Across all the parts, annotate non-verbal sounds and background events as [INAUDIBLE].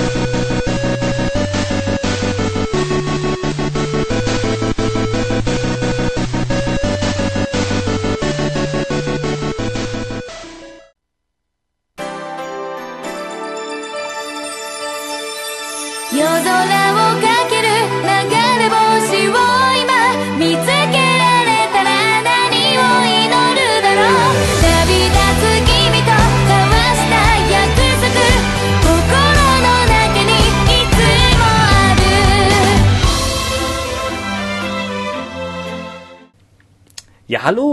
Ja,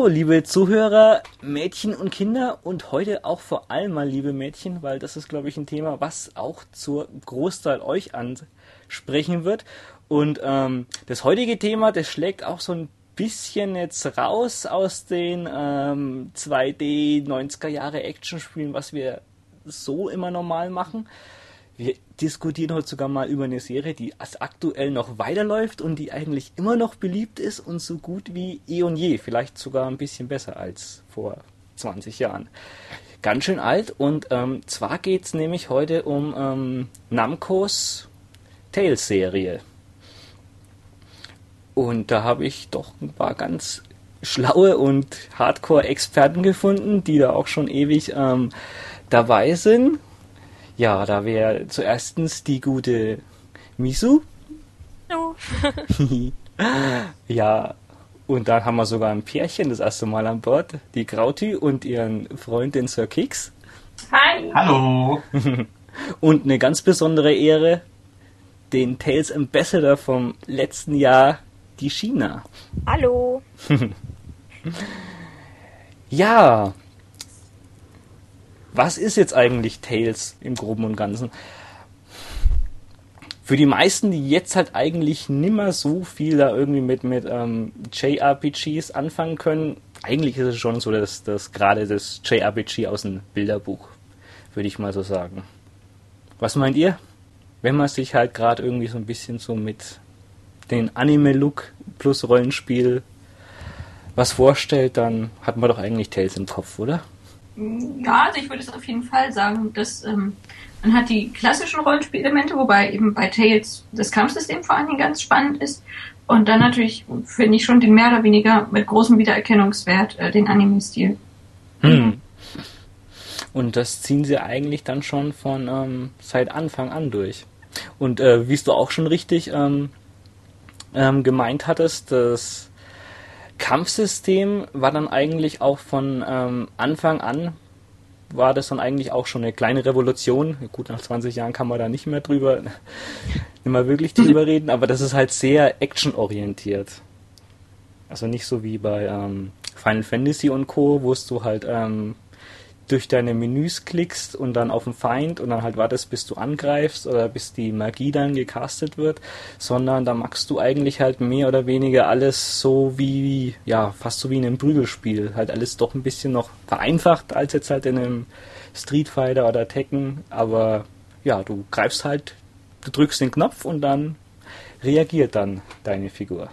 liebe Zuhörer, Mädchen und Kinder und heute auch vor allem mal liebe Mädchen, weil das ist, glaube ich, ein Thema, was auch zur Großteil euch ansprechen wird. Und ähm, das heutige Thema, das schlägt auch so ein bisschen jetzt raus aus den ähm, 2D 90er Jahre Actionspielen, was wir so immer normal machen. Wir diskutieren heute sogar mal über eine Serie, die aktuell noch weiterläuft und die eigentlich immer noch beliebt ist und so gut wie eh und je. Vielleicht sogar ein bisschen besser als vor 20 Jahren. Ganz schön alt und ähm, zwar geht es nämlich heute um ähm, Namcos Tales-Serie. Und da habe ich doch ein paar ganz schlaue und Hardcore-Experten gefunden, die da auch schon ewig ähm, dabei sind ja, da wäre zuerstens die gute Misu. Hallo. [LAUGHS] ja, und dann haben wir sogar ein Pärchen das erste Mal an Bord, die Krauti und ihren Freundin Sir Kix. Hi. Hallo. [LAUGHS] und eine ganz besondere Ehre, den Tales Ambassador vom letzten Jahr, die China. Hallo. [LAUGHS] ja, was ist jetzt eigentlich Tales im Groben und Ganzen? Für die meisten, die jetzt halt eigentlich nimmer so viel da irgendwie mit, mit ähm, JRPGs anfangen können, eigentlich ist es schon so, dass das gerade das JRPG aus dem Bilderbuch, würde ich mal so sagen. Was meint ihr? Wenn man sich halt gerade irgendwie so ein bisschen so mit den Anime-Look plus Rollenspiel was vorstellt, dann hat man doch eigentlich Tales im Kopf, oder? Ja, also ich würde es auf jeden Fall sagen, dass ähm, man hat die klassischen Rollenspielelemente, wobei eben bei Tales das Kampfsystem vor allen Dingen ganz spannend ist. Und dann natürlich finde ich schon den mehr oder weniger mit großem Wiedererkennungswert äh, den Anime-Stil. Hm. Und das ziehen sie eigentlich dann schon von ähm, seit Anfang an durch. Und äh, wie du auch schon richtig ähm, ähm, gemeint hattest, dass Kampfsystem war dann eigentlich auch von ähm, Anfang an, war das dann eigentlich auch schon eine kleine Revolution. Gut, nach 20 Jahren kann man da nicht mehr drüber, [LAUGHS] nicht mehr wirklich drüber [LAUGHS] reden, aber das ist halt sehr actionorientiert. Also nicht so wie bei ähm, Final Fantasy und Co., wo du halt ähm, durch deine Menüs klickst und dann auf den Feind und dann halt wartest, bis du angreifst oder bis die Magie dann gecastet wird, sondern da machst du eigentlich halt mehr oder weniger alles so wie, ja, fast so wie in einem Prügelspiel. Halt alles doch ein bisschen noch vereinfacht als jetzt halt in einem Street Fighter oder Tekken, aber ja, du greifst halt, du drückst den Knopf und dann reagiert dann deine Figur.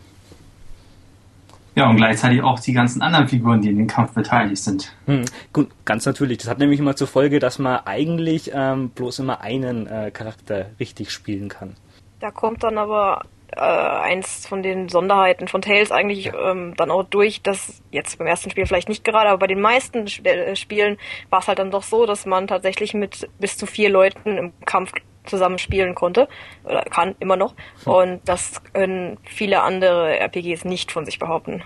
Ja, und gleichzeitig auch die ganzen anderen Figuren, die in dem Kampf beteiligt sind. Hm, gut, ganz natürlich. Das hat nämlich immer zur Folge, dass man eigentlich ähm, bloß immer einen äh, Charakter richtig spielen kann. Da kommt dann aber äh, eins von den Sonderheiten von Tales eigentlich ja. ähm, dann auch durch, dass jetzt beim ersten Spiel vielleicht nicht gerade, aber bei den meisten Sp äh, Spielen war es halt dann doch so, dass man tatsächlich mit bis zu vier Leuten im Kampf zusammen spielen konnte oder kann immer noch hm. und das können viele andere RPGs nicht von sich behaupten.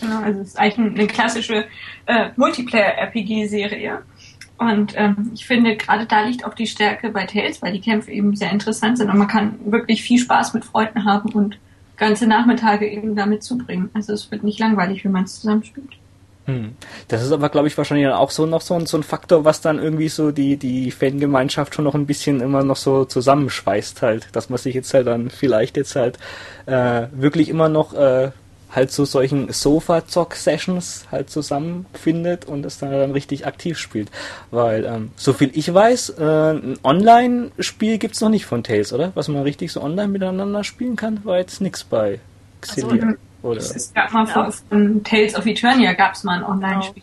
Genau, also es ist eigentlich eine klassische äh, Multiplayer-RPG-Serie. Und ähm, ich finde, gerade da liegt auch die Stärke bei Tales, weil die Kämpfe eben sehr interessant sind und man kann wirklich viel Spaß mit Freunden haben und ganze Nachmittage eben damit zubringen. Also es wird nicht langweilig, wenn man es zusammenspielt. Hm. Das ist aber, glaube ich, wahrscheinlich auch so noch so ein, so ein Faktor, was dann irgendwie so die, die Fangemeinschaft schon noch ein bisschen immer noch so zusammenschweißt halt, dass man sich jetzt halt dann vielleicht jetzt halt äh, wirklich immer noch äh, halt zu so solchen Sofa-Zock-Sessions halt zusammenfindet und es dann, dann richtig aktiv spielt. Weil, ähm, so viel ich weiß, äh, ein Online-Spiel gibt's noch nicht von Tales, oder? Was man richtig so online miteinander spielen kann, war jetzt nix bei Xillia. Also, oder? Es gab mal von, von Tales of Eternia gab es mal ein Online-Spiel.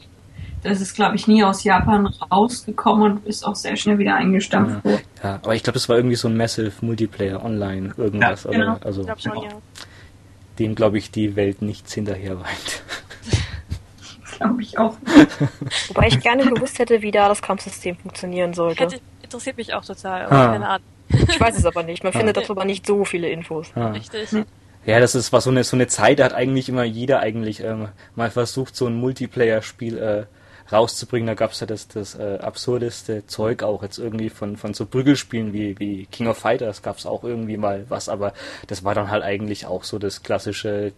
das ist, glaube ich, nie aus Japan rausgekommen und ist auch sehr schnell wieder eingestampft worden. Ja, ja, aber ich glaube, das war irgendwie so ein Massive Multiplayer online irgendwas. Ja, genau. also, ich glaub schon, ja. Dem, glaube ich, die Welt nichts hinterher weint. [LAUGHS] glaube ich auch. [LAUGHS] Wobei ich gerne gewusst hätte, wie da das Kampfsystem funktionieren sollte. Hätte, interessiert mich auch total, aber ah. keine Ahnung. Ich weiß es aber nicht. Man ah. findet darüber nicht so viele Infos. Ah. Richtig. Ja, das ist, war so eine, so eine Zeit, da hat eigentlich immer jeder eigentlich ähm, mal versucht, so ein Multiplayer-Spiel äh, rauszubringen. Da gab's ja das, das äh, absurdeste Zeug auch jetzt irgendwie von, von so Prügelspielen wie, wie King of Fighters gab's auch irgendwie mal was, aber das war dann halt eigentlich auch so das klassische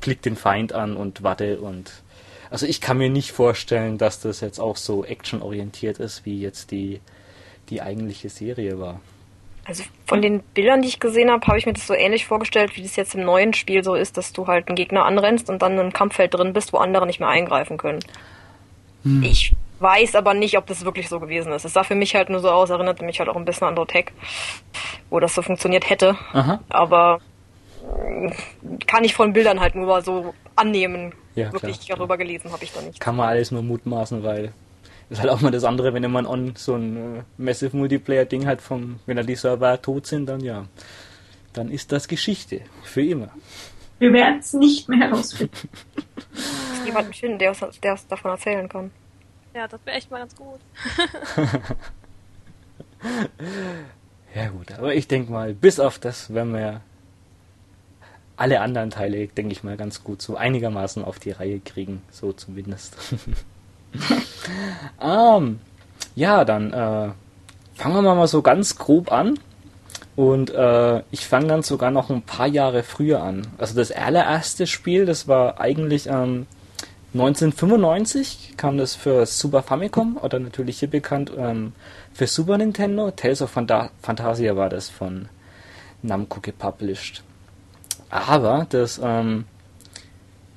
Klick den Feind an und warte und also ich kann mir nicht vorstellen, dass das jetzt auch so actionorientiert ist, wie jetzt die, die eigentliche Serie war. Also von den Bildern, die ich gesehen habe, habe ich mir das so ähnlich vorgestellt, wie das jetzt im neuen Spiel so ist, dass du halt einen Gegner anrennst und dann in einem Kampffeld drin bist, wo andere nicht mehr eingreifen können. Hm. Ich weiß aber nicht, ob das wirklich so gewesen ist. Es sah für mich halt nur so aus, erinnerte mich halt auch ein bisschen an Dotec, wo das so funktioniert hätte. Aha. Aber kann ich von Bildern halt nur so annehmen. Ja, wirklich klar, darüber klar. gelesen habe ich da nicht. Kann man alles nur mutmaßen, weil ist halt auch mal das andere, wenn man on so ein äh, Massive Multiplayer-Ding hat, vom, wenn da die Server tot sind, dann ja, dann ist das Geschichte. Für immer. Wir werden es nicht mehr herausfinden. Es jemanden finden, der es davon erzählen kann. Ja, das wäre echt mal ganz gut. [LAUGHS] ja gut, aber ich denke mal, bis auf das werden wir alle anderen Teile, denke ich mal, ganz gut so einigermaßen auf die Reihe kriegen, so zumindest. [LAUGHS] [LAUGHS] ähm, ja, dann äh, fangen wir mal so ganz grob an. Und äh, ich fange dann sogar noch ein paar Jahre früher an. Also das allererste Spiel, das war eigentlich ähm, 1995, kam das für Super Famicom oder natürlich hier bekannt ähm, für Super Nintendo. Tales of Phanta Fantasia war das von Namco gepublished. Aber das ähm,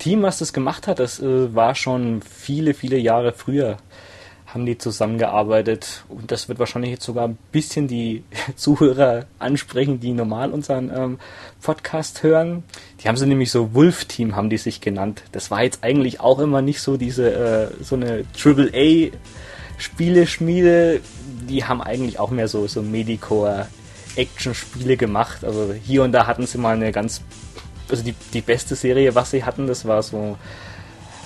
Team, was das gemacht hat, das äh, war schon viele, viele Jahre früher haben die zusammengearbeitet und das wird wahrscheinlich jetzt sogar ein bisschen die [LAUGHS] Zuhörer ansprechen, die normal unseren ähm, Podcast hören. Die haben sie nämlich so Wolf Team haben die sich genannt. Das war jetzt eigentlich auch immer nicht so diese äh, so eine Triple A Spieleschmiede. Die haben eigentlich auch mehr so so Medicore Action Spiele gemacht. Also hier und da hatten sie mal eine ganz also die, die beste Serie, was sie hatten, das war so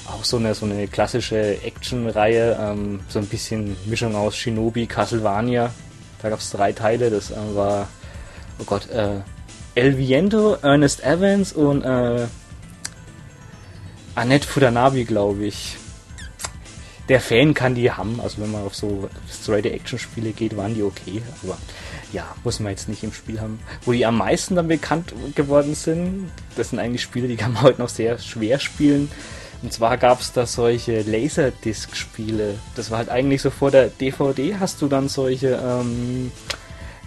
auch so eine, so eine klassische Action-Reihe, ähm, so ein bisschen Mischung aus Shinobi, Castlevania. Da gab es drei Teile, das äh, war, oh Gott, äh, El Viento, Ernest Evans und äh, Annette Fudanabi, glaube ich. Der Fan kann die haben, also wenn man auf so Straight-Action-Spiele geht, waren die okay, aber ja, muss man jetzt nicht im Spiel haben. Wo die am meisten dann bekannt geworden sind, das sind eigentlich Spiele, die kann man heute noch sehr schwer spielen. Und zwar gab es da solche Laserdisc-Spiele. Das war halt eigentlich so vor der DVD hast du dann solche, ähm,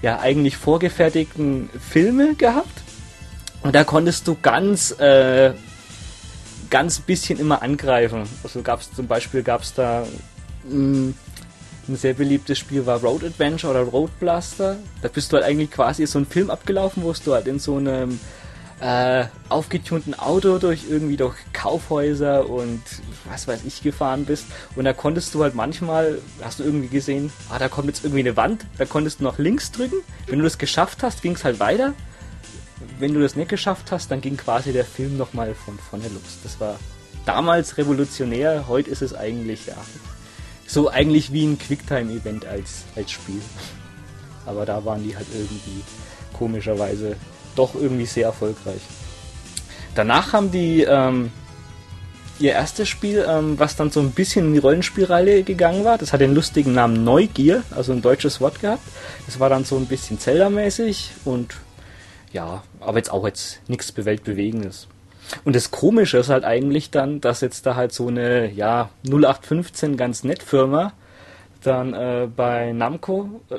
ja, eigentlich vorgefertigten Filme gehabt. Und da konntest du ganz, äh, ganz bisschen immer angreifen. Also gab es zum Beispiel gab's da mh, mm, ein sehr beliebtes Spiel war Road Adventure oder Road Blaster. Da bist du halt eigentlich quasi so ein Film abgelaufen, wo du halt in so einem äh, aufgetunten Auto durch irgendwie durch Kaufhäuser und was weiß ich gefahren bist. Und da konntest du halt manchmal, hast du irgendwie gesehen, ah, da kommt jetzt irgendwie eine Wand, da konntest du noch links drücken. Wenn du das geschafft hast, ging es halt weiter. Wenn du das nicht geschafft hast, dann ging quasi der Film nochmal von vorne los. Das war damals revolutionär, heute ist es eigentlich ja so eigentlich wie ein Quicktime-Event als, als Spiel. Aber da waren die halt irgendwie komischerweise doch irgendwie sehr erfolgreich. Danach haben die ähm, ihr erstes Spiel, ähm, was dann so ein bisschen in die Rollenspielreihe gegangen war. Das hat den lustigen Namen Neugier, also ein deutsches Wort gehabt. Das war dann so ein bisschen Zelda-mäßig und ja, aber jetzt auch jetzt nichts Weltbewegendes. Und das Komische ist halt eigentlich dann, dass jetzt da halt so eine, ja, 0815 ganz nett Firma dann äh, bei Namco äh,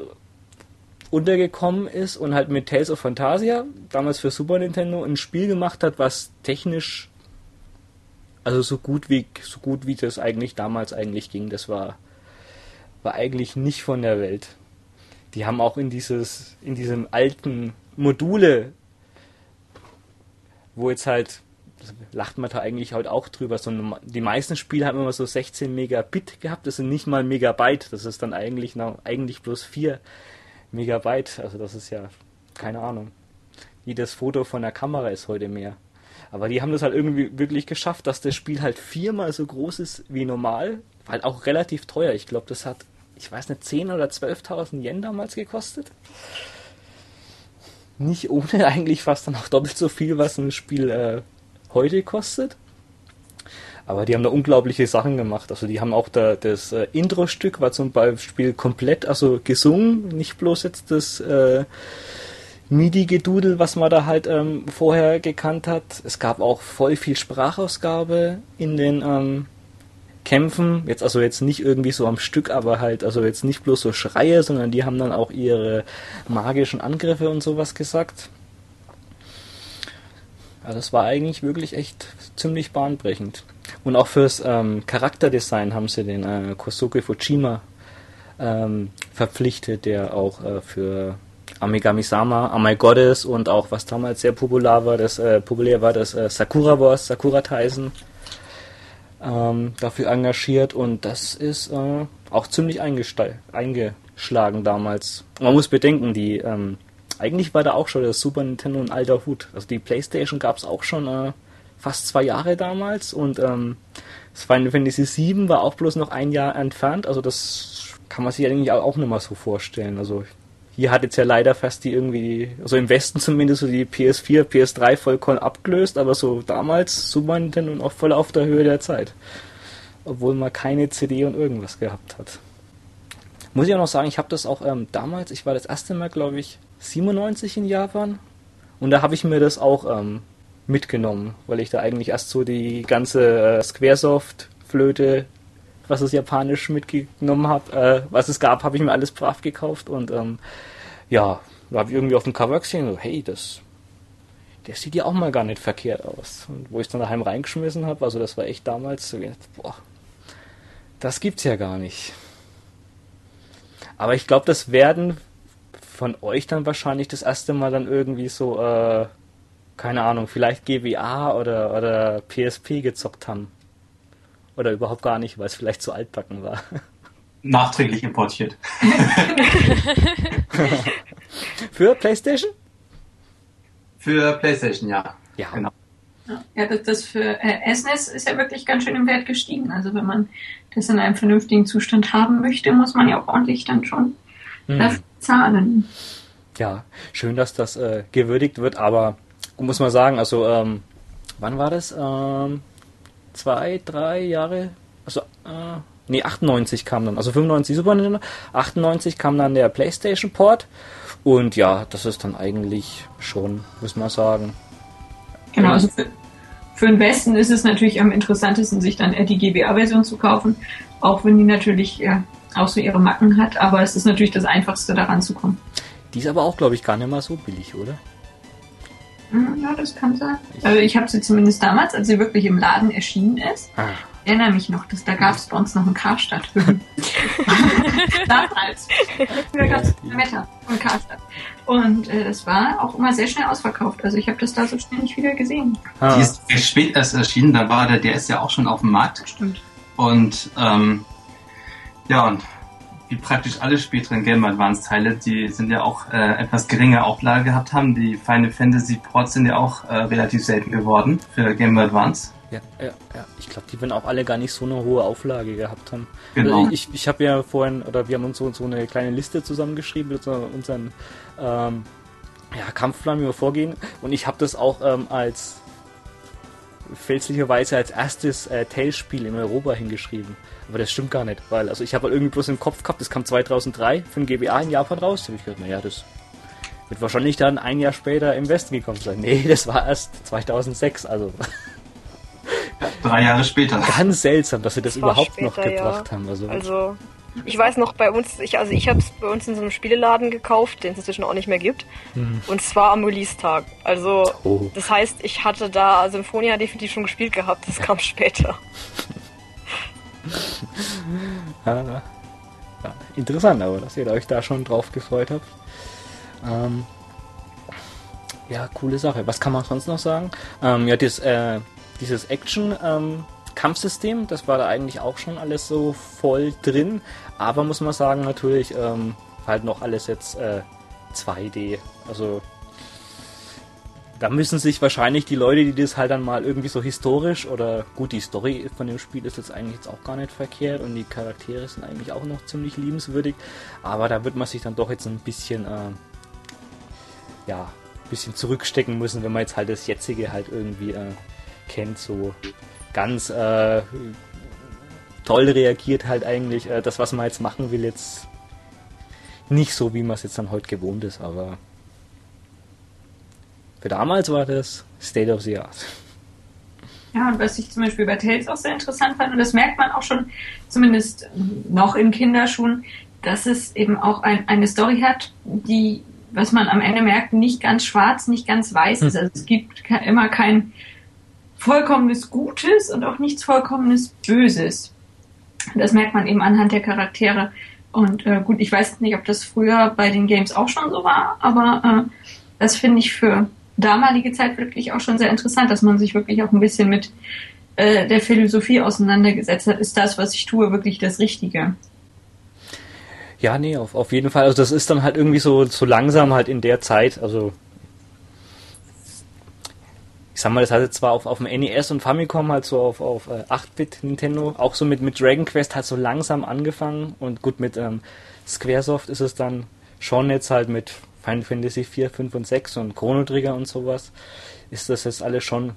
untergekommen ist und halt mit Tales of Fantasia, damals für Super Nintendo, ein Spiel gemacht hat, was technisch also so gut wie so gut wie das eigentlich damals eigentlich ging, das war war eigentlich nicht von der Welt. Die haben auch in dieses in diesem alten Module wo jetzt halt lacht man da eigentlich halt auch drüber. So, die meisten Spiele haben immer so 16 Megabit gehabt, das sind nicht mal Megabyte, das ist dann eigentlich, na, eigentlich bloß 4 Megabyte, also das ist ja, keine Ahnung. Jedes Foto von der Kamera ist heute mehr. Aber die haben das halt irgendwie wirklich geschafft, dass das Spiel halt viermal so groß ist wie normal. Halt auch relativ teuer. Ich glaube, das hat, ich weiß nicht, 10.000 oder 12.000 Yen damals gekostet. Nicht ohne [LAUGHS] eigentlich fast dann auch doppelt so viel, was ein Spiel äh, heute kostet. Aber die haben da unglaubliche Sachen gemacht. Also die haben auch da, das äh, Intro-Stück war zum Beispiel komplett also gesungen, nicht bloß jetzt das äh, MIDI-Gedudel, was man da halt ähm, vorher gekannt hat. Es gab auch voll viel Sprachausgabe in den ähm, Kämpfen. Jetzt also jetzt nicht irgendwie so am Stück, aber halt also jetzt nicht bloß so Schreie, sondern die haben dann auch ihre magischen Angriffe und sowas gesagt. Also das war eigentlich wirklich echt ziemlich bahnbrechend. Und auch fürs ähm, Charakterdesign haben sie den äh, Kosuke Fujima ähm, verpflichtet, der auch äh, für Amigami-sama, Oh Goddess und auch was damals sehr populär war, das äh, populär war, das äh, Sakura Wars, Sakura Taisen ähm, dafür engagiert und das ist äh, auch ziemlich eingeschlagen damals. Man muss bedenken, die ähm, eigentlich war da auch schon das Super Nintendo ein alter Hut. Also die PlayStation gab es auch schon äh, fast zwei Jahre damals und ähm, das Final Fantasy VII war auch bloß noch ein Jahr entfernt. Also das kann man sich eigentlich auch nicht mal so vorstellen. Also hier hat jetzt ja leider fast die irgendwie, also im Westen zumindest so die PS4, PS3 vollkommen abgelöst, aber so damals Super Nintendo und auch voll auf der Höhe der Zeit. Obwohl man keine CD und irgendwas gehabt hat. Muss ich auch noch sagen, ich habe das auch ähm, damals, ich war das erste Mal, glaube ich, 97 in Japan. Und da habe ich mir das auch ähm, mitgenommen, weil ich da eigentlich erst so die ganze äh, Squaresoft-Flöte, was es japanisch mitgenommen habe, äh, was es gab, habe ich mir alles brav gekauft und ähm, ja, da habe ich irgendwie auf dem Cover gesehen, so, hey, das, das sieht ja auch mal gar nicht verkehrt aus. Und wo ich dann daheim reingeschmissen habe, also das war echt damals so, boah, das gibt's ja gar nicht. Aber ich glaube, das werden von euch dann wahrscheinlich das erste Mal dann irgendwie so, äh, keine Ahnung, vielleicht GWA oder, oder PSP gezockt haben. Oder überhaupt gar nicht, weil es vielleicht zu altbacken war. [LAUGHS] Nachträglich importiert. [LAUGHS] Für PlayStation? Für PlayStation, ja. Ja. Genau. Ja, das, das für äh, SNES ist ja wirklich ganz schön im Wert gestiegen. Also wenn man das in einem vernünftigen Zustand haben möchte, muss man ja auch ordentlich dann schon hm. dafür zahlen. Ja, schön, dass das äh, gewürdigt wird, aber muss man sagen, also ähm, wann war das? Ähm, zwei, drei Jahre? Also, äh, nee, 98 kam dann, also 95 Super Nintendo, 98 kam dann der PlayStation Port und ja, das ist dann eigentlich schon, muss man sagen. Genau, also für, für den Westen ist es natürlich am interessantesten, sich dann die GBA-Version zu kaufen, auch wenn die natürlich ja, auch so ihre Macken hat, aber es ist natürlich das Einfachste, daran zu kommen. Die ist aber auch, glaube ich, gar nicht mal so billig, oder? Hm, ja, das kann sein. Also ich habe sie zumindest damals, als sie wirklich im Laden erschienen ist, ah. erinnere mich noch, dass da gab es bei uns noch einen Karstadt. [LAUGHS] [LAUGHS] damals. Da gab es Meta und Karstadt. Und äh, das war auch immer sehr schnell ausverkauft. Also ich habe das da so schnell nicht wieder gesehen. Ah. Die ist spät erst erschienen, da war der DS ja auch schon auf dem Markt. Stimmt. Und ähm, ja, und wie praktisch alle späteren Game Advance Teile, die sind ja auch äh, etwas geringe Auflage gehabt haben. Die Final Fantasy Ports sind ja auch äh, relativ selten geworden für Game Advance. Ja, ja, ja. Ich glaube, die werden auch alle gar nicht so eine hohe Auflage gehabt haben. Genau. Also ich ich habe ja vorhin, oder wir haben uns so, so eine kleine Liste zusammengeschrieben mit unseren ähm, ja, Kampfplan, wie wir vorgehen. Und ich habe das auch ähm, als fälschlicherweise als erstes äh, Tales-Spiel in Europa hingeschrieben. Aber das stimmt gar nicht, weil also ich habe halt irgendwie bloß im Kopf gehabt, das kam 2003 für ein GBA in Japan raus. Da habe ich gedacht, naja, das wird wahrscheinlich dann ein Jahr später im Westen gekommen sein. Nee, das war erst 2006, also. [LAUGHS] Drei Jahre später. Ganz seltsam, dass sie das, Das überhaupt später, noch gebracht ja. haben. Also, Also, ich weiß noch, bei uns, ich, also ich habe es bei uns in so einem Spieleladen gekauft, den es inzwischen auch nicht mehr gibt. Hm. Und zwar am Release-Tag. Also, Oh. das heißt, ich hatte da Symphonia definitiv schon gespielt gehabt, das kam später. [LAUGHS] [LAUGHS] ja, interessant, aber dass ihr euch da schon drauf gefreut habt. Ähm, Ja, coole Sache. Was kann man sonst noch sagen? Ähm, ja, das, äh, dieses Action ähm, Kampfsystem, das war da eigentlich auch schon alles so voll drin. Aber muss man sagen, natürlich ähm, halt noch alles jetzt äh, 2D. Also da müssen sich wahrscheinlich die Leute, die das halt dann mal irgendwie so historisch oder gut, die Story von dem Spiel ist jetzt eigentlich jetzt auch gar nicht verkehrt und die Charaktere sind eigentlich auch noch ziemlich liebenswürdig, aber da wird man sich dann doch jetzt ein bisschen, äh, ja, ein bisschen zurückstecken müssen, wenn man jetzt halt das jetzige halt irgendwie äh, kennt, so ganz äh, toll reagiert halt eigentlich äh, das, was man jetzt machen will, jetzt nicht so, wie man es jetzt dann heute gewohnt ist, aber für damals war das State of the Art. Ja, und was ich zum Beispiel bei Tales auch sehr interessant fand, und das merkt man auch schon, zumindest noch in Kinderschuhen, dass es eben auch ein, eine Story hat, die, was man am Ende merkt, nicht ganz schwarz, nicht ganz weiß ist. Hm. Also es gibt immer kein vollkommenes Gutes und auch nichts vollkommenes Böses. Das merkt man eben anhand der Charaktere. Und äh, gut, ich weiß nicht, ob das früher bei den Games auch schon so war, aber äh, das finde ich für damalige Zeit wirklich auch schon sehr interessant, dass man sich wirklich auch ein bisschen mit äh, der Philosophie auseinandergesetzt hat. Ist das, was ich tue, wirklich das Richtige? Ja, nee, auf, auf jeden Fall. Also das ist dann halt irgendwie so, so langsam halt in der Zeit, also ich sag mal, das hatte zwar auf, auf dem NES und Famicom halt so auf, auf äh, 8-Bit Nintendo, auch so mit, mit Dragon Quest halt so langsam angefangen und gut mit ähm, Squaresoft ist es dann schon jetzt halt mit Final Fantasy 4, 5 und 6 und Chrono Trigger und sowas, ist das jetzt alles schon ein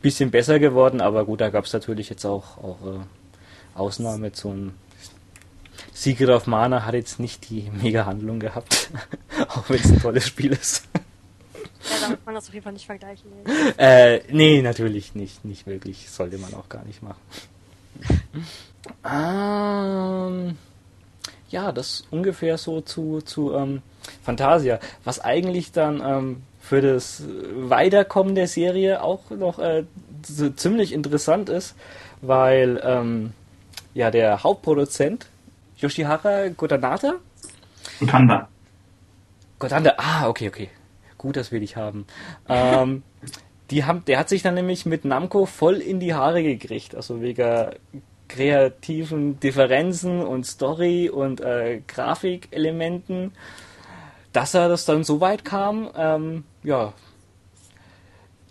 bisschen besser geworden, aber gut, da gab es natürlich jetzt auch, auch äh, Ausnahmen. So ein Secret of Mana hat jetzt nicht die [LAUGHS] Mega-Handlung gehabt, [LAUGHS] auch wenn es ein tolles Spiel ist. Ja, damit man das auf jeden Fall nicht vergleichen. äh, nee, natürlich nicht. Nicht wirklich. Sollte man auch gar nicht machen. [LAUGHS] ähm, ja, das ungefähr so zu, zu ähm, Fantasia, was eigentlich dann ähm, für das Weiterkommen der Serie auch noch äh, ziemlich interessant ist, weil ähm, ja der Hauptproduzent Yoshihara Godanata Gotanda. Gotanda, ah, okay, okay. Gut, das will ich haben. Ähm, die haben, der hat sich dann nämlich mit Namco voll in die Haare gekriegt, also wegen kreativen Differenzen und Story und äh, Grafikelementen dass er das dann so weit kam, ähm, ja,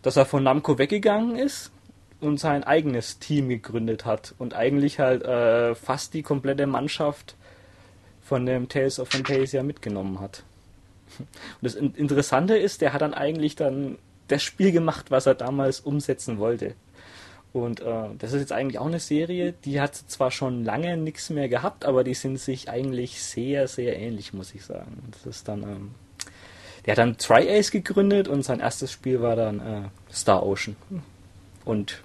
dass er von Namco weggegangen ist und sein eigenes Team gegründet hat und eigentlich halt äh, fast die komplette Mannschaft von dem Tales of Fantasia mitgenommen hat. Und das Interessante ist, der hat dann eigentlich dann das Spiel gemacht, was er damals umsetzen wollte. Und äh, das ist jetzt eigentlich auch eine Serie, die hat zwar schon lange nichts mehr gehabt, aber die sind sich eigentlich sehr, sehr ähnlich, muss ich sagen. Das ist dann, ähm, der hat dann Tri-Ace gegründet und sein erstes Spiel war dann äh, Star Ocean. Und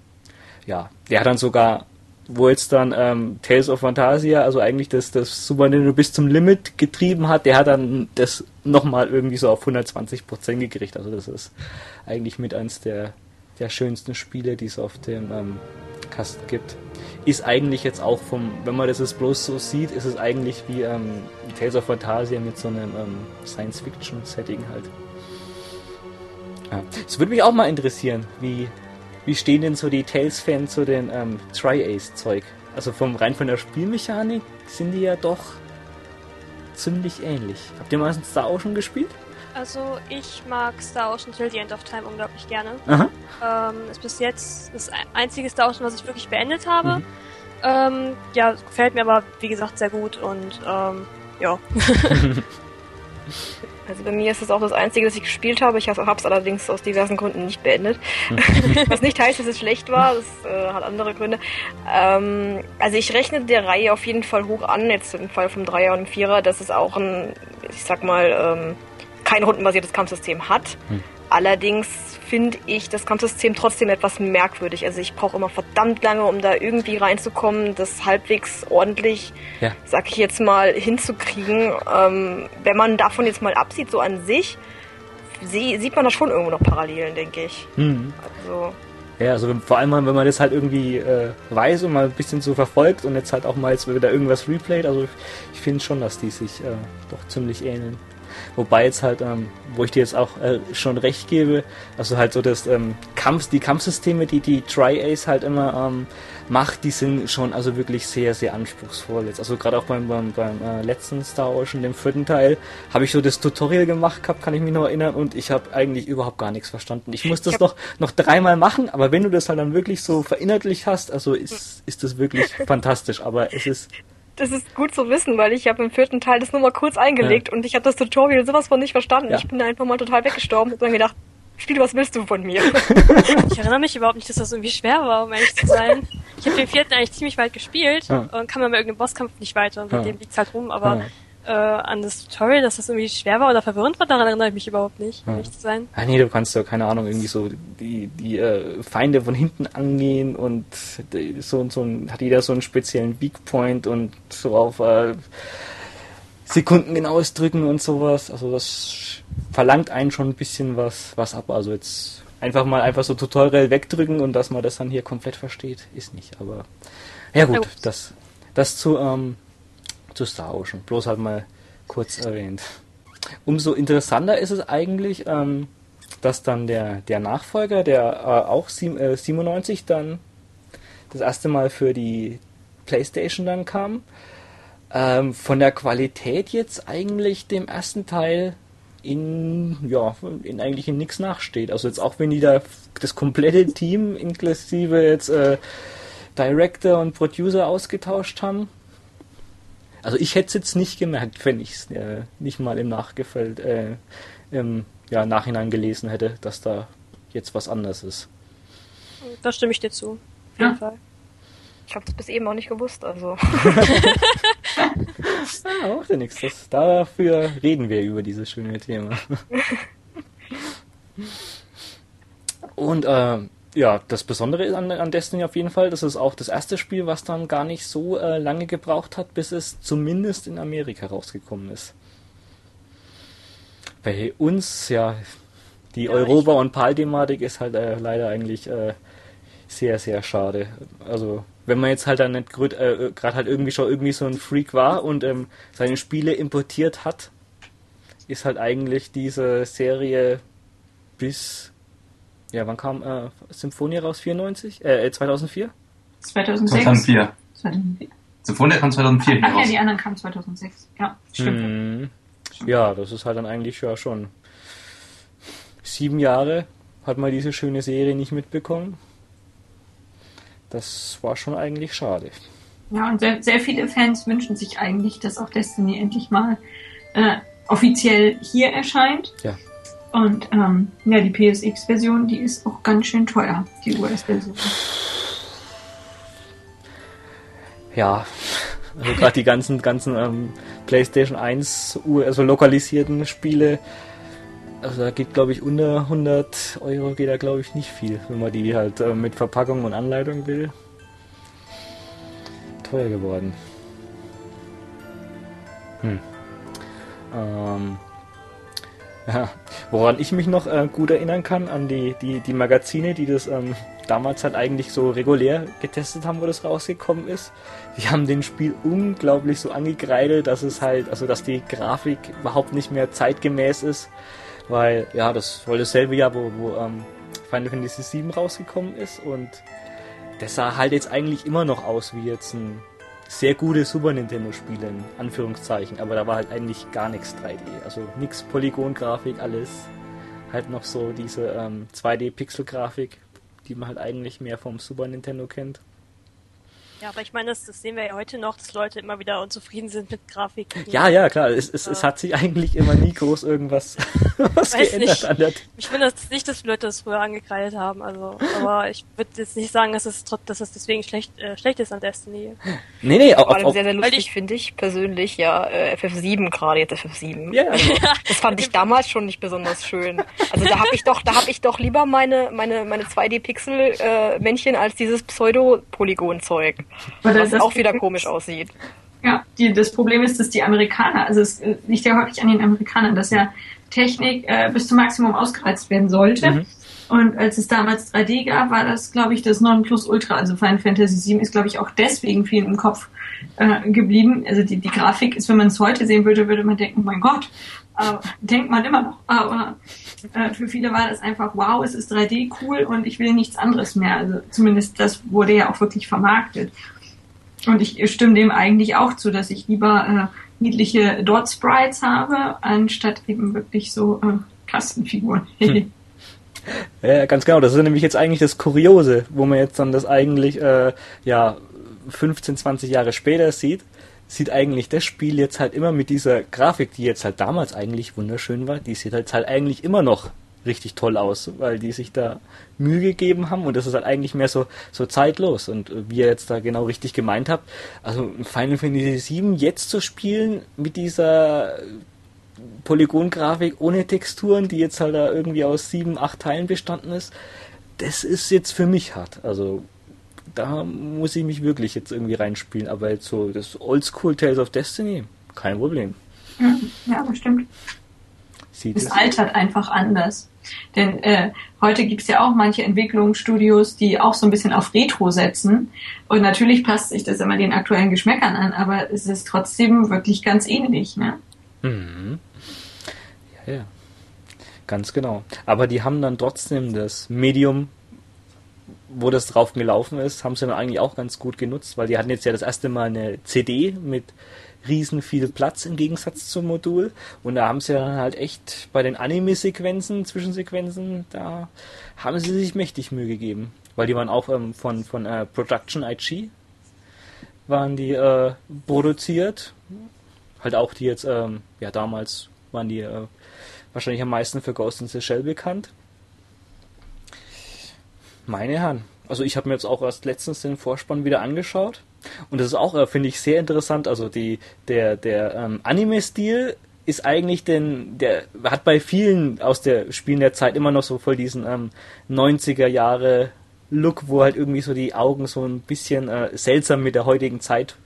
ja, der hat dann sogar, wo jetzt dann ähm, Tales of Fantasia, also eigentlich das, das Super Nintendo bis zum Limit getrieben hat, der hat dann das nochmal irgendwie so auf 120% gekriegt. Also das ist eigentlich mit eins der der schönsten Spiele, die es auf dem ähm, Kasten gibt. Ist eigentlich jetzt auch vom, wenn man das jetzt bloß so sieht, ist es eigentlich wie ähm, Tales of Fantasia mit so einem ähm, Science-Fiction-Setting halt. Es ja. würde mich auch mal interessieren, wie, wie stehen denn so die Tales-Fans zu den ähm, Tri-Ace-Zeug? Also vom rein von der Spielmechanik sind die ja doch ziemlich ähnlich. Habt ihr mal Star Ocean gespielt? Also ich mag Star Ocean Till the End of Time unglaublich gerne. Ähm, ist bis jetzt das einzige Star Ocean, was ich wirklich beendet habe. Mhm. Ähm, ja, gefällt mir aber wie gesagt sehr gut und ähm, ja. [LAUGHS] Also bei mir ist es auch das Einzige, das ich gespielt habe. Ich habe es allerdings aus diversen Gründen nicht beendet. [LAUGHS] Was nicht heißt, dass es schlecht war, das äh, hat andere Gründe. Ähm, also ich rechne der Reihe auf jeden Fall hoch an, jetzt im Fall vom Dreier und Vierer, dass es auch ein, ich sag mal, ähm, kein rundenbasiertes Kampfsystem hat. Hm. Allerdings finde ich das Kampfsystem trotzdem etwas merkwürdig. Also ich brauche immer verdammt lange, um da irgendwie reinzukommen, das halbwegs ordentlich, ja. sag ich jetzt mal, hinzukriegen. Ähm, wenn man davon jetzt mal absieht, so an sich, sie, sieht man da schon irgendwo noch Parallelen, denke ich. Mhm. Also ja, also vor allem, wenn man das halt irgendwie äh, weiß und mal ein bisschen so verfolgt und jetzt halt auch mal jetzt wieder irgendwas replayt, also ich finde schon, dass die sich äh, doch ziemlich ähneln. Wobei jetzt halt, ähm, wo ich dir jetzt auch äh, schon recht gebe, also halt so das ähm, Kampf, die Kampfsysteme, die die Tri-Ace halt immer ähm, macht, die sind schon also wirklich sehr, sehr anspruchsvoll. Jetzt, also gerade auch beim, beim, beim äh, letzten Star Ocean, dem vierten Teil, habe ich so das Tutorial gemacht gehabt, kann ich mich noch erinnern, und ich habe eigentlich überhaupt gar nichts verstanden. Ich muss das noch, noch dreimal machen, aber wenn du das halt dann wirklich so verinnerlicht hast, also ist, ist das wirklich [LAUGHS] fantastisch, aber es ist das ist gut zu wissen, weil ich habe im vierten Teil das nur mal kurz eingelegt ja. und ich habe das Tutorial sowas von nicht verstanden. Ja. Ich bin da einfach mal total weggestorben und dann gedacht, Spiel, was willst du von mir? [LAUGHS] ich erinnere mich überhaupt nicht, dass das irgendwie schwer war, um ehrlich zu sein. Ich habe den vierten eigentlich ziemlich weit gespielt ja. und kam dann bei irgendeinem Bosskampf nicht weiter und seitdem ja. liegt's halt rum, aber äh, an das Tutorial, dass das irgendwie schwer war oder verwirrend war, daran erinnere ich mich überhaupt nicht, um ehrlich zu sein. Ah nee, du kannst ja, keine Ahnung, irgendwie so die, die äh, Feinde von hinten angehen und so und so ein, hat jeder so einen speziellen Weak Point und so auf äh, Sekunden genaues drücken und sowas. Also das verlangt einen schon ein bisschen was, was ab. Also jetzt einfach mal einfach so Tutorial wegdrücken und dass man das dann hier komplett versteht, ist nicht. Aber ja gut, das, das zu, ähm, zu. Bloß halt mal kurz erwähnt. Umso interessanter ist es eigentlich, ähm, dass dann der, der Nachfolger, der äh, auch sieb, äh, 97 dann das erste Mal für die Playstation dann kam, ähm, von der Qualität jetzt eigentlich dem ersten Teil in, ja, in eigentlich in nichts nachsteht. Also jetzt auch wenn die da das komplette Team inklusive jetzt äh, Director und Producer ausgetauscht haben. Also ich hätte es jetzt nicht gemerkt, wenn ich es äh, nicht mal im Nachgefällt, äh, im ja, Nachhinein gelesen hätte, dass da jetzt was anderes ist. Da stimme ich dir zu. Auf jeden ja. Fall. Ich habe das bis eben auch nicht gewusst, also. [LAUGHS] ja, macht ja nichts. Das, dafür reden wir über dieses schöne Thema. [LAUGHS] Und äh, ja, das Besondere an, an Destiny auf jeden Fall, das ist auch das erste Spiel, was dann gar nicht so äh, lange gebraucht hat, bis es zumindest in Amerika rausgekommen ist. Bei uns, ja, die ja, Europa- und PAL-Thematik ist halt äh, leider eigentlich äh, sehr, sehr schade. Also wenn man jetzt halt dann nicht gerade äh, halt irgendwie schon irgendwie so ein Freak war und ähm, seine Spiele importiert hat, ist halt eigentlich diese Serie bis ja, wann kam äh, Symphonia raus? 94? Äh, 2004? 2006. 2004. 2004. Symphonia kam 2004 Ach, Ach ja, die anderen kamen 2006. Ja, stimmt. Hm. Ja, das ist halt dann eigentlich ja schon sieben Jahre hat man diese schöne Serie nicht mitbekommen das war schon eigentlich schade. Ja, und sehr, sehr viele Fans wünschen sich eigentlich, dass auch Destiny endlich mal äh, offiziell hier erscheint. Ja. Und ähm, ja, die PSX-Version, die ist auch ganz schön teuer, die US-Version. Ja, also gerade die ganzen, ganzen ähm, PlayStation 1 also lokalisierten Spiele, also da geht, glaube ich, unter 100 Euro geht da, glaube ich, nicht viel, wenn man die halt äh, mit Verpackung und Anleitung will. Teuer geworden. Hm. Ähm. Ja, woran ich mich noch äh, gut erinnern kann, an die, die, die Magazine, die das ähm, damals halt eigentlich so regulär getestet haben, wo das rausgekommen ist. Die haben den Spiel unglaublich so angekreidet, dass es halt, also dass die Grafik überhaupt nicht mehr zeitgemäß ist. Weil, ja, das war dasselbe Jahr, wo, wo ähm, Final Fantasy VII rausgekommen ist. Und das sah halt jetzt eigentlich immer noch aus wie jetzt ein sehr gutes Super Nintendo-Spiel in Anführungszeichen, aber da war halt eigentlich gar nichts 3D. Also nichts Polygon-Grafik, alles halt noch so diese ähm, 2D-Pixel-Grafik, die man halt eigentlich mehr vom Super Nintendo kennt. Ja, aber ich meine, das, das, sehen wir ja heute noch, dass Leute immer wieder unzufrieden sind mit Grafik. Ja, ja, klar. Es, es, äh, es hat sich eigentlich immer nie groß irgendwas [LAUGHS] was geändert nicht. an der Ich finde das nicht, dass Leute das früher angekreidet haben. Also, aber ich würde jetzt nicht sagen, dass es, dass es deswegen schlecht, äh, schlecht ist an Destiny. Nee, nee, auch, auch sehr, sehr lustig finde ich persönlich ja äh, FF7 gerade jetzt FF7. Ja. Also, [LAUGHS] das fand ich damals schon nicht besonders schön. Also da habe ich doch, da habe ich doch lieber meine meine meine 2D Pixel äh, Männchen als dieses Pseudo Polygon Zeug. Was auch wieder komisch aussieht. Ja, die, das Problem ist, dass die Amerikaner, also es liegt ja häufig an den Amerikanern, dass ja Technik äh, bis zum Maximum ausgereizt werden sollte. Mhm. Und als es damals 3D gab, war das, glaube ich, das Nonplusultra. Also Final Fantasy VII ist, glaube ich, auch deswegen viel im Kopf äh, geblieben. Also die, die Grafik ist, wenn man es heute sehen würde, würde man denken, oh mein Gott, äh, denkt man immer noch. Aber äh, für viele war das einfach, wow, es ist 3D cool und ich will nichts anderes mehr. Also zumindest das wurde ja auch wirklich vermarktet. Und ich stimme dem eigentlich auch zu, dass ich lieber äh, niedliche Dot-Sprites habe, anstatt eben wirklich so äh, Kastenfiguren. [LAUGHS] hm. Ja, ganz genau. Das ist nämlich jetzt eigentlich das Kuriose, wo man jetzt dann das eigentlich äh, ja 15, 20 Jahre später sieht, sieht eigentlich das Spiel jetzt halt immer mit dieser Grafik, die jetzt halt damals eigentlich wunderschön war, die sieht halt, halt eigentlich immer noch richtig toll aus, weil die sich da Mühe gegeben haben und das ist halt eigentlich mehr so, so zeitlos und äh, wie ihr jetzt da genau richtig gemeint habt, also Final Fantasy VII jetzt zu spielen mit dieser Polygongrafik ohne Texturen, die jetzt halt da irgendwie aus sieben, acht Teilen bestanden ist, das ist jetzt für mich hart. Also da muss ich mich wirklich jetzt irgendwie reinspielen. Aber jetzt so das Oldschool Tales of Destiny, kein Problem. Ja, das stimmt. Sieht es altert einfach anders. Denn äh, heute gibt es ja auch manche Entwicklungsstudios, die auch so ein bisschen auf Retro setzen. Und natürlich passt sich das immer den aktuellen Geschmäckern an, aber es ist trotzdem wirklich ganz ähnlich. Ne? Mhm. Ja, ja. Ganz genau. Aber die haben dann trotzdem das Medium, wo das drauf gelaufen ist, haben sie dann eigentlich auch ganz gut genutzt, weil die hatten jetzt ja das erste Mal eine CD mit riesen viel Platz im Gegensatz zum Modul. Und da haben sie dann halt echt bei den Anime-Sequenzen, Zwischensequenzen, da haben sie sich mächtig Mühe gegeben. Weil die waren auch ähm, von, von äh, Production IG, waren die äh, produziert. Halt auch die jetzt, ähm, ja damals waren die äh, wahrscheinlich am meisten für Ghost in the Shell bekannt. Meine Herren. Also ich habe mir jetzt auch erst letztens den Vorspann wieder angeschaut. Und das ist auch, äh, finde ich, sehr interessant. Also die, der, der ähm, Anime-Stil ist eigentlich denn, der hat bei vielen aus der Spielen der Zeit immer noch so voll diesen ähm, 90er Jahre Look, wo halt irgendwie so die Augen so ein bisschen äh, seltsam mit der heutigen Zeit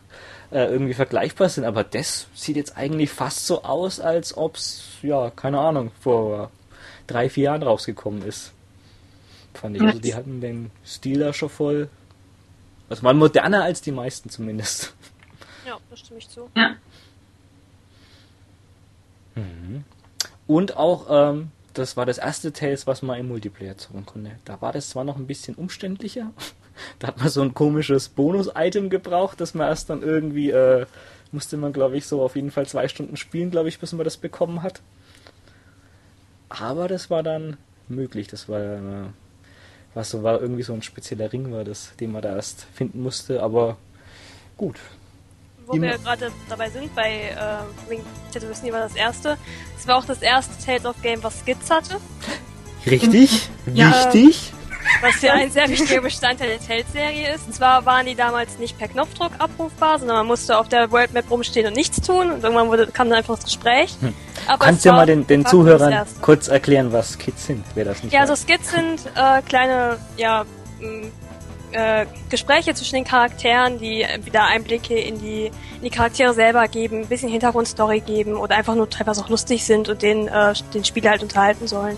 äh, irgendwie vergleichbar sind. Aber das sieht jetzt eigentlich fast so aus, als ob es, ja, keine Ahnung, vor drei, vier Jahren rausgekommen ist. Fand ich. Also die hatten den Stil da schon voll. Also waren moderner als die meisten zumindest. [LAUGHS] Ja, das stimme ich zu. Ja. Mhm. Und auch, ähm, das war das erste Tales, was man im Multiplayer zocken konnte. Da war das zwar noch ein bisschen umständlicher, [LAUGHS] da hat man so ein komisches Bonus-Item gebraucht, das man erst dann irgendwie, äh, musste man glaube ich so auf jeden Fall zwei Stunden spielen, glaube ich, bis man das bekommen hat. Aber das war dann möglich, das war, äh, was so war, irgendwie so ein spezieller Ring war das, den man da erst finden musste, aber gut. Wo Immer wir gerade dabei sind, bei äh, Ring Tatooine war das erste. Es war auch das erste Tales of Game, was Skits hatte. Richtig, ja, wichtig. Was ja ein sehr wichtiger Bestandteil der Tales-Serie ist. Zwar waren die damals nicht per Knopfdruck abrufbar, sondern man musste auf der World Map rumstehen und nichts tun und irgendwann wurde, kam dann einfach das Gespräch. Hm. Aber Kannst du ja mal den, den Zuhörern kurz erklären, was Skits sind, wer das nicht Ja, weiß. also Skits sind äh, kleine, ja, äh, Gespräche zwischen den Charakteren, die wieder Einblicke in die, in die Charaktere selber geben, ein bisschen Hintergrundstory geben oder einfach nur teilweise auch lustig sind und den, äh, den Spieler halt unterhalten sollen.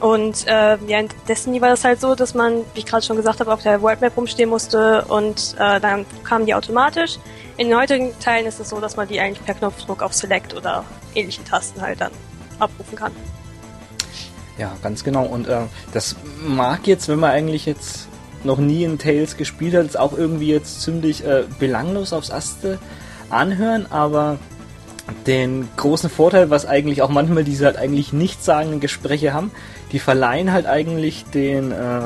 Und äh, ja, in Destiny war das halt so, dass man, wie ich gerade schon gesagt habe, auf der World Map rumstehen musste und äh, dann kamen die automatisch. In den heutigen Teilen ist es so, dass man die eigentlich per Knopfdruck auf Select oder ähnlichen Tasten halt dann abrufen kann. Ja, ganz genau. Und äh, das mag jetzt, wenn man eigentlich jetzt noch nie in Tales gespielt hat, auch irgendwie jetzt ziemlich äh, belanglos aufs Erste anhören, aber den großen Vorteil, was eigentlich auch manchmal diese halt eigentlich nichtssagenden Gespräche haben, die verleihen halt eigentlich den, äh,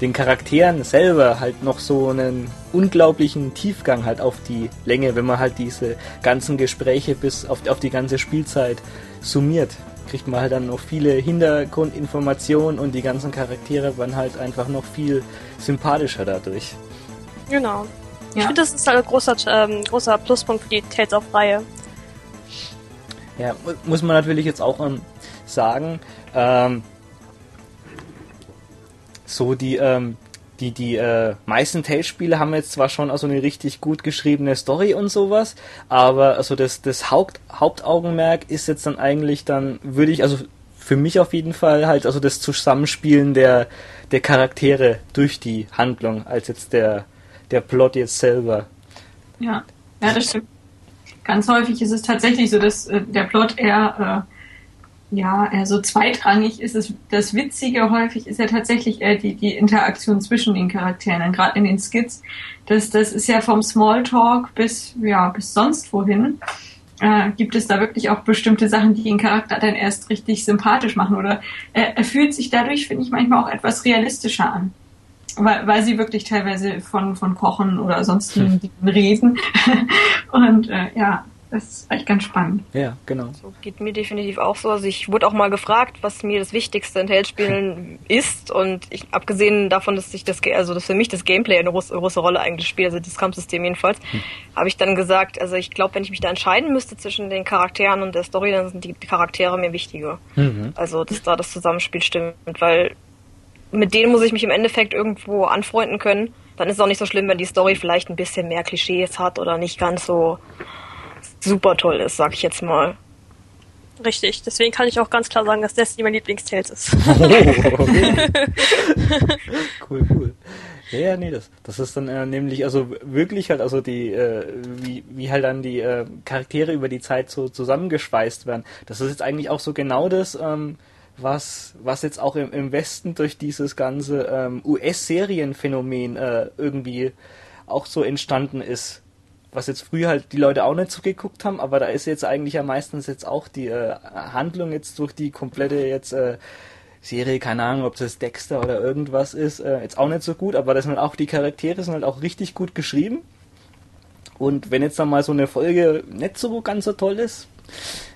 den Charakteren selber halt noch so einen unglaublichen Tiefgang halt auf die Länge, wenn man halt diese ganzen Gespräche bis auf, auf die ganze Spielzeit summiert. Kriegt man halt dann noch viele Hintergrundinformationen und die ganzen Charaktere werden halt einfach noch viel sympathischer dadurch. Genau. Ja. Ich finde, das ist halt ein großer, ähm, großer Pluspunkt für die Tales of Reihe. Ja, muss man natürlich jetzt auch ähm, sagen, ähm, so die, ähm, die, die äh, meisten Tales-Spiele haben jetzt zwar schon also eine richtig gut geschriebene Story und sowas, aber also das, das Haupt, Hauptaugenmerk ist jetzt dann eigentlich dann, würde ich, also für mich auf jeden Fall halt also das Zusammenspielen der, der Charaktere durch die Handlung, als jetzt der, der Plot jetzt selber. Ja, ja, das stimmt. Ganz häufig ist es tatsächlich so, dass äh, der Plot eher, äh, ja, eher so zweitrangig ist. Es, das Witzige häufig ist ja tatsächlich eher die, die Interaktion zwischen den Charakteren, gerade in den Skits. Das, das ist ja vom Smalltalk bis, ja, bis sonst wohin äh, gibt es da wirklich auch bestimmte Sachen, die den Charakter dann erst richtig sympathisch machen oder äh, er fühlt sich dadurch, finde ich, manchmal auch etwas realistischer an. Weil, weil sie wirklich teilweise von, von Kochen oder sonstigen hm. reden. [LAUGHS] Und äh, ja, das ist echt ganz spannend. Ja, genau. So geht mir definitiv auch so. Also ich wurde auch mal gefragt, was mir das Wichtigste in Tales-Spielen [LAUGHS] ist. Und ich, abgesehen davon, dass ich das, also dass für mich das Gameplay eine große, große Rolle eigentlich spielt, also das Kampfsystem jedenfalls, hm. habe ich dann gesagt, also ich glaube, wenn ich mich da entscheiden müsste zwischen den Charakteren und der Story, dann sind die Charaktere mir wichtiger. Mhm. Also, dass da das Zusammenspiel stimmt, weil mit denen muss ich mich im Endeffekt irgendwo anfreunden können. Dann ist es auch nicht so schlimm, wenn die Story vielleicht ein bisschen mehr Klischees hat oder nicht ganz so super toll ist, sag ich jetzt mal. Richtig, deswegen kann ich auch ganz klar sagen, dass Destiny mein Lieblingstales ist. [LAUGHS] Oh, okay. [LAUGHS] cool, cool. Ja, ja, nee, das, das ist dann äh, nämlich also wirklich halt, also die, äh, wie, wie halt dann die äh, Charaktere über die Zeit so zusammengeschweißt werden. Das ist jetzt eigentlich auch so genau das, ähm, was, was jetzt auch im, im Westen durch dieses ganze ähm, US-Serienphänomen äh, irgendwie auch so entstanden ist was jetzt früher halt die Leute auch nicht so geguckt haben, aber da ist jetzt eigentlich ja meistens jetzt auch die äh, Handlung jetzt durch die komplette jetzt äh, Serie, keine Ahnung, ob das Dexter oder irgendwas ist, äh, jetzt auch nicht so gut, aber das sind halt auch die Charaktere sind halt auch richtig gut geschrieben. Und wenn jetzt dann mal so eine Folge nicht so ganz so toll ist,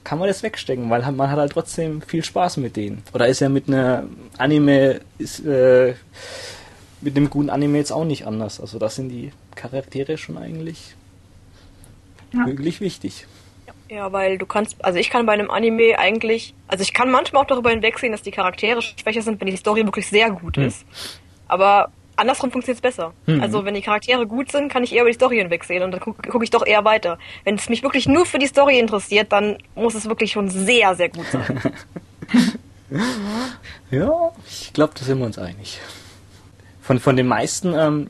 kann man das wegstecken, weil man hat halt trotzdem viel Spaß mit denen. Oder ist ja mit einer Anime, ist, äh, mit einem guten Anime jetzt auch nicht anders. Also das sind die Charaktere schon eigentlich ja. wirklich wichtig. Ja, weil du kannst, also ich kann bei einem Anime eigentlich, also ich kann manchmal auch darüber hinwegsehen, dass die Charaktere schwächer sind, wenn die Story wirklich sehr gut hm. ist. Aber andersrum funktioniert es besser. Hm. Also wenn die Charaktere gut sind, kann ich eher über die Story hinwegsehen und dann gucke guck ich doch eher weiter. Wenn es mich wirklich nur für die Story interessiert, dann muss es wirklich schon sehr, sehr gut sein. [LAUGHS] ja, ich glaube, da sind wir uns einig. Von, von den meisten ähm,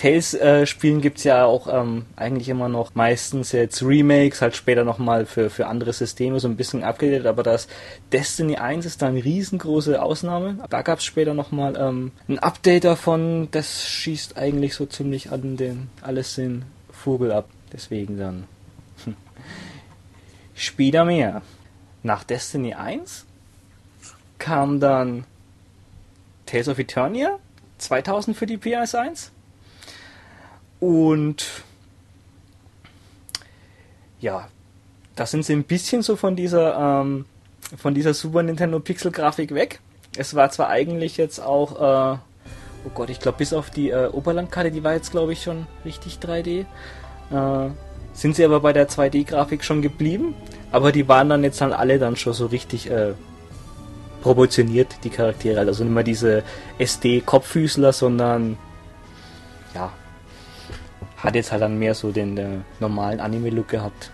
Tales-Spielen äh, gibt es ja auch ähm, eigentlich immer noch meistens jetzt Remakes, halt später nochmal für, für andere Systeme so ein bisschen abgedatet, aber das Destiny 1 ist da eine riesengroße Ausnahme. Da gab es später nochmal ähm, ein Update davon, das schießt eigentlich so ziemlich an den alles den Vogel ab. Deswegen dann. Hm. Später mehr. Nach Destiny 1 kam dann Tales of Eternia 2000 für die PS1 und ja, da sind sie ein bisschen so von dieser, ähm, von dieser Super Nintendo Pixel Grafik weg. Es war zwar eigentlich jetzt auch, äh, oh Gott, ich glaube bis auf die äh, Oberlandkarte, die war jetzt glaube ich schon richtig 3D. Äh, sind sie aber bei der 2D-Grafik schon geblieben, aber die waren dann jetzt halt alle dann schon so richtig äh, proportioniert, die Charaktere. Also nicht mehr diese SD-Kopffüßler, sondern ja, hat jetzt halt dann mehr so den, den normalen Anime-Look gehabt.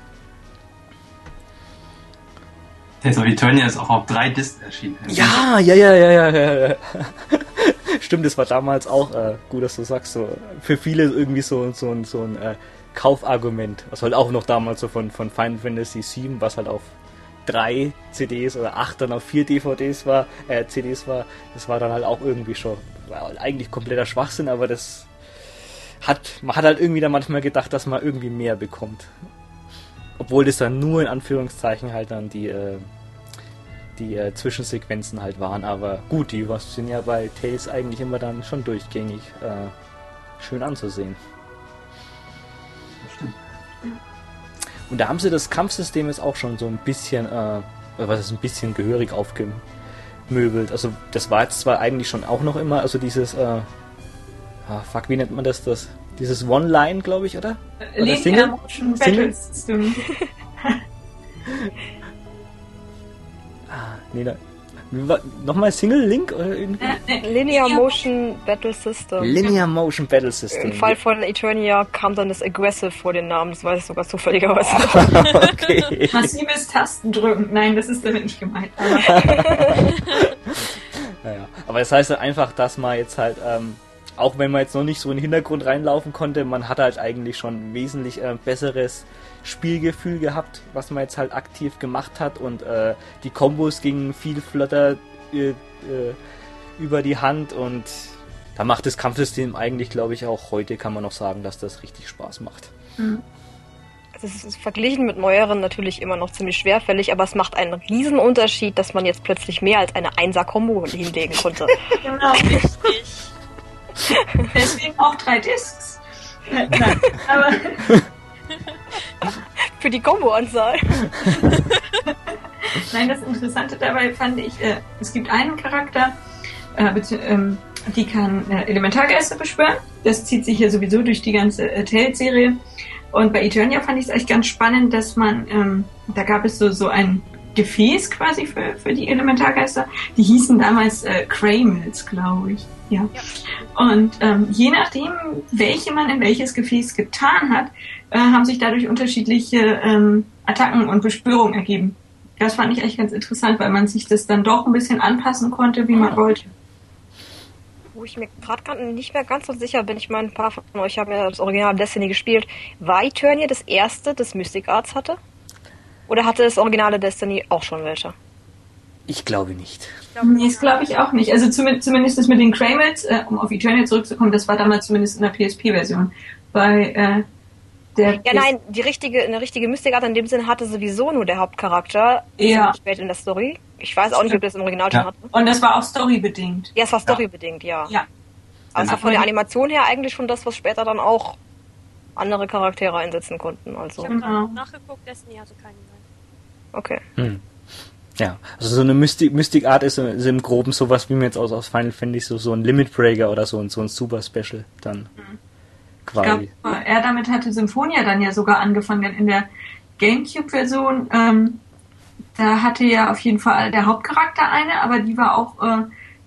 Tales of Eternia ist auch auf drei Discs erschienen. Ja, ja, ja, ja, ja, ja. [LAUGHS] Stimmt, das war damals auch äh, gut, dass du sagst, so für viele irgendwie so, so, so, ein äh, Kaufargument. Was halt auch noch damals so von, von Final Fantasy VII, was halt auf drei CDs oder acht dann auf vier DVDs war, äh, CDs war, das war dann halt auch irgendwie schon war eigentlich kompletter Schwachsinn, aber das hat, man hat halt irgendwie dann manchmal gedacht, dass man irgendwie mehr bekommt. Obwohl das dann nur in Anführungszeichen halt dann die, äh, die äh, Zwischensequenzen halt waren. Aber gut, die sind ja bei Tales eigentlich immer dann schon durchgängig äh, schön anzusehen. Und da haben sie das Kampfsystem jetzt auch schon so ein bisschen, äh, was ist ein bisschen gehörig aufgemöbelt. Also das war jetzt zwar eigentlich schon auch noch immer, also dieses Ah, fuck, wie nennt man das? das dieses One-Line, glaube ich, oder? Oder Single? Motion Single? [LAUGHS] ah, nee, da, Nochmal Single Link? Oder irgendwie? Äh, Linear Motion Battle System. Linear Motion Battle System. Im Fall von Eternia kam dann das Aggressive vor den Namen, das weiß ich sogar zufälligerweise. [LAUGHS] okay. Massives Tastendrücken. Nein, das ist damit nicht gemeint. naja, aber [LAUGHS] das heißt einfach, dass man jetzt halt, ähm, auch wenn man jetzt noch nicht so in den Hintergrund reinlaufen konnte, man hat halt eigentlich schon wesentlich äh, besseres Spielgefühl gehabt, was man jetzt halt aktiv gemacht hat und äh, die Kombos gingen viel flotter äh, äh, über die Hand und da macht das Kampfsystem eigentlich, glaube ich, auch heute kann man noch sagen, dass das richtig Spaß macht. Mhm. Also es ist verglichen mit neueren natürlich immer noch ziemlich schwerfällig, aber es macht einen riesen Unterschied, dass man jetzt plötzlich mehr als eine Einser-Kombo hinlegen konnte. [LAUGHS] genau, richtig. Deswegen auch drei Discs. Nein, aber [LAUGHS] Für die Kombo-Anzahl. [LAUGHS] Nein, das Interessante dabei fand ich, äh, es gibt einen Charakter, äh, ähm, die kann äh, Elementargeister beschwören. Das zieht sich hier sowieso durch die ganze äh, Tales-Serie. Und bei Eternia fand ich es echt ganz spannend, dass man, ähm, da gab es so, so ein Gefäß quasi für, für die Elementargeister. Die hießen damals äh, Kramels, glaube ich. Ja. ja. Und ähm, je nachdem, welche man in welches Gefäß getan hat, äh, haben sich dadurch unterschiedliche ähm, Attacken und Bespürungen ergeben. Das fand ich echt ganz interessant, weil man sich das dann doch ein bisschen anpassen konnte, wie man wollte. Wo ich mir gerade nicht mehr ganz so sicher bin, ich meine, ein paar von euch haben ja das Original Destiny gespielt. War Eternia das erste, das Mystic Arts hatte? Oder hatte das originale Destiny auch schon welche? Ich glaube nicht. nee, das glaube ich auch nicht. Also zumindest, zumindest das mit den Kramels, äh, um auf Eternia zurückzukommen, das war damals zumindest in der PSP-Version. Bei äh, der ja, nein, die richtige, eine richtige Mystic-Art in dem Sinne hatte sowieso nur der Hauptcharakter. Ja. Spät in der Story. Ich weiß auch nicht, ob das im Original schon ja. hatte. Und das war auch storybedingt. Ja, es war storybedingt, ja. Ja. Also von der Animation her eigentlich schon das, was später dann auch andere Charaktere einsetzen konnten. Also. Ich habe genau. nachgeguckt, Destiny hatte keinen. Okay. Hm. Ja, also so eine Mystic, Mystic Art ist, ist, im Groben sowas, wie man jetzt aus, aus Final Fantasy so, so ein Limit Breaker oder so, so ein Super Special dann. Mhm. Quasi. Ich glaube, er damit hatte Symphonia dann ja sogar angefangen, in der Gamecube-Version. Ähm, da hatte ja auf jeden Fall der Hauptcharakter eine, aber die war auch äh,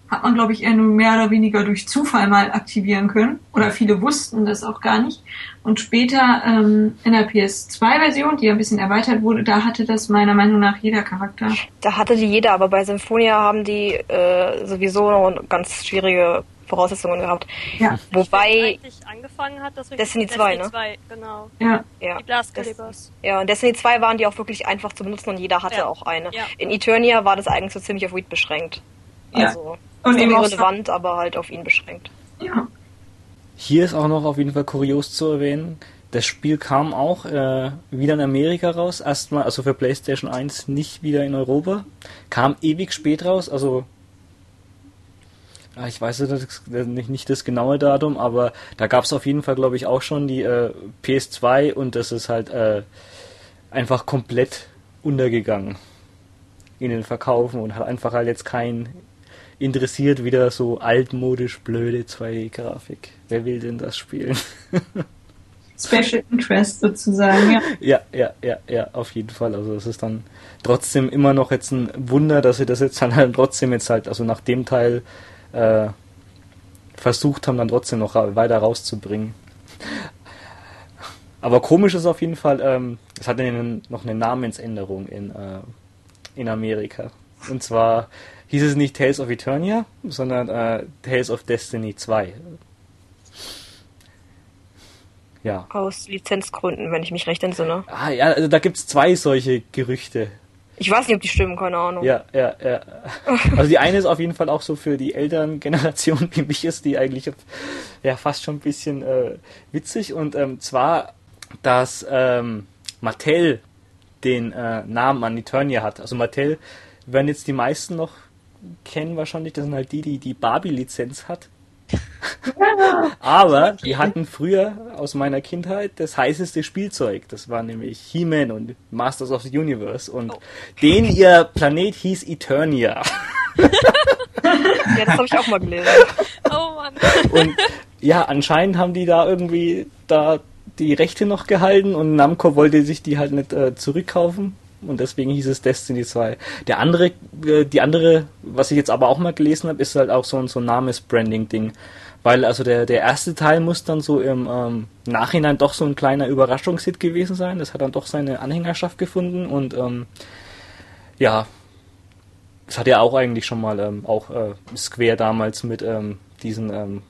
hat man, glaube ich, eher nur mehr oder weniger durch Zufall mal aktivieren können. Oder viele wussten das auch gar nicht. Und später ähm, in der PS2-Version, die ein bisschen erweitert wurde, da hatte das meiner Meinung nach jeder Charakter. Da hatte die jeder, aber bei Symphonia haben die äh, sowieso noch ganz schwierige Voraussetzungen gehabt. Ja. Wobei angefangen hat, das Destiny 2, ne? 2, genau. Ja. ja. Die Blast Calibers. Ja, und Destiny 2 waren die auch wirklich einfach zu benutzen und jeder hatte ja. auch eine. Ja. In Eternia war das eigentlich so ziemlich auf Weed beschränkt. Also und eben relevant, aber halt auf ihn beschränkt. Ja. Hier ist auch noch auf jeden Fall kurios zu erwähnen, das Spiel kam auch äh, wieder in Amerika raus, erstmal, also für PlayStation 1 nicht wieder in Europa, kam ewig spät raus, also ah, ich weiß nicht, nicht das genaue Datum, aber da gab es auf jeden Fall, glaube ich, auch schon die äh, PS2 und das ist halt äh, einfach komplett untergegangen in den Verkaufen und hat einfach halt jetzt kein interessiert wieder so altmodisch blöde 2D-Grafik. Wer will denn das spielen? [LAUGHS] Special Interest sozusagen, ja. Ja, ja, ja, ja, auf jeden Fall. Also es ist dann trotzdem immer noch jetzt ein Wunder, dass sie das jetzt dann halt trotzdem jetzt halt, also nach dem Teil äh, versucht haben, dann trotzdem noch weiter rauszubringen. Aber komisch ist auf jeden Fall, ähm, es hat einen, noch eine Namensänderung in, äh, in Amerika. Und zwar hieß es nicht Tales of Eternia, sondern äh, Tales of Destiny 2. Ja. Aus Lizenzgründen, wenn ich mich recht entsinne. Ah ja, also da gibt es zwei solche Gerüchte. Ich weiß nicht, ob die stimmen, keine Ahnung. Ja, ja, ja. [LAUGHS] Also die eine ist auf jeden Fall auch so für die Elterngeneration wie mich ist, die eigentlich ja fast schon ein bisschen äh, witzig. Und ähm, zwar, dass ähm, Mattel den äh, Namen an Eternia hat. Also Mattel werden jetzt die meisten noch kennen wahrscheinlich, das sind halt die, die die Barbie-Lizenz hat. Aber die hatten früher aus meiner Kindheit das heißeste Spielzeug. Das war nämlich He-Man und Masters of the Universe. Und oh. den ihr Planet hieß Eternia. ja, das habe ich auch mal gelesen. Oh Mann. Und ja, anscheinend haben die da irgendwie da die Rechte noch gehalten und Namco wollte sich die halt nicht äh, zurückkaufen und deswegen hieß es Destiny 2. Der andere, äh, die andere, was ich jetzt aber auch mal gelesen habe, ist halt auch so ein so ein Namens-Branding-Ding. Weil also der, der erste Teil muss dann so im ähm, Nachhinein doch so ein kleiner Überraschungshit gewesen sein. Das hat dann doch seine Anhängerschaft gefunden und ähm, ja, das hat ja auch eigentlich schon mal ähm, auch äh, Square damals mit ähm, diesen ähm,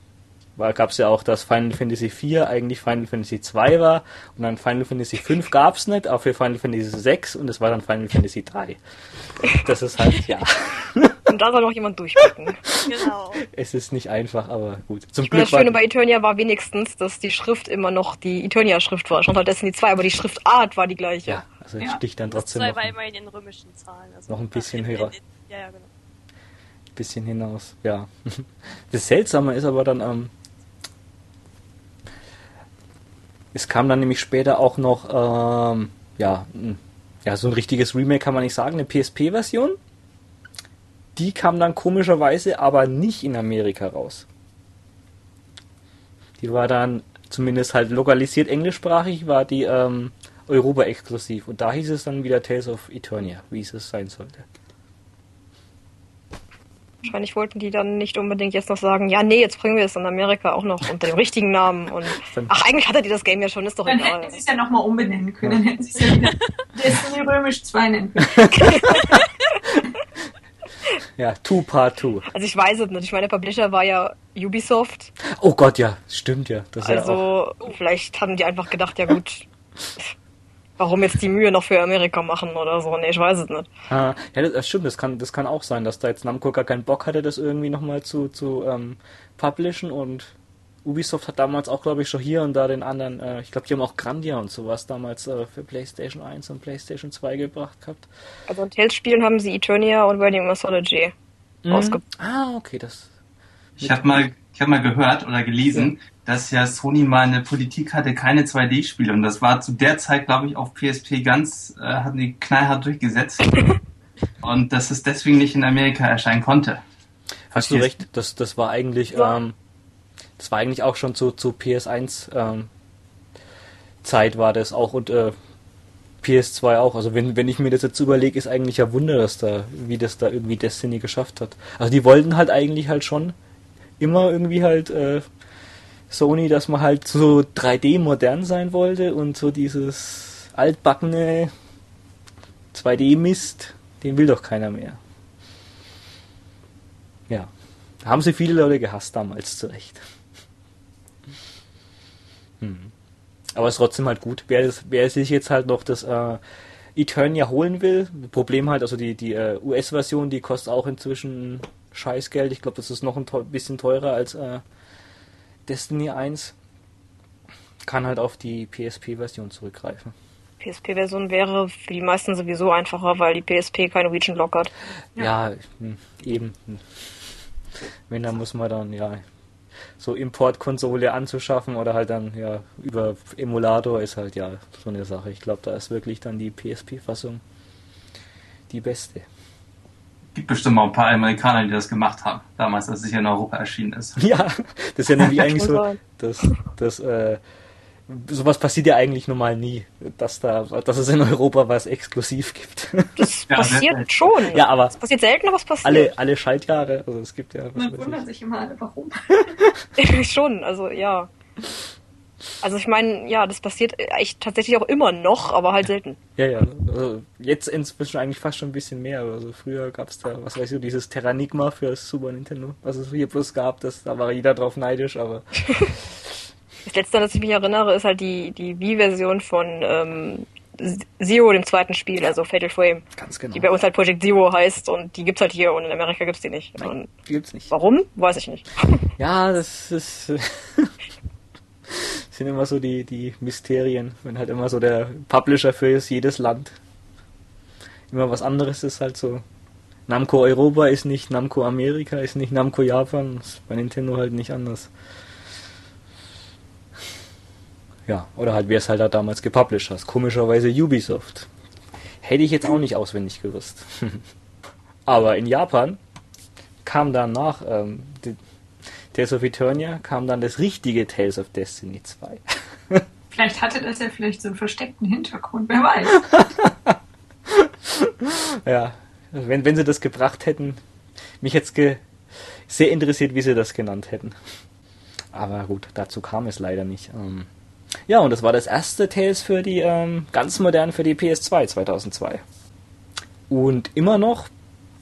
gab es ja auch, dass Final Fantasy IV eigentlich Final Fantasy II war und dann Final Fantasy V gab es nicht, auch für Final Fantasy VI und es war dann Final Fantasy III. Das ist halt, ja. Und da soll noch jemand durchblicken. Genau. Es ist nicht einfach, aber gut. Zum ich Glück das Schöne bei Eternia war wenigstens, dass die Schrift immer noch die Eternia-Schrift war. Schon halt Destiny 2, aber die Schriftart war die gleiche. Ja, also ja. sticht dann trotzdem. Das war immerhin in römischen Zahlen. Also noch ein bisschen höher. Ja, ja, genau. Bisschen hinaus, ja. [LAUGHS] Das Seltsame ist aber dann, ähm, es kam dann nämlich später auch noch, ähm, ja, ja, so ein richtiges Remake kann man nicht sagen, eine PSP-Version. Die kam dann komischerweise aber nicht in Amerika raus. Die war dann zumindest halt lokalisiert englischsprachig, war die ähm, Europa exklusiv. Und da hieß es dann wieder Tales of Eternia, wie es sein sollte. Wahrscheinlich wollten die dann nicht unbedingt jetzt noch sagen, ja, nee, jetzt bringen wir es in Amerika auch noch unter dem richtigen Namen. Und ach, eigentlich hatte die das Game ja schon, ist doch dann egal. Dann hätten sie es ja nochmal umbenennen können. Dann hätten sie es ja wieder [LAUGHS] Destiny Römisch 2 nennen können. ja, Two Part Two. Also ich weiß es nicht. Ich meine, der Publisher war ja Ubisoft. Oh Gott, ja, stimmt ja. also ja vielleicht haben die einfach gedacht, ja gut, warum jetzt die Mühe noch für Amerika machen oder so. Nee, ich weiß es nicht. Ah, ja, das, stimmt, das kann, das kann auch sein, dass da jetzt Namco gar keinen Bock hatte, das irgendwie nochmal zu, zu ähm, publishen und Ubisoft hat damals auch, glaube ich, schon hier und da den anderen, äh, ich glaube, die haben auch Grandia und sowas damals äh, für PlayStation 1 und PlayStation 2 gebracht gehabt. Also in Tales-Spielen haben sie Eternia und Wedding Mythology mhm. ausgebracht. Ah, okay, das. Ich habe mal, ich habe mal gehört oder gelesen, ja dass ja Sony mal eine Politik hatte, keine 2D-Spiele. Und das war zu der Zeit, glaube ich, auf PSP ganz, äh, hatten die knallhart durchgesetzt. [LAUGHS] und dass es deswegen nicht in Amerika erscheinen konnte. Hast du recht, das, das war eigentlich, ja. ähm, das war eigentlich auch schon zu, zu PS1 ähm, Zeit war das auch und äh, PS2 auch. Also wenn, wenn ich mir das jetzt überlege, ist eigentlich ein Wunder, dass da, wie das da irgendwie Destiny geschafft hat. Also die wollten halt eigentlich halt schon immer irgendwie halt äh, Sony, dass man halt so 3D modern sein wollte und so dieses altbackene 2D-Mist, den will doch keiner mehr. Ja, haben sie viele Leute gehasst damals, zu Recht. Hm. Aber es ist trotzdem halt gut. Wer, wer sich jetzt halt noch das äh, Eternia holen will, Problem halt, also die, die uh, US-Version, die kostet auch inzwischen Scheißgeld. Ich glaube, das ist noch ein bisschen teurer als äh, Destiny 1 kann halt auf die PSP-Version zurückgreifen. PSP-Version wäre für die meisten sowieso einfacher, weil die PSP keine Region Lock hat. Ja, ja hm, eben. Wenn, dann muss man dann, ja, so Importkonsole anzuschaffen oder halt dann, ja, über Emulator ist halt, ja, so eine Sache. Ich glaube, da ist wirklich dann die PSP-Fassung die beste gibt bestimmt mal ein paar Amerikaner, die das gemacht haben, damals, als es hier in Europa erschienen ist. Ja, das ist ja nämlich [LAUGHS] eigentlich so, dass, dass äh, sowas passiert ja eigentlich normal nie, dass da, dass es in Europa was exklusiv gibt. Das [LAUGHS] ja, passiert schon. Ja, aber. Es passiert selten, aber es passiert. Alle, alle Schaltjahre, also es gibt ja. Man wundert sich immer alle, warum. [LAUGHS] schon, also ja. Also ich meine, ja, das passiert echt tatsächlich auch immer noch, aber halt selten. Ja, ja. Also jetzt inzwischen eigentlich fast schon ein bisschen mehr. Also früher gab es da, was weiß ich, dieses Terranigma für das Super Nintendo, was es hier bloß gab, das, da war jeder drauf neidisch, aber. [LAUGHS] das letzte, an das ich mich erinnere, ist halt die, die Wii-Version von ähm, Zero, dem zweiten Spiel, also Fatal Frame. Ganz genau. Die bei uns halt Project Zero heißt und die gibt's halt hier und in Amerika gibt's die nicht. Nein, die gibt's nicht. Warum? Weiß ich nicht. Ja, das ist [LAUGHS] [LAUGHS] [LAUGHS] sind immer so die, die Mysterien, wenn halt immer so der Publisher für jedes Land immer was anderes ist halt so. Namco Europa ist nicht Namco Amerika, ist nicht Namco Japan, ist bei Nintendo halt nicht anders. Ja, oder halt wer es halt da damals gepublished hat. Komischerweise Ubisoft. Hätte ich jetzt auch nicht auswendig gewusst. [LAUGHS] Aber in Japan kam danach ähm, Tales of Eternia kam dann das richtige Tales of Destiny 2. [LAUGHS] vielleicht hatte das ja vielleicht so einen versteckten Hintergrund, wer weiß. [LAUGHS] ja, wenn, wenn sie das gebracht hätten, mich jetzt ge sehr interessiert, wie sie das genannt hätten. Aber gut, dazu kam es leider nicht. Ähm, ja, und das war das erste Tales für die ähm, ganz modern für die PS2 2002. Und immer noch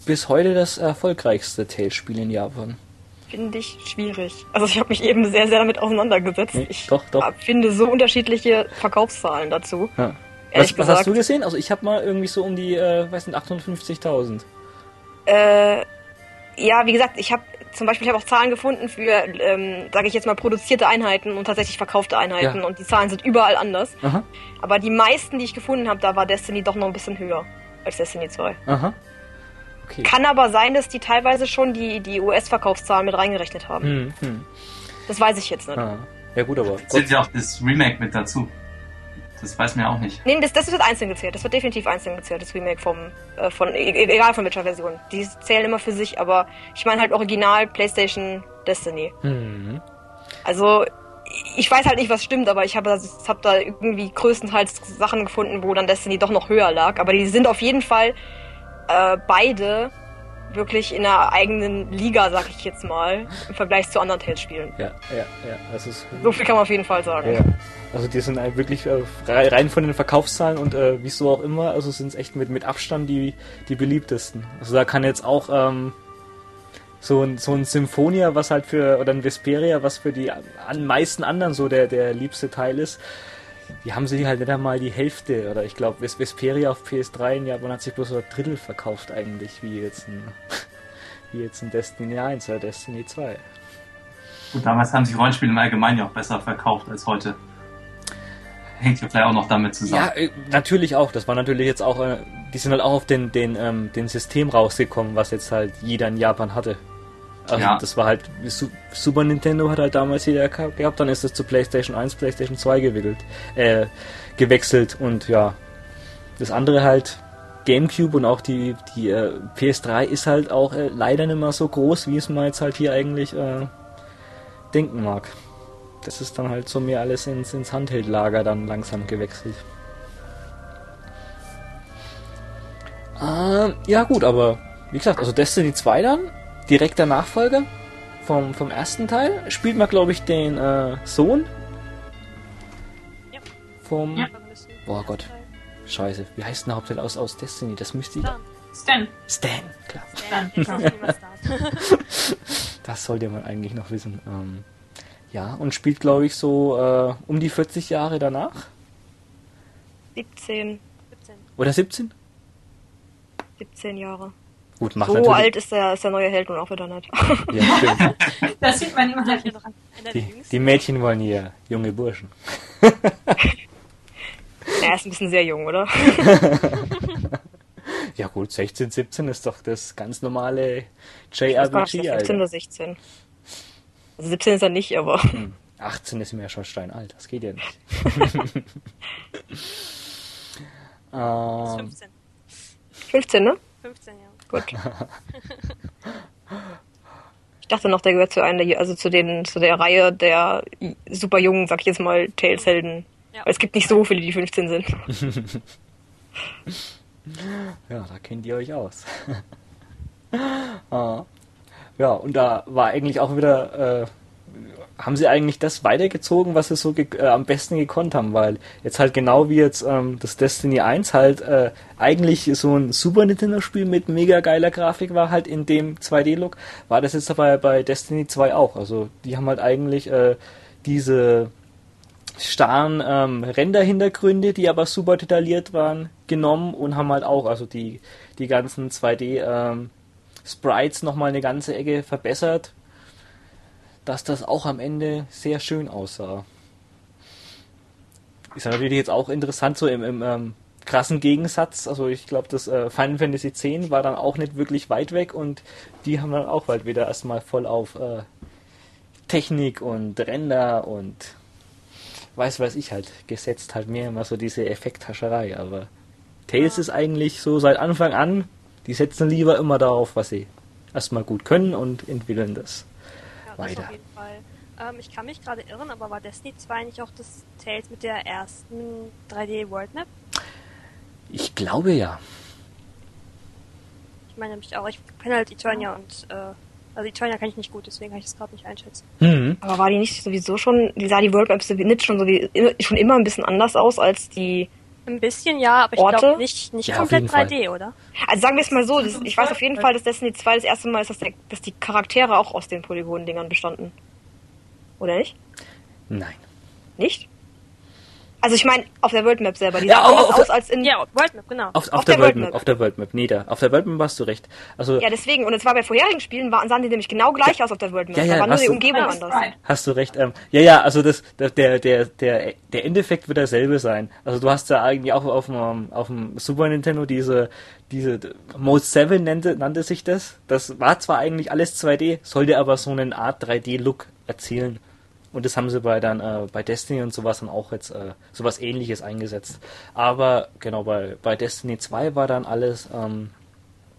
bis heute das erfolgreichste Tales-Spiel in Japan. Finde ich schwierig. Also ich habe mich eben sehr, sehr damit auseinandergesetzt. Nee, ich doch, doch. finde so unterschiedliche Verkaufszahlen dazu. Ja. Was, was, hast du gesehen? Also ich habe mal irgendwie so um die, äh, weiß nicht, 850.000. Äh, ja, wie gesagt, ich habe zum Beispiel ich habe auch Zahlen gefunden für, ähm, sage ich jetzt mal, produzierte Einheiten und tatsächlich verkaufte Einheiten ja. und die Zahlen sind überall anders. Aha. Aber die meisten, die ich gefunden habe, da war Destiny doch noch ein bisschen höher als Destiny 2. Aha. Okay. Kann aber sein, dass die teilweise schon die, die US-Verkaufszahlen mit reingerechnet haben. Hm, hm. Das weiß ich jetzt nicht. Ah. Ja gut, aber... Zählt ja auch das Remake mit dazu. Das weiß man ja auch nicht. Nee, das, das wird einzeln gezählt. Das wird definitiv einzeln gezählt, das Remake vom, äh, von, e, e egal von welcher Version. Die zählen immer für sich, aber ich meine halt original PlayStation Destiny. Mhm. Also, ich weiß halt nicht, was stimmt, aber ich habe hab da irgendwie größtenteils Sachen gefunden, wo dann Destiny doch noch höher lag. Aber die sind auf jeden Fall äh, beide wirklich in einer eigenen Liga, sag ich jetzt mal, im Vergleich zu anderen Tales-Spielen. Ja, ja, ja. Das ist, so viel kann man auf jeden Fall sagen. Ja. Also die sind wirklich äh, rein von den Verkaufszahlen und äh, wieso auch immer, also sind es echt mit, mit Abstand die, die beliebtesten. Also da kann jetzt auch ähm, so ein, so ein Symphonia, was halt für, oder ein Vesperia, was für die an meisten anderen so der, der liebste Teil ist, die haben sich halt nicht einmal die Hälfte, oder ich glaube, Vesperia auf PS3 in Japan hat sich bloß so ein Drittel verkauft eigentlich, wie jetzt ein, [LAUGHS] wie jetzt ein Destiny 1 oder Destiny 2. Gut, damals haben sich Rollenspiele im Allgemeinen ja auch besser verkauft als heute. Hängt ja vielleicht auch noch damit zusammen. Ja, äh, natürlich auch. Das war natürlich jetzt auch, äh, die sind halt auch auf den, den, ähm, den System rausgekommen, was jetzt halt jeder in Japan hatte. Also ja. das war halt, Super Nintendo hat halt damals jeder gehabt, dann ist es zu PlayStation 1, PlayStation 2 gewickelt, äh, gewechselt und ja, das andere halt GameCube und auch die, die äh, PS3 ist halt auch äh, leider nicht mehr so groß, wie es man jetzt halt hier eigentlich äh, denken mag. Das ist dann halt so mehr alles ins, ins Handheldlager dann langsam gewechselt. Äh, ja gut, aber wie gesagt, also Destiny 2 dann direkter Nachfolger vom, vom ersten Teil. Spielt man, glaube ich, den äh, Sohn ja. vom. Ja. Boah Gott. Scheiße. Wie heißt denn der Hauptteil aus, aus Destiny? Das müsste ich. Stan. Stan, klar. Stan, [LAUGHS] [LAUGHS] das sollte man eigentlich noch wissen. Ähm, ja, und spielt, glaube ich, so äh, um die 40 Jahre danach. 17. 17. Oder 17? 17 Jahre. Gut, macht so natürlich. alt ist der, ist der neue Held nun auch wieder nicht. [LAUGHS] Ja, stimmt. [LAUGHS] das sieht man immer halt die, die Mädchen wollen hier junge Burschen. [LAUGHS] er ist ein bisschen sehr jung, oder? ja gut, 16, 17 ist doch das ganz normale JRPG. 17 oder 16. Also 17 ist er nicht, aber... 18 hm, ist mir ja schon steinalt, das geht ja nicht. ähm, 15. 15, ne? 15, ja. Gut. [LAUGHS] Ich dachte noch, der gehört zu einer, also zu den, zu der Reihe der super jungen, sag ich jetzt mal, Tales-Helden. Ja. Weil es gibt nicht so viele, die 15 sind. [LAUGHS] ja, da kennt ihr euch aus. [LAUGHS] ah. Ja, und da war eigentlich auch wieder äh, haben sie eigentlich das weitergezogen, was sie so äh, am besten gekonnt haben, weil jetzt halt genau wie jetzt ähm, das Destiny 1 halt äh, eigentlich so ein Super Nintendo Spiel mit mega geiler Grafik war, halt in dem 2D-Look, war das jetzt dabei bei Destiny 2 auch. Also die haben halt eigentlich äh, diese starren ähm, Render-Hintergründe, die aber super detailliert waren, genommen und haben halt auch also die, die ganzen 2D ähm, Sprites nochmal eine ganze Ecke verbessert dass das auch am Ende sehr schön aussah. Ist natürlich jetzt auch interessant, so im, im ähm, krassen Gegensatz. Also ich glaube, das äh, Final Fantasy X war dann auch nicht wirklich weit weg und die haben dann auch bald wieder erstmal voll auf äh, Technik und Render und weiß weiß ich halt gesetzt halt mehr immer so diese Effekthascherei. Aber Tales ist eigentlich so seit Anfang an, die setzen lieber immer darauf, was sie erstmal gut können und entwickeln das weiter. auf jeden Fall. Ähm, ich kann mich gerade irren, aber war Destiny 2 nicht auch das Tales mit der ersten 3D World Map? Ich glaube ja. meine nämlich auch. Ich kenne halt Eternia und äh, also Eternia kann ich nicht gut, deswegen kann ich das gerade nicht einschätzen. Mhm. Aber war die nicht sowieso schon, die sah die World Maps nicht schon so wie schon immer ein bisschen anders aus als die ein bisschen ja, aber ich glaube nicht, nicht ja, komplett 3D, Fall. oder? Also sagen wir es mal so, das, ich weiß auf jeden Fall, dass Destiny 2 das erste Mal ist, dass, der, dass die Charaktere auch aus den Polygon-Dingern bestanden. Oder nicht? Nein. Nicht? Also ich meine, auf der World Map selber, die ja, sah anders aus als in... Ja, World Map, genau. Auf, auf, auf der, der World Map. Auf der World Map, nee, da. Auf der World Map hast du recht. Also, ja, deswegen. Und es war bei vorherigen Spielen, waren, sahen die nämlich genau gleich ja, aus auf der World Map. Ja, ja, da war nur die Umgebung du, anders. Hast du recht. Ähm, ja, ja, also das, der, der, der, der Endeffekt wird derselbe sein. Also du hast da eigentlich auch auf dem, auf dem Super Nintendo diese, diese Mode 7 nannte, nannte sich das. Das war zwar eigentlich alles 2D, sollte aber so einen Art 3D-Look erzielen. Und das haben sie bei dann äh, bei Destiny und sowas dann auch jetzt äh, sowas ähnliches eingesetzt. Aber genau, bei, bei Destiny 2 war dann alles, ähm,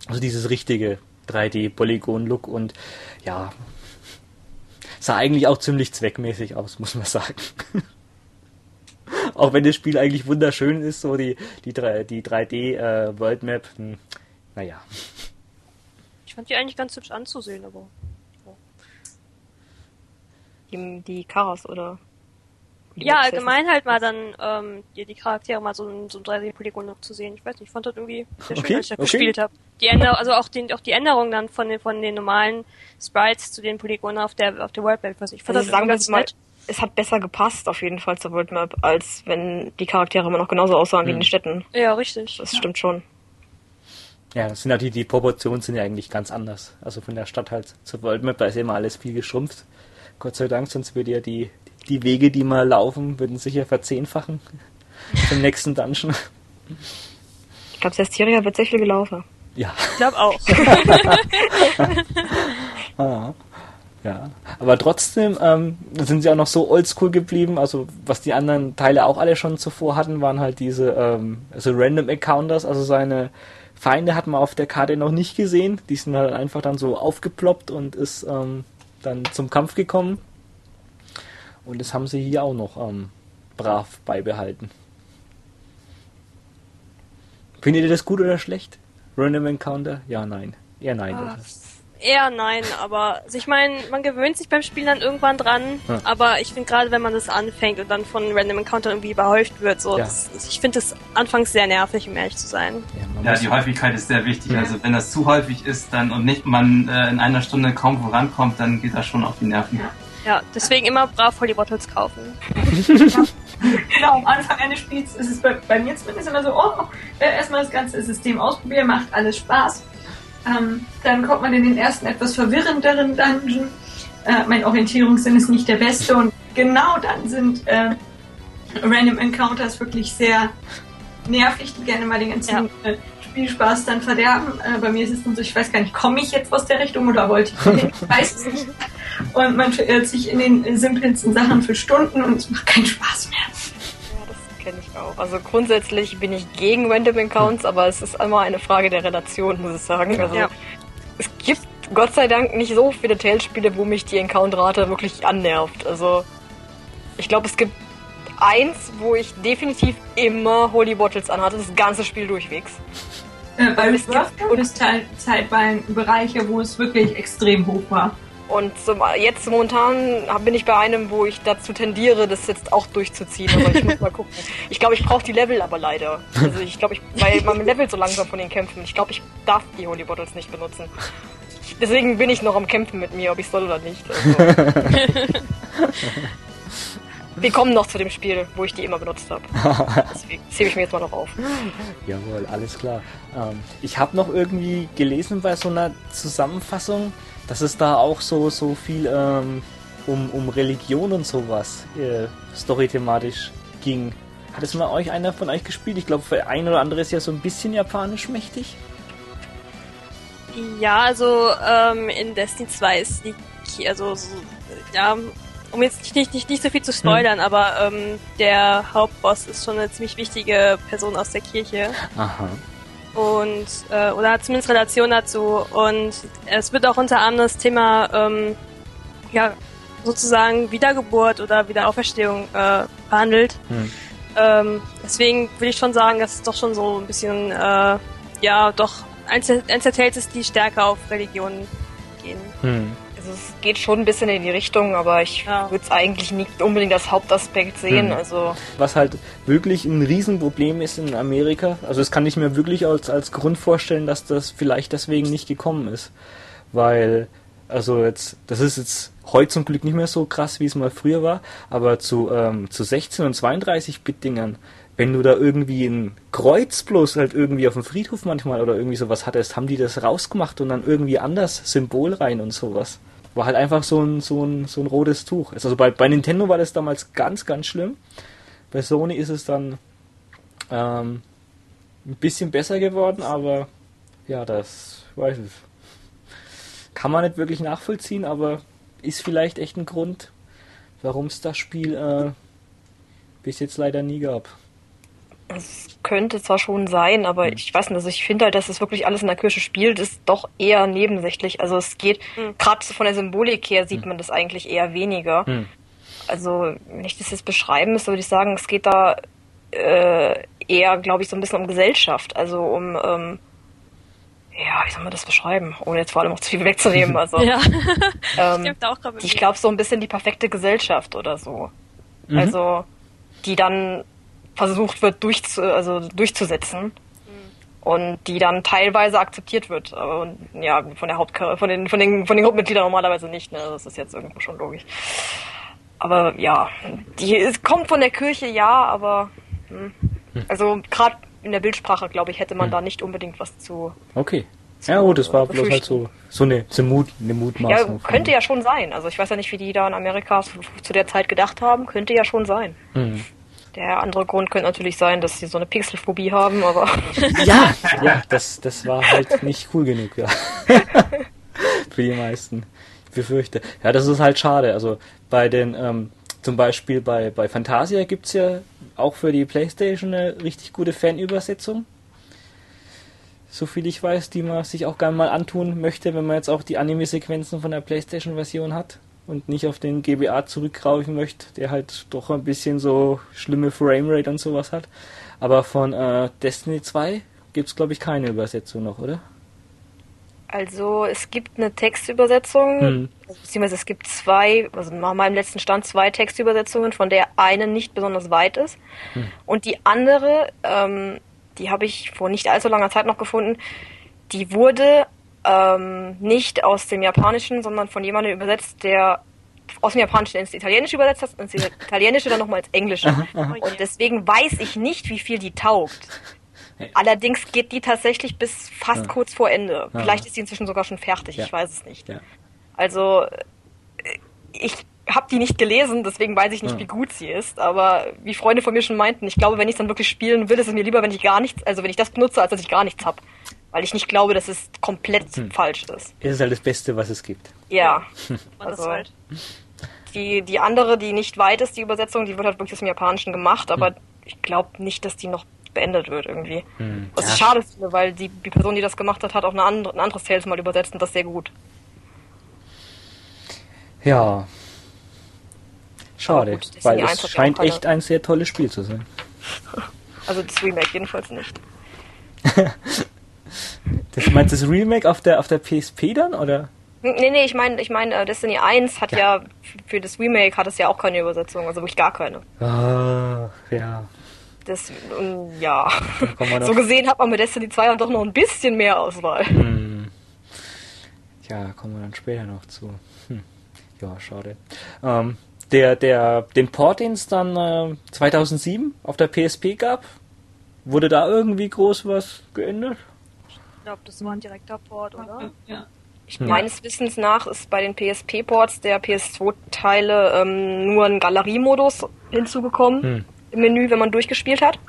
also dieses richtige 3D-Polygon-Look und ja, sah eigentlich auch ziemlich zweckmäßig aus, [LAUGHS] muss man sagen. auch wenn das Spiel eigentlich wunderschön ist, so die, die, 3, die 3D äh, hm, naja. Ich fand die eigentlich ganz hübsch anzusehen, aber die, die Karas oder ja, allgemein halt mal dann ähm, die, die Charaktere mal so, in, so ein 3D-Polygon zu sehen. Ich weiß nicht, ich fand das irgendwie sehr schön, okay, als ich das okay. gespielt habe. Die Änderung, also auch, den, auch die Änderung dann von den, von den normalen Sprites zu den Polygonen auf der auf der World Map. Ich fand also das sagen ganz mal, es hat besser gepasst auf jeden Fall zur World Map, als wenn die Charaktere immer noch genauso aussahen hm. wie in den Städten. Ja, richtig. Das ja. stimmt schon. Ja, das sind ja die, die Proportionen sind ja eigentlich ganz anders. Also von der Stadt halt zur World Map, da ist immer alles viel geschrumpft. Gott sei Dank, sonst würde ja die, die Wege, die mal laufen, würden sicher verzehnfachen [LAUGHS] zum nächsten Dungeon. Ich glaube, Sestiria wird sehr viel gelaufen. Ja. Ich glaube auch. [LAUGHS] [LAUGHS] ah, ja. Aber trotzdem ähm, sind sie auch noch so oldschool geblieben. Also was die anderen Teile auch alle schon zuvor hatten, waren halt diese ähm, also Random Encounters, also seine Feinde hat man auf der Karte noch nicht gesehen. Die sind halt einfach dann so aufgeploppt und ist ähm, dann zum Kampf gekommen. Und das haben sie hier auch noch ähm, brav beibehalten. Findet ihr das gut oder schlecht? Random Encounter? Ja, nein. Eher nein. Ah, eher nein, aber also ich meine, man gewöhnt sich beim Spielen dann irgendwann dran, ja. aber ich finde gerade, wenn man das anfängt und dann von Random Encounter irgendwie überhäuft wird, so, ja. das, ich finde das anfangs sehr nervig, um ehrlich zu sein. Ja, ja die Häufigkeit ist sehr wichtig. Also wenn das zu häufig ist dann und nicht man äh, in einer Stunde kaum vorankommt, dann geht das schon auf die Nerven. Ja, deswegen immer brav Holy Bottles kaufen. [LAUGHS] genau, am Anfang eines Spiels ist es bei, bei mir zumindest immer so, oh, äh, erstmal das ganze System ausprobieren, macht alles Spaß. Ähm, dann kommt man in den ersten etwas verwirrenderen Dungeon. Äh, mein Orientierungssinn ist nicht der beste und genau dann sind äh, Random Encounters wirklich sehr nervig, die gerne mal den ganzen ja. äh, Spielspaß dann verderben. Äh, bei mir ist es dann so, ich weiß gar nicht, komme ich jetzt aus der Richtung oder wollte ich? Ich weiß es nicht. Und man verirrt sich in den simpelsten Sachen für Stunden und es macht keinen Spaß mehr kenne ich auch. Also grundsätzlich bin ich gegen Random Accounts, aber es ist immer eine Frage der Relation, muss ich sagen. Also ja. es gibt Gott sei Dank nicht so viele Tales-Spiele, wo mich die Encounter-Rate wirklich annervt. Also ich glaube, es gibt eins, wo ich definitiv immer Holy Bottles anhatte, das ganze Spiel durchwegs. Äh, bei Reserve gibt es zeitweilen Bereiche, wo es wirklich extrem hoch war. Und zum, jetzt momentan bin ich bei einem, wo ich dazu tendiere, das jetzt auch durchzuziehen. Aber ich muss mal gucken. Ich glaube, ich brauche die Level aber leider. Also ich glaube, ich, weil man levelt so langsam von den Kämpfen. Ich glaube, ich darf die Holy Bottles nicht benutzen. Deswegen bin ich noch am Kämpfen mit mir, ob ich soll oder nicht. Also. [LAUGHS] Wir kommen noch zu dem Spiel, wo ich die immer benutzt habe. [LAUGHS] Deswegen zähle ich mir jetzt mal noch auf. Jawohl, alles klar. Ähm, ich habe noch irgendwie gelesen bei so einer Zusammenfassung, dass es da auch so, so viel ähm, um, um Religion und sowas äh, storythematisch ging. Hat es mal euch einer von euch gespielt? Ich glaube, für ein oder andere ist ja so ein bisschen japanisch mächtig. Ja, also ähm, in Destiny 2 ist die, also so, ja, um jetzt nicht, nicht, nicht so viel zu spoilern, hm. aber ähm, der Hauptboss ist schon eine ziemlich wichtige Person aus der Kirche. Aha und äh, oder hat zumindest Relation dazu und es wird auch unter anderem das Thema ähm, ja sozusagen Wiedergeburt oder Wiederauferstehung äh, behandelt. Hm. Ähm, deswegen würde ich schon sagen, dass es doch schon so ein bisschen äh, ja doch eins der, eins der Tales ist, die stärker auf Religion gehen. Hm. Also es geht schon ein bisschen in die Richtung, aber ich ja. würde es eigentlich nicht unbedingt als Hauptaspekt sehen. Hm. Also Was halt wirklich ein Riesenproblem ist in Amerika, also das kann ich mir wirklich als, als Grund vorstellen, dass das vielleicht deswegen nicht gekommen ist. Weil, also jetzt, das ist jetzt heute zum Glück nicht mehr so krass, wie es mal früher war, aber zu, ähm, zu 16 und 32 Bit-Dingern, wenn du da irgendwie ein Kreuz bloß halt irgendwie auf dem Friedhof manchmal oder irgendwie sowas hattest, haben die das rausgemacht und dann irgendwie anders Symbol rein und sowas. War halt einfach so ein, so ein, so ein rotes Tuch. Also bei, bei Nintendo war das damals ganz, ganz schlimm. Bei Sony ist es dann ähm, ein bisschen besser geworden, aber ja, das weiß ich. Kann man nicht wirklich nachvollziehen, aber ist vielleicht echt ein Grund, warum es das Spiel äh, bis jetzt leider nie gab. Es könnte zwar schon sein, aber hm. ich weiß nicht, also ich finde halt, dass es wirklich alles in der Kirche spielt, ist doch eher nebensächlich. Also es geht, hm. gerade von der Symbolik her sieht hm. man das eigentlich eher weniger. Hm. Also, wenn ich das jetzt beschreiben müsste, würde ich sagen, es geht da äh, eher, glaube ich, so ein bisschen um Gesellschaft, also um ähm, ja, wie soll man das beschreiben, ohne jetzt vor allem auch zu viel wegzunehmen. [LAUGHS] Also, ja. ähm, ich glaube, so ein bisschen die perfekte Gesellschaft oder so. Mhm. Also, die dann versucht wird durchzu, also durchzusetzen mhm. und die dann teilweise akzeptiert wird. Und ja, von der Haupt von den von den von den Gruppenmitgliedern normalerweise nicht. Ne? Das ist jetzt irgendwo schon logisch. Aber ja, die es kommt von der Kirche, ja, aber hm. hm. also gerade in der Bildsprache, glaube ich, hätte man hm. da nicht unbedingt was zu. Okay. Zu ja, gut, das war bloß halt so, so eine, so Mut, eine Mutmaßung. Ja, könnte ja schon sein. Also ich weiß ja nicht, wie die da in Amerika zu, zu der Zeit gedacht haben. Könnte ja schon sein. Mhm. Der andere Grund könnte natürlich sein, dass sie so eine Pixelphobie haben, aber. [LAUGHS] Ja, ja, das, das war halt nicht cool genug, ja. [LAUGHS] Für die meisten. Ich befürchte. Ja, das ist halt schade. Also bei den, ähm, zum Beispiel bei, bei Fantasia gibt's ja auch für die Playstation eine richtig gute Fanübersetzung. So viel ich weiß, die man sich auch gerne mal antun möchte, wenn man jetzt auch die Anime-Sequenzen von der Playstation-Version hat und nicht auf den GBA zurückgreifen möchte, der halt doch ein bisschen so schlimme Framerate und sowas hat. Aber von äh, Destiny 2 gibt's glaube ich keine Übersetzung noch, oder? Also es gibt eine Textübersetzung, hm. beziehungsweise es gibt zwei, also nach meinem letzten Stand zwei Textübersetzungen, von der eine nicht besonders weit ist. Hm. Und die andere, ähm, die habe ich vor nicht allzu langer Zeit noch gefunden, die wurde ähm, nicht aus dem Japanischen, sondern von jemandem übersetzt, der aus dem Japanischen ins Italienische übersetzt hat, ins Italienische dann nochmal ins Englische. Aha, aha. Und deswegen weiß ich nicht, wie viel die taugt. Allerdings geht die tatsächlich bis fast ja. kurz vor Ende. Ja. Vielleicht ist sie inzwischen sogar schon fertig, ja. ich weiß es nicht. Also, äh, ich habe die nicht gelesen, deswegen weiß ich nicht, wie gut sie ist. Aber wie Freunde von mir schon meinten, ich glaube, wenn ich es dann wirklich spielen will, ist es mir lieber, wenn ich gar nichts, also wenn ich das benutze, als dass ich gar nichts habe. Weil ich nicht glaube, dass es komplett hm. falsch ist. Es ist halt das Beste, was es gibt. Ja. [LAUGHS] also, halt. die, die andere, die nicht weit ist, die Übersetzung, die wird halt wirklich aus dem Japanischen gemacht, aber hm. ich glaube nicht, dass die noch beendet wird irgendwie. Hm, Was ja. ich schade finde, weil die, die Person, die das gemacht hat, hat auch eine andere, ein anderes Tales mal übersetzt und das sehr gut. Ja. Schade, gut, weil es scheint echt ein sehr tolles Spiel zu sein. [LAUGHS] Also das Remake jedenfalls nicht. [LAUGHS] das meinst du das Remake auf der auf der PSP dann oder? Nee, nee, ich meine, ich meine, äh, Destiny 1 hat ja. ja. für das Remake hat es ja auch keine Übersetzung, also wirklich gar keine. Ah, ja. Das, ja. [LAUGHS] So gesehen hat man mit Destiny 2 dann doch noch ein bisschen mehr Auswahl. Hm. Ja, kommen wir dann später noch zu. Hm. Ja, schade. Ähm, der, der, den Port, den es dann äh, 2007 auf der PSP gab, wurde da irgendwie groß was geändert? Ich glaube, das war ein direkter Port, oder? Ja. Ich, meines Wissens nach ist bei den PSP-Ports der PS2-Teile ähm, nur ein Galeriemodus hinzugekommen. Hm im Menü, wenn man durchgespielt hat.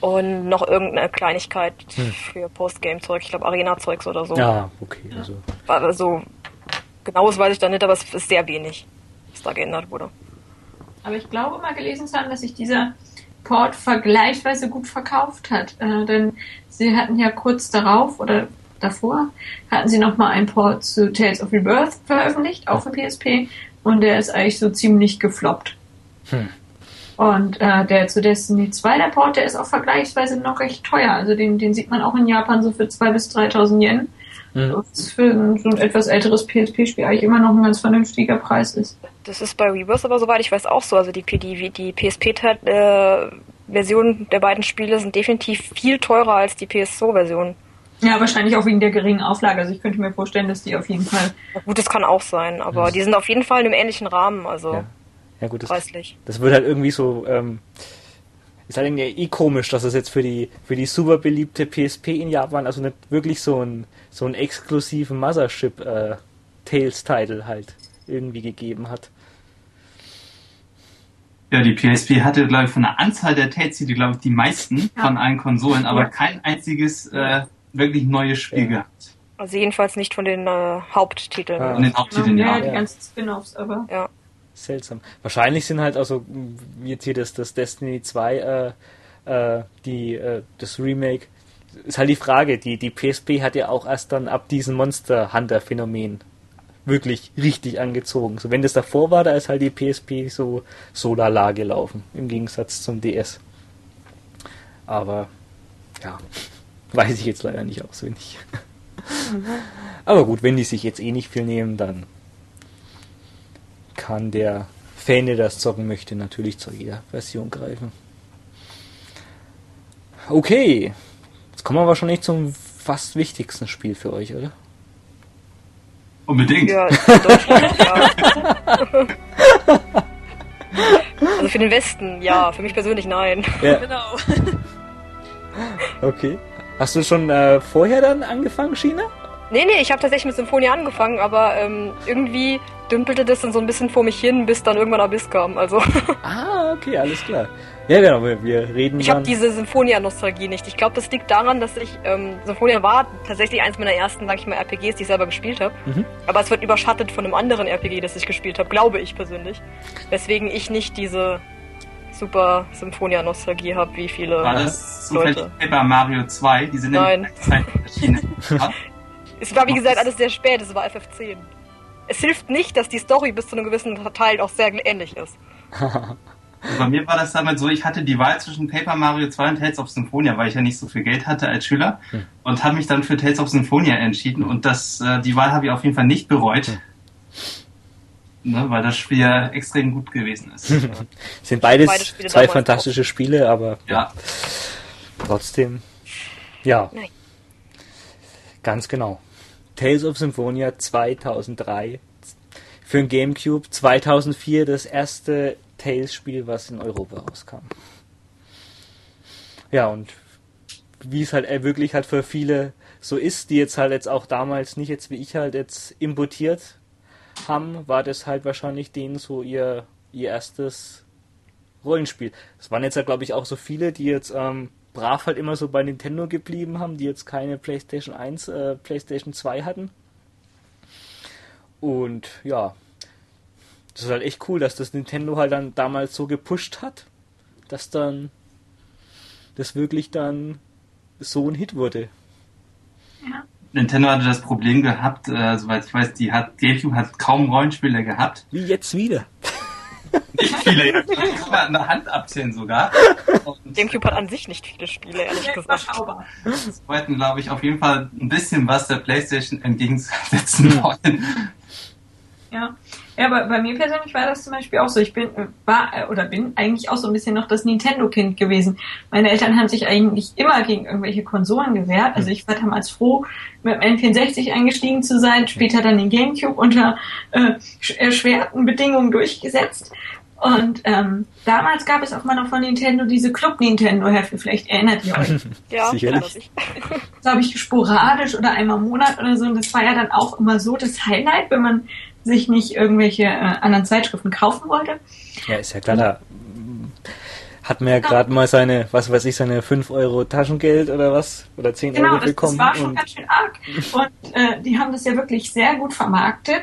Und noch irgendeine Kleinigkeit hm. für Postgame-Zeug, ich glaube Arena-Zeugs oder so. Ja, okay. Also. also genaues weiß ich da nicht, aber es ist sehr wenig, was da geändert wurde. Aber ich glaube mal gelesen zu haben, dass sich dieser Port vergleichsweise gut verkauft hat. Äh, denn sie hatten ja kurz darauf oder davor hatten sie nochmal einen Port zu Tales of Rebirth veröffentlicht, auch für PSP. Und der ist eigentlich so ziemlich gefloppt. Hm. Und äh, der zu Destiny 2, der Port, der ist auch vergleichsweise noch recht teuer. Also den, den sieht man auch in Japan so für 2.000 bis 3.000 Yen. Mhm. Was für ein, so ein etwas älteres PSP-Spiel eigentlich immer noch ein ganz vernünftiger Preis ist. Das ist bei Reverse aber soweit ich weiß auch so. Also die, die, die PSP-Version der beiden Spiele sind definitiv viel teurer als die PSO-Version. Ja, wahrscheinlich auch wegen der geringen Auflage. Also ich könnte mir vorstellen, dass die auf jeden Fall. Ja, gut, das kann auch sein, aber ja. die sind auf jeden Fall in einem ähnlichen Rahmen, also ja. Ja, gut, das, preislich. Das wird halt irgendwie so, ähm, ist halt irgendwie eh komisch, dass es jetzt für die, für die super beliebte PSP in Japan also nicht wirklich so ein, so einen exklusiven Mothership äh, Tales-Title halt irgendwie gegeben hat. Ja, die PSP hatte, glaube ich, von der Anzahl der Tales, die, glaube ich, die meisten ja. von allen Konsolen, aber kein einziges äh, wirklich neues Spiel ja. gehabt. Also jedenfalls nicht von den äh, Haupttiteln. Ja. Von den Haupttiteln, ja. Ja, die ganzen Spin-offs, aber. Ja. Seltsam. Wahrscheinlich sind halt also jetzt hier das, das Destiny 2, äh, äh, die, äh, das Remake, ist halt die Frage, die, die PSP hat ja auch erst dann ab diesem Monster Hunter Phänomen wirklich richtig angezogen. So wenn das davor war, da ist halt die PSP so so lala gelaufen, im Gegensatz zum DS. Aber ja, [LAUGHS] weiß ich jetzt leider nicht auswendig. [LAUGHS] Aber gut, wenn die sich jetzt eh nicht viel nehmen, dann kann der Fan, der das zocken möchte, natürlich zu jeder Version greifen. Okay, jetzt kommen wir wahrscheinlich zum fast wichtigsten Spiel für euch, oder? Unbedingt. Ja, [LAUGHS] ja. also für den Westen, ja. Für mich persönlich nein. Ja. Genau. [LAUGHS] Okay. Hast du schon äh, vorher dann angefangen, China? Nee, nee, ich habe tatsächlich mit Symphonie angefangen, aber ähm, irgendwie dümpelte das dann so ein bisschen vor mich hin, bis dann irgendwann Abyss kam. Also. Ah, okay, alles klar. Ja, genau, wir, wir reden. Ich habe diese Symphonia-Nostalgie nicht. Ich glaube, das liegt daran, dass ich ähm, Symphonia war tatsächlich eins meiner ersten, sag ich mal, RPGs, die ich selber gespielt habe. Mhm. Aber es wird überschattet von einem anderen RPG, das ich gespielt habe, glaube ich persönlich. Weswegen ich nicht diese super Symphonia-Nostalgie habe, wie viele War das Leute. Paper Mario 2? Die sind Nein. erschienen. [LAUGHS] es war wie gesagt alles sehr spät, es war FF10 es hilft nicht, dass die Story bis zu einem gewissen Teil auch sehr ähnlich ist. [LAUGHS] Bei mir war das damals so, ich hatte die Wahl zwischen Paper Mario 2 und Tales of Symphonia, weil ich ja nicht so viel Geld hatte als Schüler hm. und habe mich dann für Tales of Symphonia entschieden und das, äh, die Wahl habe ich auf jeden Fall nicht bereut. Hm. Ne, weil das Spiel ja extrem gut gewesen ist. [LAUGHS] sind beides Beide zwei fantastische auch. Spiele, aber ja. trotzdem, ja. Nein. Ganz genau. Tales of Symphonia 2003 für den Gamecube, 2004 das erste Tales-Spiel, was in Europa rauskam. Ja, und wie es halt äh, wirklich halt für viele so ist, die jetzt halt jetzt auch damals nicht jetzt wie ich halt jetzt importiert haben, war das halt wahrscheinlich denen so ihr, ihr erstes Rollenspiel. Es waren jetzt halt, glaube ich, auch so viele, die jetzt ähm, brav halt immer so bei Nintendo geblieben haben, die jetzt keine PlayStation 1, äh, PlayStation 2 hatten. Und ja, das ist halt echt cool, dass das Nintendo halt dann damals so gepusht hat, dass dann das wirklich dann so ein Hit wurde. Ja. Nintendo hatte das Problem gehabt, äh, soweit ich weiß, die hat GameCube hat kaum Rollenspiele gehabt. Wie jetzt wieder. Nicht viele, ja. [LAUGHS] kann man an der Hand abzählen sogar. Und GameCube hat an sich nicht viele Spiele, ehrlich gesagt. Das wollten, glaube ich, auf jeden Fall ein bisschen was der PlayStation entgegensetzen hm. wollen. Ja. Ja, aber bei mir persönlich war das zum Beispiel auch so. Ich bin, war äh, oder bin eigentlich auch so ein bisschen noch das Nintendo-Kind gewesen. Meine Eltern haben sich eigentlich immer gegen irgendwelche Konsolen gewehrt. Also ich war damals froh, mit dem N64 eingestiegen zu sein, später dann den Gamecube unter äh, erschwerten Bedingungen durchgesetzt. Und ähm, damals gab es auch mal noch von Nintendo diese Club Nintendo-Hefte, vielleicht erinnert ihr euch. [LAUGHS] ja, sicherlich. [LAUGHS] Glaube ich, sporadisch oder einmal im Monat oder so. Und das war ja dann auch immer so das Highlight, wenn man sich nicht irgendwelche äh, anderen Zeitschriften kaufen wollte. Ja, ist ja klar. Da hat man ja gerade mal seine, was weiß ich, seine 5 Euro Taschengeld oder was, oder 10 genau, Euro bekommen. Genau, das war schon ganz schön arg. Und äh, die haben das ja wirklich sehr gut vermarktet.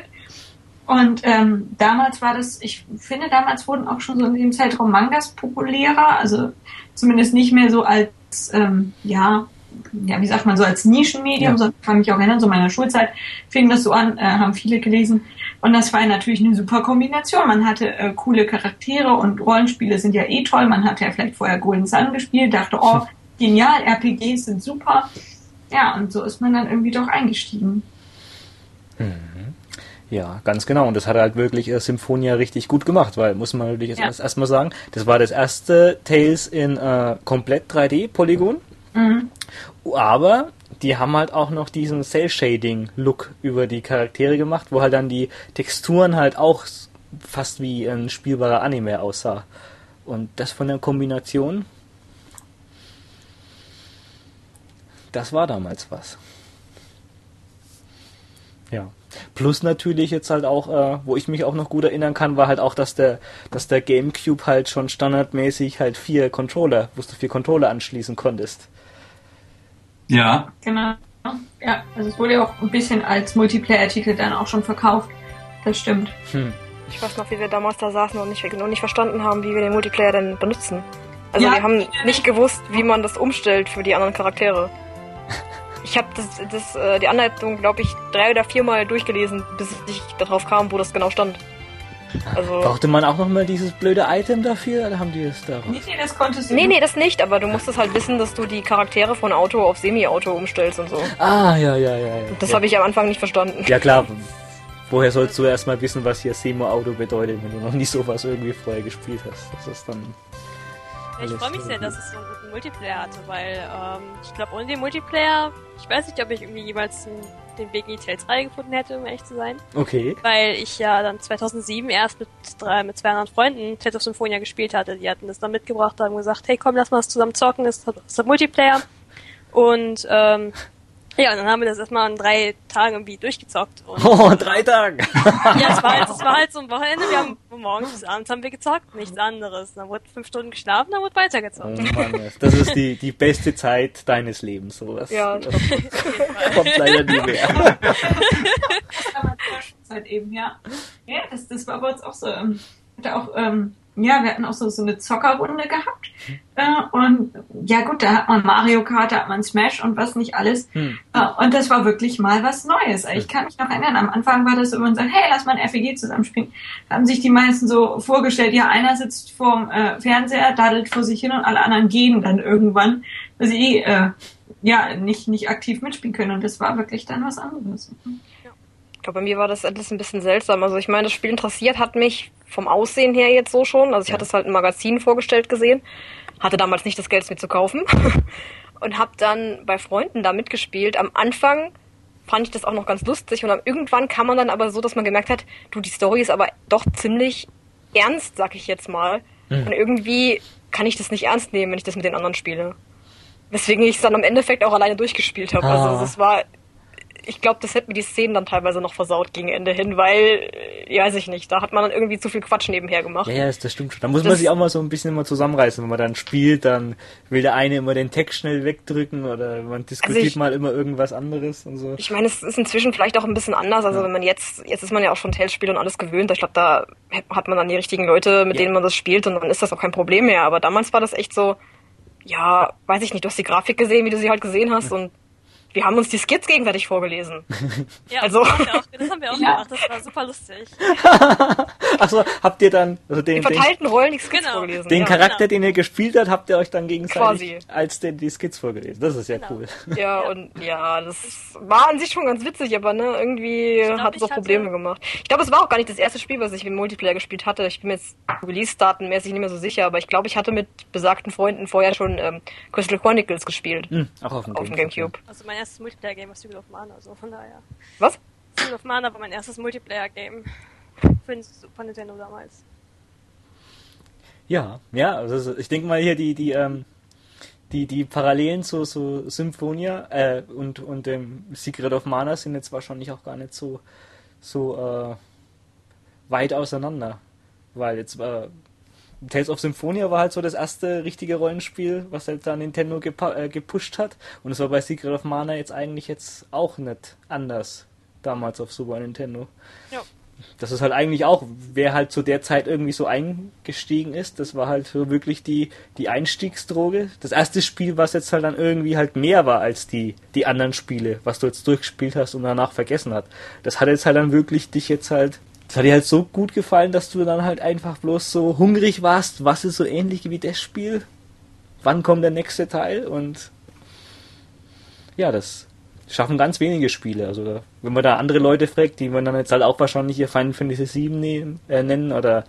Und ähm, damals war das, ich finde, damals wurden auch schon so in dem Zeitraum Mangas populärer, also zumindest nicht mehr so als, ähm, ja, ja, wie sagt man so, als Nischenmedium, ja. so kann mich auch erinnern, so meiner Schulzeit fing das so an, äh, haben viele gelesen. Und das war natürlich eine super Kombination. Man hatte äh, coole Charaktere und Rollenspiele sind ja eh toll. Man hatte ja vielleicht vorher Golden Sun gespielt, dachte, oh, genial, RPGs sind super. Ja, und so ist man dann irgendwie doch eingestiegen. Mhm. Ja, ganz genau. Und das hat halt wirklich äh, Symphonia richtig gut gemacht, weil, muss man natürlich ja. erst, erst sagen, das war das erste Tales in äh, komplett 3D-Polygon. Mhm. Aber die haben halt auch noch diesen Cell-Shading-Look über die Charaktere gemacht, wo halt dann die Texturen halt auch fast wie ein spielbarer Anime aussah. Und das von der Kombination, das war damals was. Ja. Plus natürlich jetzt halt auch, äh, wo ich mich auch noch gut erinnern kann, war halt auch, dass der, dass der GameCube halt schon standardmäßig halt vier Controller, wo du vier Controller anschließen konntest. Ja. Genau. Ja, also es wurde ja auch ein bisschen als Multiplayer-Titel dann auch schon verkauft. Das stimmt. Hm. Ich weiß noch, wie wir damals da saßen und nicht, und nicht verstanden haben, wie wir den Multiplayer denn benutzen. Also ja, wir haben nicht gewusst, wie man das umstellt für die anderen Charaktere. Ich habe das, das, äh, die Anleitung, glaube ich, drei oder viermal durchgelesen, bis ich darauf kam, wo das genau stand. Also Brauchte man auch nochmal dieses blöde Item dafür? Oder haben die das da? Nee, nee, das konntest du. Nee, nee, das nicht, aber du musstest halt wissen, dass du die Charaktere von Auto auf Semi-Auto umstellst und so. Ah, ja, ja, ja. ja. Das ja. habe ich am Anfang nicht verstanden. Ja, klar. Woher sollst du erstmal wissen, was hier Semi-Auto bedeutet, wenn du noch nie sowas irgendwie vorher gespielt hast? Das ist dann. Ich freue mich sehr, dass es so einen guten Multiplayer hatte, weil ähm, ich glaube, ohne den Multiplayer, ich weiß nicht, ob ich irgendwie jemals den Weg in die Tales 3 gefunden hätte, um ehrlich zu sein. Okay. Weil ich ja dann 2007 erst mit, drei, mit zwei anderen Freunden Tales of Symphonia gespielt hatte. Die hatten das dann mitgebracht, haben gesagt, hey komm, lass mal das zusammen zocken, das ist der Multiplayer. Und ähm, ja, und dann haben wir das erstmal in drei Tagen irgendwie durchgezockt. Und, oh, drei Tage! [LAUGHS] ja, es war, halt, es war halt so ein Wochenende. Wir haben von morgens bis abends haben wir gezockt, nichts anderes. Dann wurde fünf Stunden geschlafen, dann wurde weitergezockt. Oh Mann, das ist die, die beste Zeit deines Lebens, sowas. Ja, das kommt leider nie mehr. [LAUGHS] Zeit eben, ja. Ja, das, das war bei uns auch so. Ich ähm, hatte auch ähm, ja, wir hatten auch so, so eine Zockerrunde gehabt. Äh, und ja gut, da hat man Mario Kart, da hat man Smash und was nicht alles. Hm. Äh, und das war wirklich mal was Neues. Ich kann mich noch erinnern, am Anfang war das immer so, hey, lass mal ein FEG zusammenspielen. Da haben sich die meisten so vorgestellt, ja, einer sitzt vorm äh, Fernseher, daddelt vor sich hin und alle anderen gehen dann irgendwann, weil sie äh, ja nicht, nicht aktiv mitspielen können. Und das war wirklich dann was anderes. Ich glaube, bei mir war das alles ein bisschen seltsam. Also ich meine, das Spiel interessiert hat mich vom Aussehen her jetzt so schon. Also ich ja. hatte es halt im Magazin vorgestellt gesehen, hatte damals nicht das Geld, es mir zu kaufen [LAUGHS] und habe dann bei Freunden da mitgespielt. Am Anfang fand ich das auch noch ganz lustig und irgendwann kam man dann aber so, dass man gemerkt hat, du, die Story ist aber doch ziemlich ernst, sag ich jetzt mal. Mhm. Und irgendwie kann ich das nicht ernst nehmen, wenn ich das mit den anderen spiele. Weswegen ich es dann am Endeffekt auch alleine durchgespielt habe. Also ah. Also es war ich glaube, das hätte mir die Szenen dann teilweise noch versaut gegen Ende hin, weil, ja, weiß ich nicht, da hat man dann irgendwie zu viel Quatsch nebenher gemacht. Ja, ja das stimmt schon. Da muss das man sich auch mal so ein bisschen immer zusammenreißen. Wenn man dann spielt, dann will der eine immer den Text schnell wegdrücken oder man diskutiert also ich, mal immer irgendwas anderes und so. Ich meine, es ist inzwischen vielleicht auch ein bisschen anders. Also ja. wenn man jetzt, jetzt ist man ja auch schon Tales-Spiel und alles gewöhnt. Ich glaube, da hat man dann die richtigen Leute, mit ja. denen man das spielt und dann ist das auch kein Problem mehr. Aber damals war das echt so, ja, weiß ich nicht, du hast die Grafik gesehen, wie du sie halt gesehen hast und wir haben uns die Skits gegenseitig vorgelesen. [LAUGHS] Ja, also. das, haben wir auch, das haben wir auch [LAUGHS] ja. gemacht, das war super lustig. [LAUGHS] Achso, habt ihr dann also den, In verteilten Rollen die Skits genau. vorgelesen. Den ja. Charakter, genau. den ihr gespielt habt, habt ihr euch dann gegenseitig Quasi. als den, die Skits vorgelesen. Das ist ja genau. cool. Ja, und ja, das war an sich schon ganz witzig, aber ne, irgendwie glaub, hat es auch Probleme gemacht. Ich glaube, es war auch gar nicht das erste Spiel, was ich im Multiplayer gespielt hatte. Ich bin mir jetzt Release-Datenmäßig nicht mehr so sicher, aber ich glaube, ich hatte mit besagten Freunden vorher schon ähm, Crystal Chronicles gespielt. Mhm, auch auf dem, auf dem Gamecube. Also mein erstes Multiplayer-Game war Secret of Mana, also von daher. Was? Secret of Mana war mein erstes Multiplayer-Game. Für den Super Nintendo damals. Ja, ja, also ich denke mal hier die, die, ähm, die, die Parallelen zu, zu Symphonia äh, und, und dem Secret of Mana sind jetzt wahrscheinlich auch gar nicht so, so äh, weit auseinander. Weil jetzt äh, Tales of Symphonia war halt so das erste richtige Rollenspiel, was halt da Nintendo äh, gepusht hat. Und es war bei Secret of Mana jetzt eigentlich jetzt auch nicht anders damals auf Super Nintendo. Ja. das ist halt eigentlich auch, wer halt zu der Zeit irgendwie so eingestiegen ist, das war halt so wirklich die, die Einstiegsdroge. Das erste Spiel, was jetzt halt dann irgendwie halt mehr war als die, die anderen Spiele, was du jetzt durchgespielt hast und danach vergessen hat. Das hat jetzt halt dann wirklich dich jetzt halt, das hat dir halt so gut gefallen, dass du dann halt einfach bloß so hungrig warst, was ist so ähnlich wie das Spiel? Wann kommt der nächste Teil? Und ja, das schaffen ganz wenige Spiele. Also wenn man da andere Leute fragt, die man dann jetzt halt auch wahrscheinlich hier Final Fantasy VII nehmen, äh, nennen oder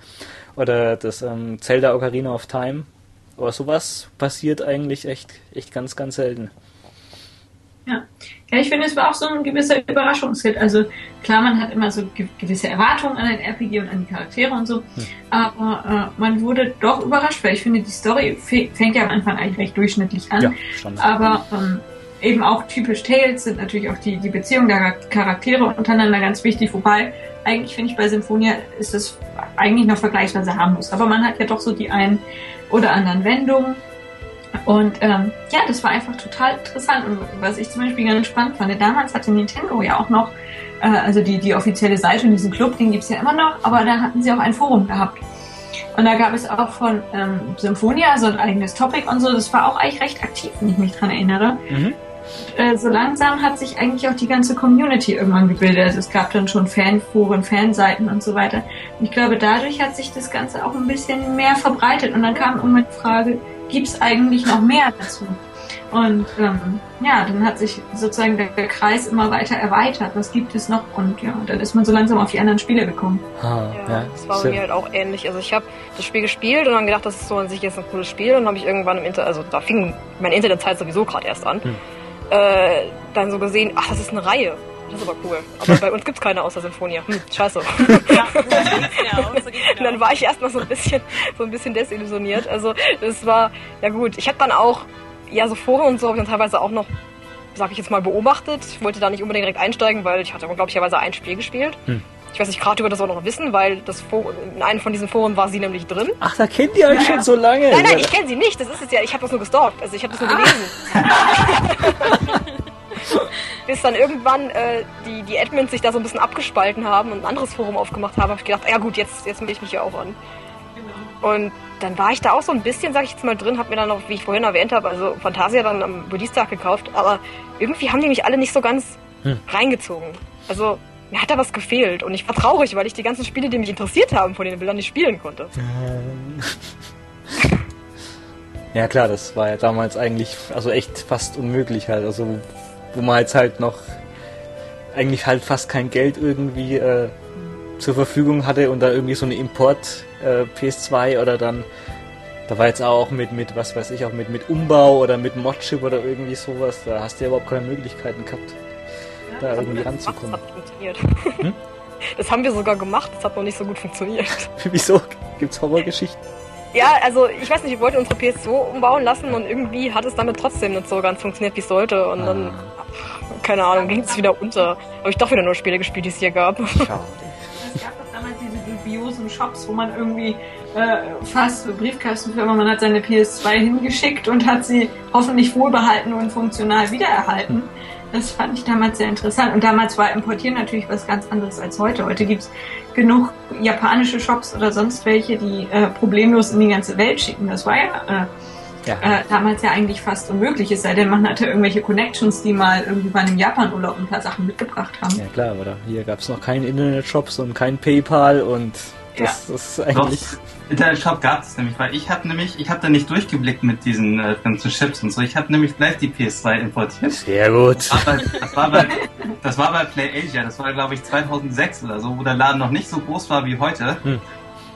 oder das ähm, Zelda Ocarina of Time oder sowas passiert eigentlich echt echt ganz ganz selten. Ja. ja, ich finde, es war auch so ein gewisser Überraschungshit. Also klar, man hat immer so gewisse Erwartungen an ein RPG und an die Charaktere und so, hm. aber äh, man wurde doch überrascht, weil ich finde, die Story fängt ja am Anfang eigentlich recht durchschnittlich an. Ja, aber ähm, eben auch typisch Tales sind natürlich auch die, die Beziehungen der Charaktere untereinander ganz wichtig, wobei eigentlich finde ich bei Symphonia ist es eigentlich noch vergleichsweise harmlos. Aber man hat ja doch so die einen oder anderen Wendungen. Und ähm, ja, das war einfach total interessant. Und was ich zum Beispiel ganz spannend fand, damals hatte Nintendo ja auch noch, äh, also die, die offizielle Seite und diesen Club, den gibt's ja immer noch, aber da hatten sie auch ein Forum gehabt. Und da gab es auch von ähm, Symphonia so ein eigenes Topic und so. Das war auch eigentlich recht aktiv, wenn ich mich dran erinnere. Mhm. Äh, so langsam hat sich eigentlich auch die ganze Community irgendwann gebildet. Also es gab dann schon Fanforen, Fanseiten und so weiter. Und ich glaube, dadurch hat sich das Ganze auch ein bisschen mehr verbreitet. Und dann kam immer die Frage, gibt es eigentlich noch mehr dazu? Und ähm, ja, dann hat sich sozusagen der, Kreis immer weiter erweitert. Was gibt es noch? Und ja, dann ist man so langsam auf die anderen Spiele gekommen. Ah, ja, ja, das war bei mir halt auch ähnlich. Also ich habe das Spiel gespielt und dann gedacht, das ist so an sich jetzt ein cooles Spiel. Und dann habe ich irgendwann im Internet, also da fing meine Internetzeit sowieso gerade erst an. Hm äh, dann so gesehen, ach, das ist eine Reihe. Das ist aber cool. Aber [LAUGHS] bei uns gibt's keine außer Sinfonia. Hm, scheiße. Ja, [LAUGHS] und dann war ich erstmal so ein bisschen, so ein bisschen desillusioniert. Also es war, ja gut, ich habe dann auch, ja, so Foren und so habe ich dann teilweise auch noch, sag ich jetzt mal, beobachtet. Ich wollte da nicht unbedingt direkt einsteigen, weil ich hatte unglaublicherweise ein Spiel gespielt. Hm. Ich weiß nicht, gerade über das auch noch wissen, weil das in einem von diesen Foren war sie nämlich drin. Ach, da kennt ihr euch ja, schon so lange. Nein, nein, ich kenne sie nicht. Das ist es ja. Ich habe das nur gestalkt. Also ich habe das nur gelesen. [LAUGHS] Bis dann irgendwann äh, die, die Admins sich da so ein bisschen abgespalten haben und ein anderes Forum aufgemacht haben, habe ich gedacht, ja gut, jetzt, jetzt melde ich mich ja auch an. Genau. Und dann war ich da auch so ein bisschen, sag ich jetzt mal, drin, habe mir dann noch, wie ich vorhin erwähnt habe, also Fantasia dann am Release-Tag gekauft, aber irgendwie haben die mich alle nicht so ganz hm. reingezogen. Also mir hat da was gefehlt und ich war traurig, weil ich die ganzen Spiele, die mich interessiert haben, von den Bildern nicht spielen konnte. [LAUGHS] ja klar, das war ja damals eigentlich, also echt fast unmöglich halt, also wo man jetzt halt noch eigentlich halt fast kein Geld irgendwie äh, zur Verfügung hatte und da irgendwie so eine Import äh, PS2 oder dann da war jetzt auch mit, mit, was weiß ich, auch mit, mit Umbau oder mit Modchip oder irgendwie sowas, da hast du ja überhaupt keine Möglichkeiten gehabt da irgendwie ranzukommen. Das hat funktioniert. Hm? [LAUGHS] Das haben wir sogar gemacht, das hat noch nicht so gut funktioniert. [LAUGHS] Wieso? Gibt's Horrorgeschichten? Ja, also ich weiß nicht, wir wollten unsere PS2 umbauen lassen und irgendwie hat es damit trotzdem nicht so ganz funktioniert, wie es sollte. Und ah. dann, keine Ahnung, ging es wieder unter. Habe ich doch wieder nur Spiele gespielt, die es hier gab. Schade. [LAUGHS] Es gab doch damals diese dubiosen Shops, wo man irgendwie äh, fast Briefkastenfirma, man hat seine PS2 hingeschickt und hat sie hoffentlich wohlbehalten und funktional wiedererhalten. Hm. Das fand ich damals sehr interessant. Und damals war Importieren natürlich was ganz anderes als heute. Heute gibt es genug japanische Shops oder sonst welche, die äh, problemlos in die ganze Welt schicken. Das war ja, äh, ja. Äh, damals ja eigentlich fast unmöglich. Es sei denn, man hatte irgendwelche Connections, die mal irgendwie bei einem Japan-Urlaub ein paar Sachen mitgebracht haben. Ja klar, oder? Hier gab es noch keinen Internet-Shops und kein PayPal und das, ja. ist eigentlich. Doch, Internetshop gab es nämlich, weil ich habe nämlich, ich habe da nicht durchgeblickt mit diesen äh, ganzen Chips und so. Ich habe nämlich gleich die PS2 importiert. Sehr gut. Das war bei, das war bei, das war bei PlayAsia, das war glaube ich 2006 oder so, wo der Laden noch nicht so groß war wie heute. Hm.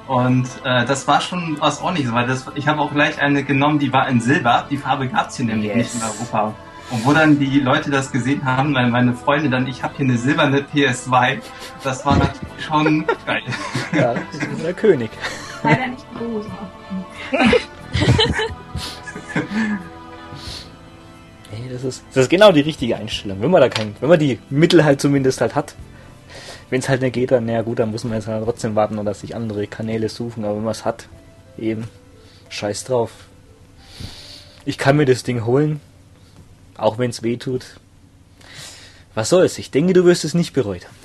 Und äh, das war schon was ordentliches, weil das, ich habe auch gleich eine genommen, die war in Silber. Die Farbe gab es hier nämlich yes. nicht in Europa. Und wo dann die Leute das gesehen haben, weil meine Freunde dann, ich habe hier eine silberne PS2, das war natürlich schon geil. Ja, das ist der König. Leider nicht groß. Hey, [LAUGHS] das ist, das ist genau die richtige Einstellung. Wenn man da kein, wenn man die Mittel halt zumindest halt hat. Wenn es halt nicht geht, dann, naja gut, dann muss man jetzt halt trotzdem warten oder sich andere Kanäle suchen. Aber wenn man es hat, eben, scheiß drauf. Ich kann mir das Ding holen, auch wenn es weh tut. Was soll's? Ich denke, du wirst es nicht bereut haben.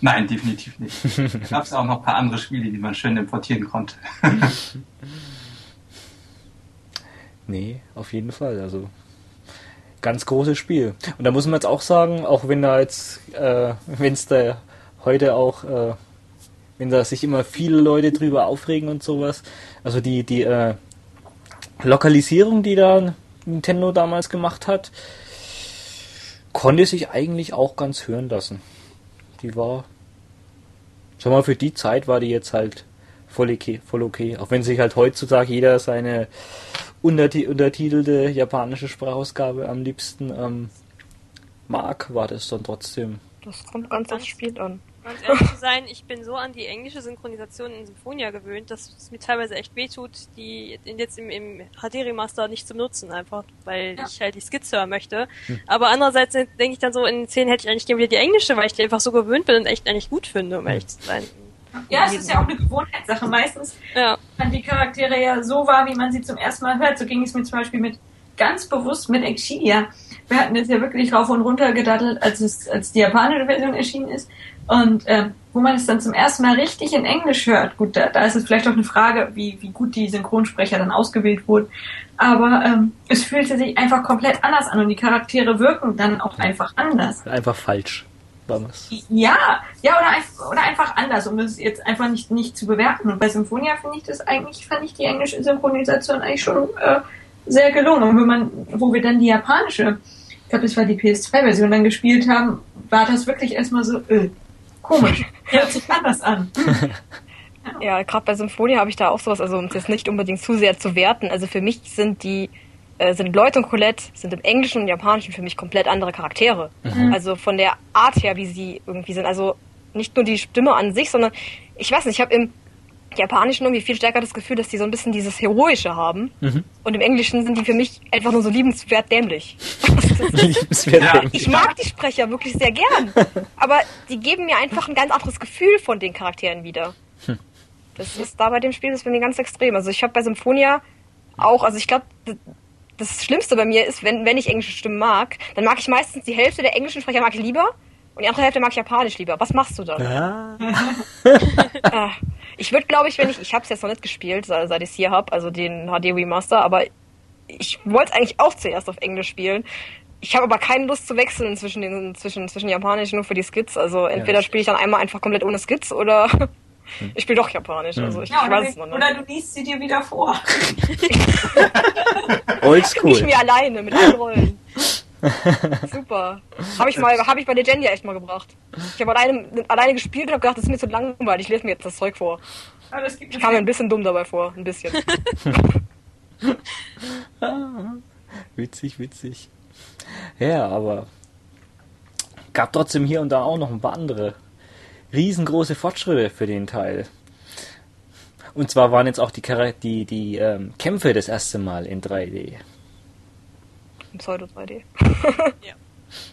Nein, definitiv nicht. Da gab es auch noch ein paar andere Spiele, die man schön importieren konnte. [LAUGHS] nee, auf jeden Fall. Also ganz großes Spiel. Und da muss man jetzt auch sagen, auch wenn da jetzt, äh, wenn es da heute auch, äh, wenn da sich immer viele Leute drüber aufregen und sowas, also die, die äh, Lokalisierung, die da Nintendo damals gemacht hat, konnte sich eigentlich auch ganz hören lassen. Die war, sag mal, für die Zeit war die jetzt halt voll okay, voll okay. Auch wenn sich halt heutzutage jeder seine untertitelte japanische Sprachausgabe am liebsten ähm, mag, war das dann trotzdem. Das kommt ganz aufs Spiel an. Ganz ehrlich zu sein, ich bin so an die englische Synchronisation in Symphonia gewöhnt, dass es mir teilweise echt wehtut, die jetzt im, im HD-Remaster nicht zu nutzen, einfach weil ja. ich halt die Skits hören möchte. Hm. Aber andererseits denke ich dann so, in den Szenen hätte ich eigentlich gerne wieder die englische, weil ich die einfach so gewöhnt bin und echt eigentlich gut finde, um ehrlich zu sein. Ja, es ist ja auch eine Gewohnheitssache. Meistens ja. man die Charaktere ja so wahr, wie man sie zum ersten Mal hört. So ging es mir zum Beispiel mit ganz bewusst mit Exilia. Wir hatten es ja wirklich rauf und runter gedattelt, als es als die japanische Version erschienen ist. Und ähm, wo man es dann zum ersten Mal richtig in Englisch hört. Gut, da, da ist es vielleicht auch eine Frage, wie, wie gut die Synchronsprecher dann ausgewählt wurden. Aber ähm, es fühlte sich einfach komplett anders an und die Charaktere wirken dann auch einfach anders. Einfach falsch. Ja, ja, oder, oder einfach anders, um es jetzt einfach nicht, nicht zu bewerten. Und bei Symphonia finde ich das eigentlich, fand ich die englische Synchronisation eigentlich schon äh, sehr gelungen. Und wenn man, wo wir dann die japanische, ich glaube, das war die PS2-Version, dann gespielt haben, war das wirklich erstmal so, äh, komisch. [LAUGHS] Hört sich anders an. [LAUGHS] Ja, gerade bei Symphonia habe ich da auch sowas, also um es jetzt nicht unbedingt zu sehr zu werten. Also für mich sind die äh, sind Lloyd und Colette sind im Englischen und Japanischen für mich komplett andere Charaktere. Mhm. Also von der Art her, wie sie irgendwie sind. Also nicht nur die Stimme an sich, sondern ich weiß nicht, ich habe im Japanischen irgendwie viel stärker das Gefühl, dass die so ein bisschen dieses Heroische haben. Mhm. Und im Englischen sind die für mich einfach nur so liebenswert dämlich. [LAUGHS] [LAUGHS] liebenswert ja. dämlich. Ich mag die Sprecher wirklich sehr gern. Aber die geben mir einfach ein ganz anderes Gefühl von den Charakteren wieder. Hm. Das ist da bei dem Spiel, das finde ich ganz extrem. Also ich habe bei Symphonia auch, also ich glaube, das Schlimmste bei mir ist, wenn, wenn ich englische Stimmen mag, dann mag ich meistens die Hälfte der englischen Sprecher mag ich lieber und die andere Hälfte mag ich japanisch lieber. Was machst du dann? Ja. [LAUGHS] Ah. ich würde, glaube ich, wenn ich, ich habe es jetzt noch nicht gespielt, seit ich es hier habe, also den HD Remaster, aber ich wollte es eigentlich auch zuerst auf Englisch spielen. Ich habe aber keine Lust zu wechseln zwischen den zwischen zwischen Japanisch nur für die Skits. Also entweder ja, spiele ich dann einmal einfach komplett ohne Skits oder [LAUGHS] hm. Ich spiele doch Japanisch, also ich, ja, ich weiß es noch nicht. Oder du liest sie dir wieder vor. [LAUGHS] Oldschool. Ich mir alleine mit allen Rollen. [LAUGHS] Super. Habe ich mal, habe ich bei Legendia echt mal gebracht. Ich habe alleine, alleine gespielt und habe gedacht, das ist mir zu langweilig. Ich lese mir jetzt das Zeug vor. ich kam mir ein bisschen dumm dabei vor, ein bisschen. [LAUGHS] witzig, witzig. Ja, aber gab trotzdem hier und da auch noch ein paar andere riesengroße Fortschritte für den Teil. Und zwar waren jetzt auch die, die, die ähm, Kämpfe das erste Mal in 3D. Pseudo 3D. ja.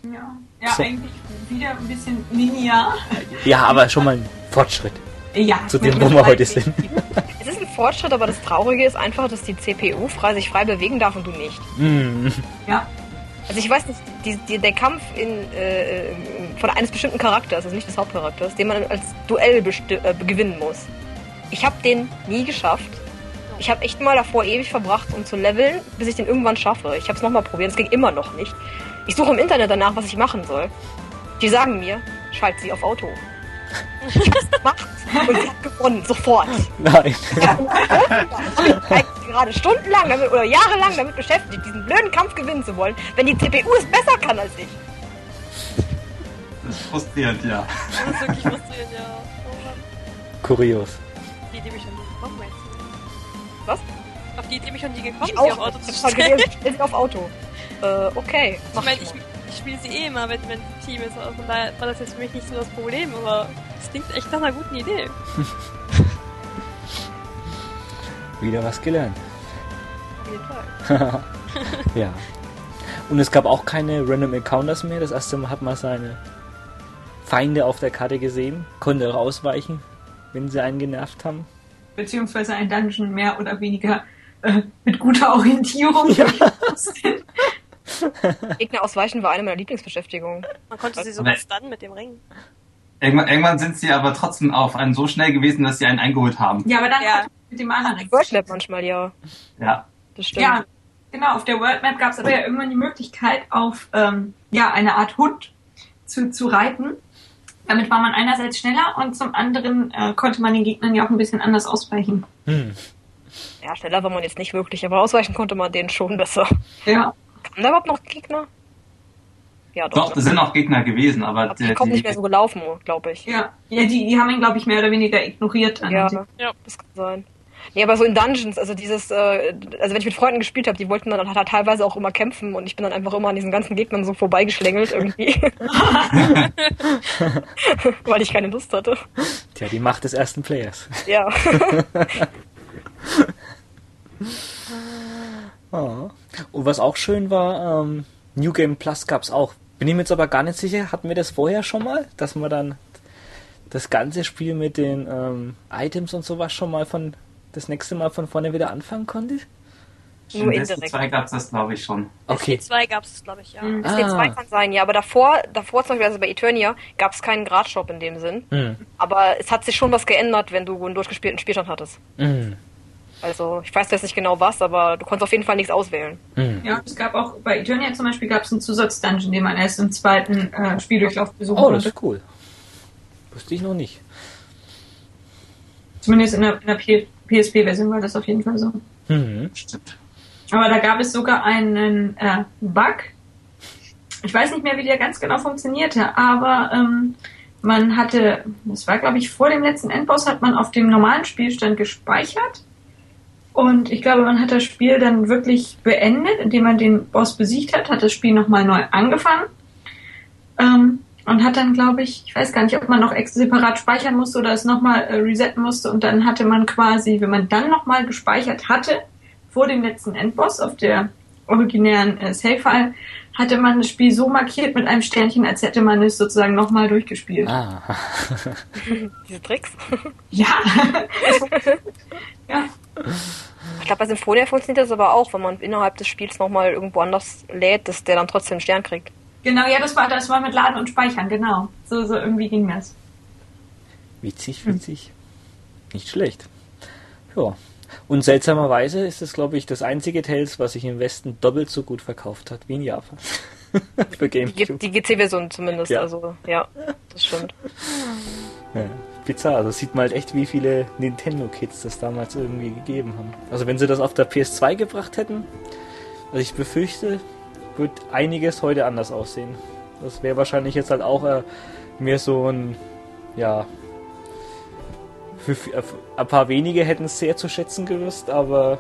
Ja, ja so. eigentlich wieder ein bisschen linear. Ja, aber schon mal ein Fortschritt. Ja. Zu dem, wo wir heute sind. Es ist ein Fortschritt, aber das Traurige ist einfach, dass die CPU frei sich frei bewegen darf und du nicht. Mm. Ja. Also ich weiß nicht, die, die, der Kampf in, äh, von eines bestimmten Charakters, also nicht des Hauptcharakters, den man als Duell äh, gewinnen muss. Ich habe den nie geschafft. Ich habe echt mal davor ewig verbracht, um zu leveln, bis ich den irgendwann schaffe. Ich habe es nochmal probiert, es ging immer noch nicht. Ich suche im Internet danach, was ich machen soll. Die sagen mir, schalt sie auf Auto. Ich hab's gemacht und sie hat gewonnen, sofort. Nein. gerade stundenlang damit, oder jahrelang damit beschäftigt, diesen blöden Kampf gewinnen zu wollen, wenn die CPU es besser kann als ich. Das ist frustrierend, ja. Das ist wirklich frustrierend, ja. Oh Kurios. Auf die Idee bin ich schon nie gekommen, ich sie auf Auto zu stellen. Ich auf Auto. Äh, okay. Ich meine, ich, ich spiele sie eh immer, wenn, wenn ein Team ist. Also von daher war das jetzt für mich nicht so das Problem, aber es klingt echt nach einer guten Idee. [LAUGHS] Wieder was gelernt. Auf jeden Fall. [LAUGHS] ja. Und es gab auch keine Random Encounters mehr. Das erste Mal hat man seine Feinde auf der Karte gesehen, konnte auch ausweichen, wenn sie einen genervt haben. Beziehungsweise ein Dungeon mehr oder weniger äh, mit guter Orientierung. Ja. [LAUGHS] Gegner ausweichen war eine meiner Lieblingsbeschäftigungen. Man konnte sie sogar stunnen mit dem Ring. Irgendwann, irgendwann sind sie aber trotzdem auf einen so schnell gewesen, dass sie einen eingeholt haben. Ja, aber dann Ja. mit dem anderen. World Map manchmal, ja. Ja. Das stimmt. Ja, genau. Auf der World Map gab es aber ja irgendwann die Möglichkeit, auf ähm, ja, eine Art Hund zu, zu reiten. Damit war man einerseits schneller und zum anderen äh, konnte man den Gegnern ja auch ein bisschen anders ausweichen. Hm. Ja, schneller war man jetzt nicht wirklich, aber ausweichen konnte man denen schon besser. Ja. Kamen da überhaupt noch Gegner? Ja, doch. Doch, das sind auch Gegner gewesen, aber aber die die, kommen nicht mehr so gelaufen, glaube ich. Ja, ja die, die haben ihn, glaube ich, mehr oder weniger ignoriert. Ja, Ja. das kann sein. Nee, aber so in Dungeons, also dieses, äh, also wenn ich mit Freunden gespielt habe, die wollten dann halt teilweise auch immer kämpfen und ich bin dann einfach immer an diesen ganzen Gegnern so vorbeigeschlängelt irgendwie. [LAUGHS] [LAUGHS] Weil ich keine Lust hatte. Tja, die Macht des ersten Players. Ja. [LAUGHS] Oh. [LAUGHS] Und was auch schön war, ähm, New Game Plus gab's auch. Bin ich mir jetzt aber gar nicht sicher, hatten wir das vorher schon mal, dass man dann das ganze Spiel mit den ähm, Items und sowas schon mal von das nächste Mal von vorne wieder anfangen konnte? Nur in indirekt. 2 gab es das, glaube ich, schon. Okay. Zwei gab es, glaube ich, ja. Mhm. ST2 Ah. kann sein, ja, aber davor, davor zum Beispiel, also bei Eternia, gab es keinen Gradshop in dem Sinn. Hm. Aber es hat sich schon was geändert, wenn du einen durchgespielten Spielstand hattest. Hm. Also, ich weiß jetzt nicht genau was, aber du konntest auf jeden Fall nichts auswählen. Hm. Ja, es gab auch bei Eternia zum Beispiel gab es einen Zusatzdungeon, den man erst im zweiten äh, Spieldurchlauf besuchen Oh, das konnte. ist cool. Wusste ich noch nicht. Zumindest in der, in der PSP-Version war das auf jeden Fall so. Hm. Stimmt. Aber da gab es sogar einen äh, Bug. Ich weiß nicht mehr, wie der ganz genau funktionierte, aber ähm, man hatte, das war glaube ich vor dem letzten Endboss, hat man auf dem normalen Spielstand gespeichert. Und ich glaube, man hat das Spiel dann wirklich beendet, indem man den Boss besiegt hat, hat das Spiel nochmal neu angefangen. Ähm, und hat dann, glaube ich, ich weiß gar nicht, ob man noch extra separat speichern musste oder es nochmal äh, resetten musste. Und dann hatte man quasi, wenn man dann nochmal gespeichert hatte, vor dem letzten Endboss auf der originären äh, Save-File, hatte man das Spiel so markiert mit einem Sternchen, als hätte man es sozusagen nochmal durchgespielt. Ah. [LAUGHS] Diese Tricks. Ja. [LAUGHS] [LAUGHS] ja. Ich glaube, bei Symphonia funktioniert das aber auch, wenn man innerhalb des Spiels nochmal irgendwo anders lädt, dass der dann trotzdem einen Stern kriegt. Genau, ja, das war, das war mit Laden und Speichern, genau. So, so irgendwie ging das. Witzig, witzig. Nicht schlecht. Ja. Und seltsamerweise ist es, glaube ich, das einzige Tales, was sich im Westen doppelt so gut verkauft hat wie in Japan. [LAUGHS] Für Die, Gamecube. die GC-Version zumindest, Ja. also ja, das stimmt. Ja, bizarr. Also sieht man halt echt, wie viele Nintendo-Kids das damals irgendwie gegeben haben. Also wenn sie das auf der PS2 gebracht hätten, also ich befürchte, wird einiges heute anders aussehen. Das wäre wahrscheinlich jetzt halt auch äh, mehr so ein, ja, für, für ein paar wenige hätten es sehr zu schätzen gewusst, aber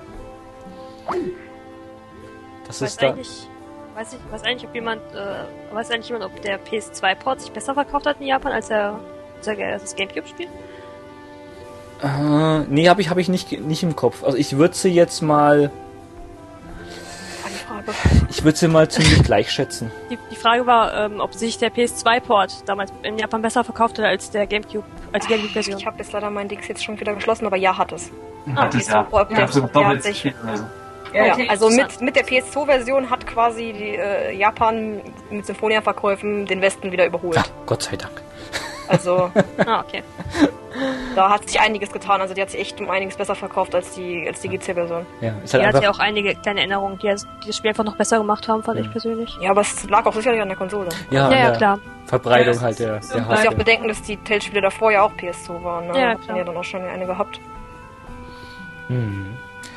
das ist da. eigentlich, weiß ich, weiß eigentlich, ob jemand, äh, weiß eigentlich jemand, ob der PS2-Port sich besser verkauft hat in Japan als der, als das Gamecube-Spiel? Äh, nee, habe ich, hab ich nicht, nicht im Kopf. Also ich würde sie jetzt mal, ich würde sie mal ziemlich gleich schätzen. Die, die Frage war, ähm, ob sich der PS2-Port damals in Japan besser verkauft hat als der Gamecube, als die Gamecube-Version. Ich habe jetzt leider mein Dings jetzt schon wieder geschlossen, aber ja, hat es. Hat ja. ja, sich-. Also. Ja, Ja, okay. also mit, mit der PS2-Version hat quasi die, äh, Japan mit Symphonia-Verkäufen den Westen wieder überholt. Ja, Gott sei Dank. Also [LAUGHS] Ah, okay. da hat sich einiges getan. Also die hat sich echt um einiges besser verkauft als die, als die GC-Version. Ja, ist Die halt hat einfach, ja auch einige kleine Änderungen, die, das- die das Spiel einfach noch besser gemacht haben, fand ich persönlich. Ja, aber es lag auch sicherlich an der Konsole. ja, Ja, ja, klar. Verbreitung Ja, halt der, der bleibt Muss ja auch bedenken, dass die Tellspiele davor ja auch PS2 waren. Ne? Ja, Hat klar. ja dann auch schon eine gehabt. Hm.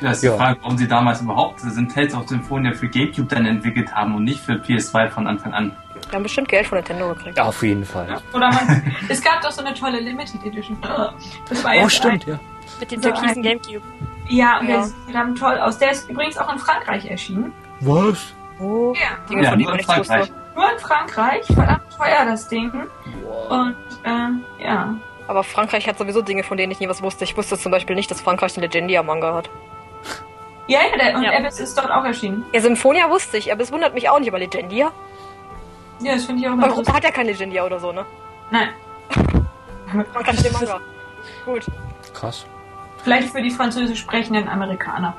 Ja, ist die Ja. Frage, warum sie damals überhaupt sind Tales of Symphonia für Gamecube dann entwickelt haben und nicht für PS2 von Anfang an. Die haben bestimmt Geld von Nintendo gekriegt. Ja, auf jeden Fall. Oder man, [LAUGHS] es gab doch so eine tolle Limited Edition. Das war Oh, stimmt, ja. Mit dem So türkisen ein- Gamecube. Ein, ja, und Ja. der sieht verdammt toll aus. Der ist übrigens auch in Frankreich erschienen. Was? Oh. Ja. Dinge, Ja, von denen nur in nichts wusste. Frankreich. Nur in Frankreich. Verdammt teuer, das Ding. Und, äh, ja. Aber Frankreich hat sowieso Dinge, von denen ich nie was wusste. Ich wusste zum Beispiel nicht, dass Frankreich den Legendia-Manga hat. Ja, ja, der, und Ja. Abyss ist dort auch erschienen. Ja, Symphonia wusste ich, aber es wundert mich auch nicht, aber Legendia? Ja, das finde ich auch mal Europa hat ja kein Legendia oder so, ne? Nein. [LAUGHS] Frankreich hat den Manga. Gut. Krass. Vielleicht für die französisch sprechenden Amerikaner.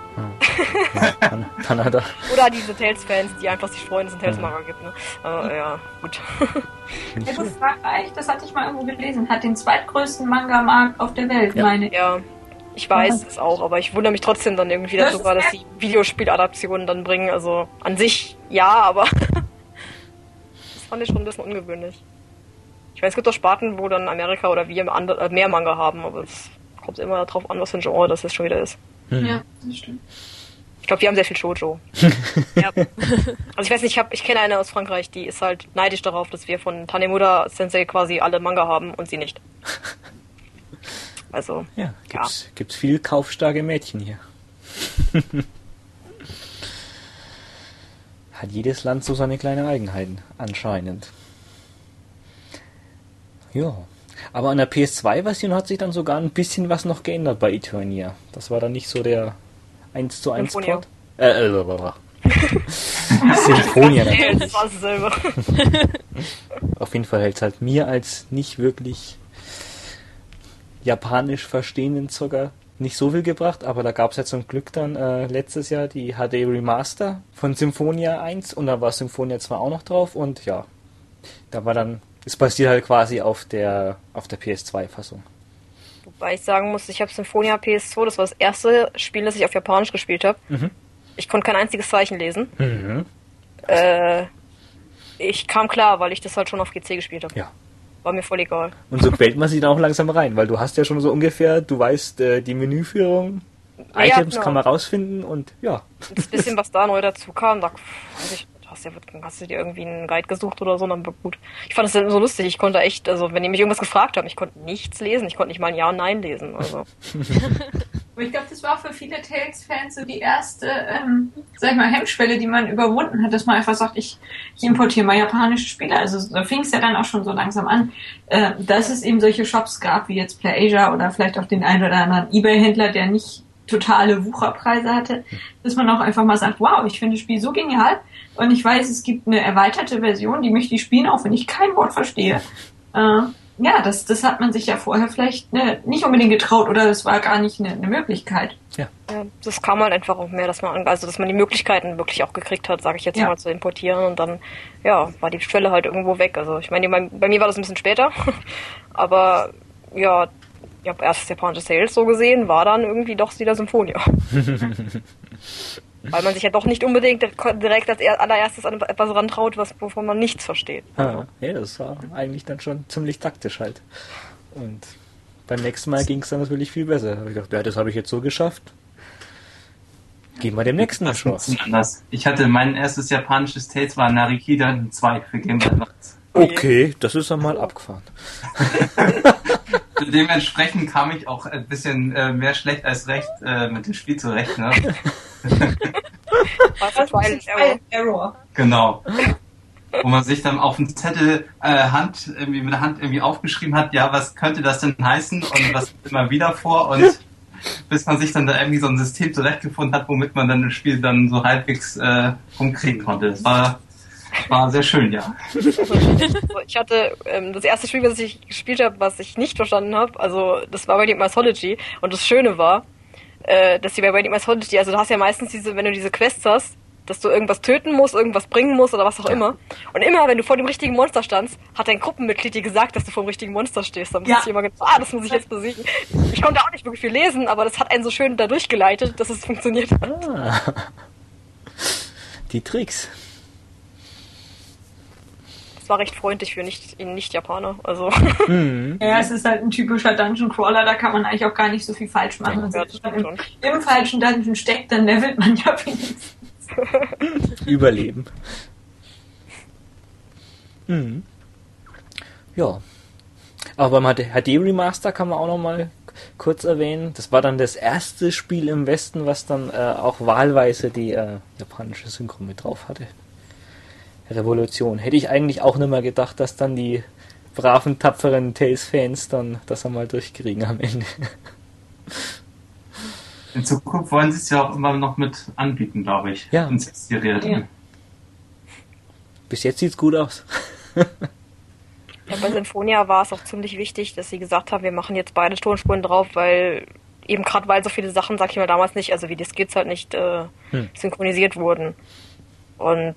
Ja, Kanada. [LAUGHS] Oder diese Tales-Fans, die einfach sich freuen, dass es einen Tales-Manga gibt. Ne? Äh, ja, gut. ja, gut, Frankreich, das hatte ich mal irgendwo gelesen, hat den zweitgrößten Manga-Markt auf der Welt, ja. meine ich. Ja, ich weiß es auch, aber ich wundere mich trotzdem dann irgendwie das darüber, dass die Videospieladaptionen dann bringen. Also an sich ja, aber das [LAUGHS] fand ich schon ein bisschen ungewöhnlich. Ich weiß, es gibt auch Sparten, wo dann Amerika oder wir mehr Manga haben, aber es kommt immer darauf an, was für ein Genre das jetzt schon wieder ist. Hm. Ja, das stimmt. Ich glaube, wir haben sehr viel Shoujo. [LAUGHS] ja. Also ich weiß nicht, ich, ich kenne eine aus Frankreich, die ist halt neidisch darauf, dass wir von Tanemura Sensei quasi alle Manga haben und sie nicht. [LAUGHS] Also, ja, gibt's, ja. gibt's viel kaufstarke Mädchen hier. [LAUGHS] Hat jedes Land so seine kleinen Eigenheiten, anscheinend. Ja. Aber an der PS2-Version hat sich dann sogar ein bisschen was noch geändert bei Eternia. Das war dann nicht so der 1 zu 1 Port. Äh, äh, äh, [LAUGHS] Symphonia [LAUGHS] natürlich. [LAUGHS] Auf jeden Fall hält es halt mir als nicht wirklich japanisch verstehenden Zucker nicht so viel gebracht, aber da gab es ja zum Glück dann äh, letztes Jahr die HD Remaster von Symphonia 1 und da war Symphonia 2 auch noch drauf und ja, da war dann, es basiert halt quasi auf der, auf der PS2-Fassung. Wobei ich sagen muss, ich habe Symphonia PS2, das war das erste Spiel, das ich auf Japanisch gespielt habe. Mhm. Ich konnte kein einziges Zeichen lesen. Mhm. Äh, ich kam klar, weil ich das halt schon auf GC gespielt habe. Ja war mir voll egal. Und so quält man sich dann auch langsam rein, weil du hast ja schon so ungefähr, du weißt äh, die Menüführung, ja, Items genau. kann man rausfinden und ja. Das bisschen, was da neu dazu kam, da weiß ich, hast, ja, hast du dir irgendwie einen Guide gesucht oder so, dann war gut. Ich fand es so lustig, ich konnte echt, also wenn die mich irgendwas gefragt haben, ich konnte nichts lesen, ich konnte nicht mal ein Ja und Nein lesen. Also. [LAUGHS] Aber ich glaube, das war für viele Tales-Fans so die erste, ähm, sag ich mal, Hemmschwelle, die man überwunden hat, dass man einfach sagt, ich, ich importiere mal japanische Spiele. Also da fing es ja dann auch schon so langsam an, äh, dass es eben solche Shops gab, wie jetzt PlayAsia oder vielleicht auch den einen oder anderen Ebay-Händler, der nicht totale Wucherpreise hatte, dass man auch einfach mal sagt, wow, ich finde das Spiel so genial und ich weiß, es gibt eine erweiterte Version, die möchte ich spielen, auch wenn ich kein Wort verstehe. Äh, ja, das, das hat man sich ja vorher vielleicht ne, nicht unbedingt getraut oder es war gar nicht eine, eine Möglichkeit. Ja. ja. Das kam halt einfach auch mehr, dass man, also dass man die Möglichkeiten wirklich auch gekriegt hat, sage ich jetzt ja. mal, zu importieren und dann, ja, war die Schwelle halt irgendwo weg. Also ich meine, bei, bei mir war das ein bisschen später, [LAUGHS] aber ja, ich habe erst japanische Sales so gesehen, war dann irgendwie doch wieder Symphonia. [LAUGHS] [LAUGHS] Weil man sich ja doch nicht unbedingt direkt als allererstes an etwas rantraut, was, wovon man nichts versteht. Ah, ja, das war eigentlich dann schon ziemlich taktisch halt. Und beim nächsten Mal ging es dann natürlich viel besser. Da habe ich gedacht, ja, das habe ich jetzt so geschafft. Geben wir dem nächsten eine Chance. Anders. Ich hatte mein erstes japanisches Tales war Narikida 2 für Game Advance. Okay, das ist dann mal abgefahren. [LAUGHS] Dementsprechend kam ich auch ein bisschen äh, mehr schlecht als recht äh, mit dem Spiel zurecht. Ne? [LAUGHS] Was war ein Error? Genau. Wo man sich dann auf dem Zettel äh, Hand irgendwie mit der Hand irgendwie aufgeschrieben hat, ja, was könnte das denn heißen und was immer wieder vor und bis man sich dann da irgendwie so ein System zurechtgefunden hat, womit man dann das Spiel dann so halbwegs äh, rumkriegen konnte. Das war war sehr schön, ja. [LAUGHS] ich hatte ähm, das erste Spiel, was ich gespielt habe, was ich nicht verstanden habe, also das war Radiant Mythology und das Schöne war, äh, dass die bei Radiant Mythology, also du hast ja meistens diese, wenn du diese Quests hast, dass du irgendwas töten musst, irgendwas bringen musst oder was auch immer. Und immer, wenn du vor dem richtigen Monster standst, hat dein Gruppenmitglied dir gesagt, dass du vor dem richtigen Monster stehst. Dann ja. ich immer gedacht, ah, das muss ich jetzt besiegen. Ich konnte auch nicht wirklich viel lesen, aber das hat einen so schön da durchgeleitet, dass es funktioniert hat. Ah. Die Tricks war recht freundlich für nicht, Nicht-Japaner. Also. Mhm. Ja, es ist halt ein typischer Dungeon Crawler, da kann man eigentlich auch gar nicht so viel falsch machen. Ja, also, wenn man im, im, falschen Dungeon steckt, dann levelt man ja wenigstens. [LAUGHS] Überleben. Mhm. Ja. Aber beim HD Remaster kann man auch noch mal kurz erwähnen. Das war dann das erste Spiel im Westen, was dann äh, auch wahlweise die äh, japanische Synchro mit drauf hatte. Revolution. Hätte ich eigentlich auch nicht mehr gedacht, dass dann die braven, tapferen Tales-Fans dann das einmal durchkriegen am Ende. [LAUGHS] In Zukunft wollen sie es ja auch immer noch mit anbieten, glaube ich. Ja. ja. Bis jetzt sieht's gut aus. [LAUGHS] ja, bei Sinfonia war es auch ziemlich wichtig, dass sie gesagt haben, wir machen jetzt beide Tonspuren drauf, weil eben gerade weil so viele Sachen, sag ich mal, damals nicht, also wie die Skits halt nicht äh, hm. synchronisiert wurden. Und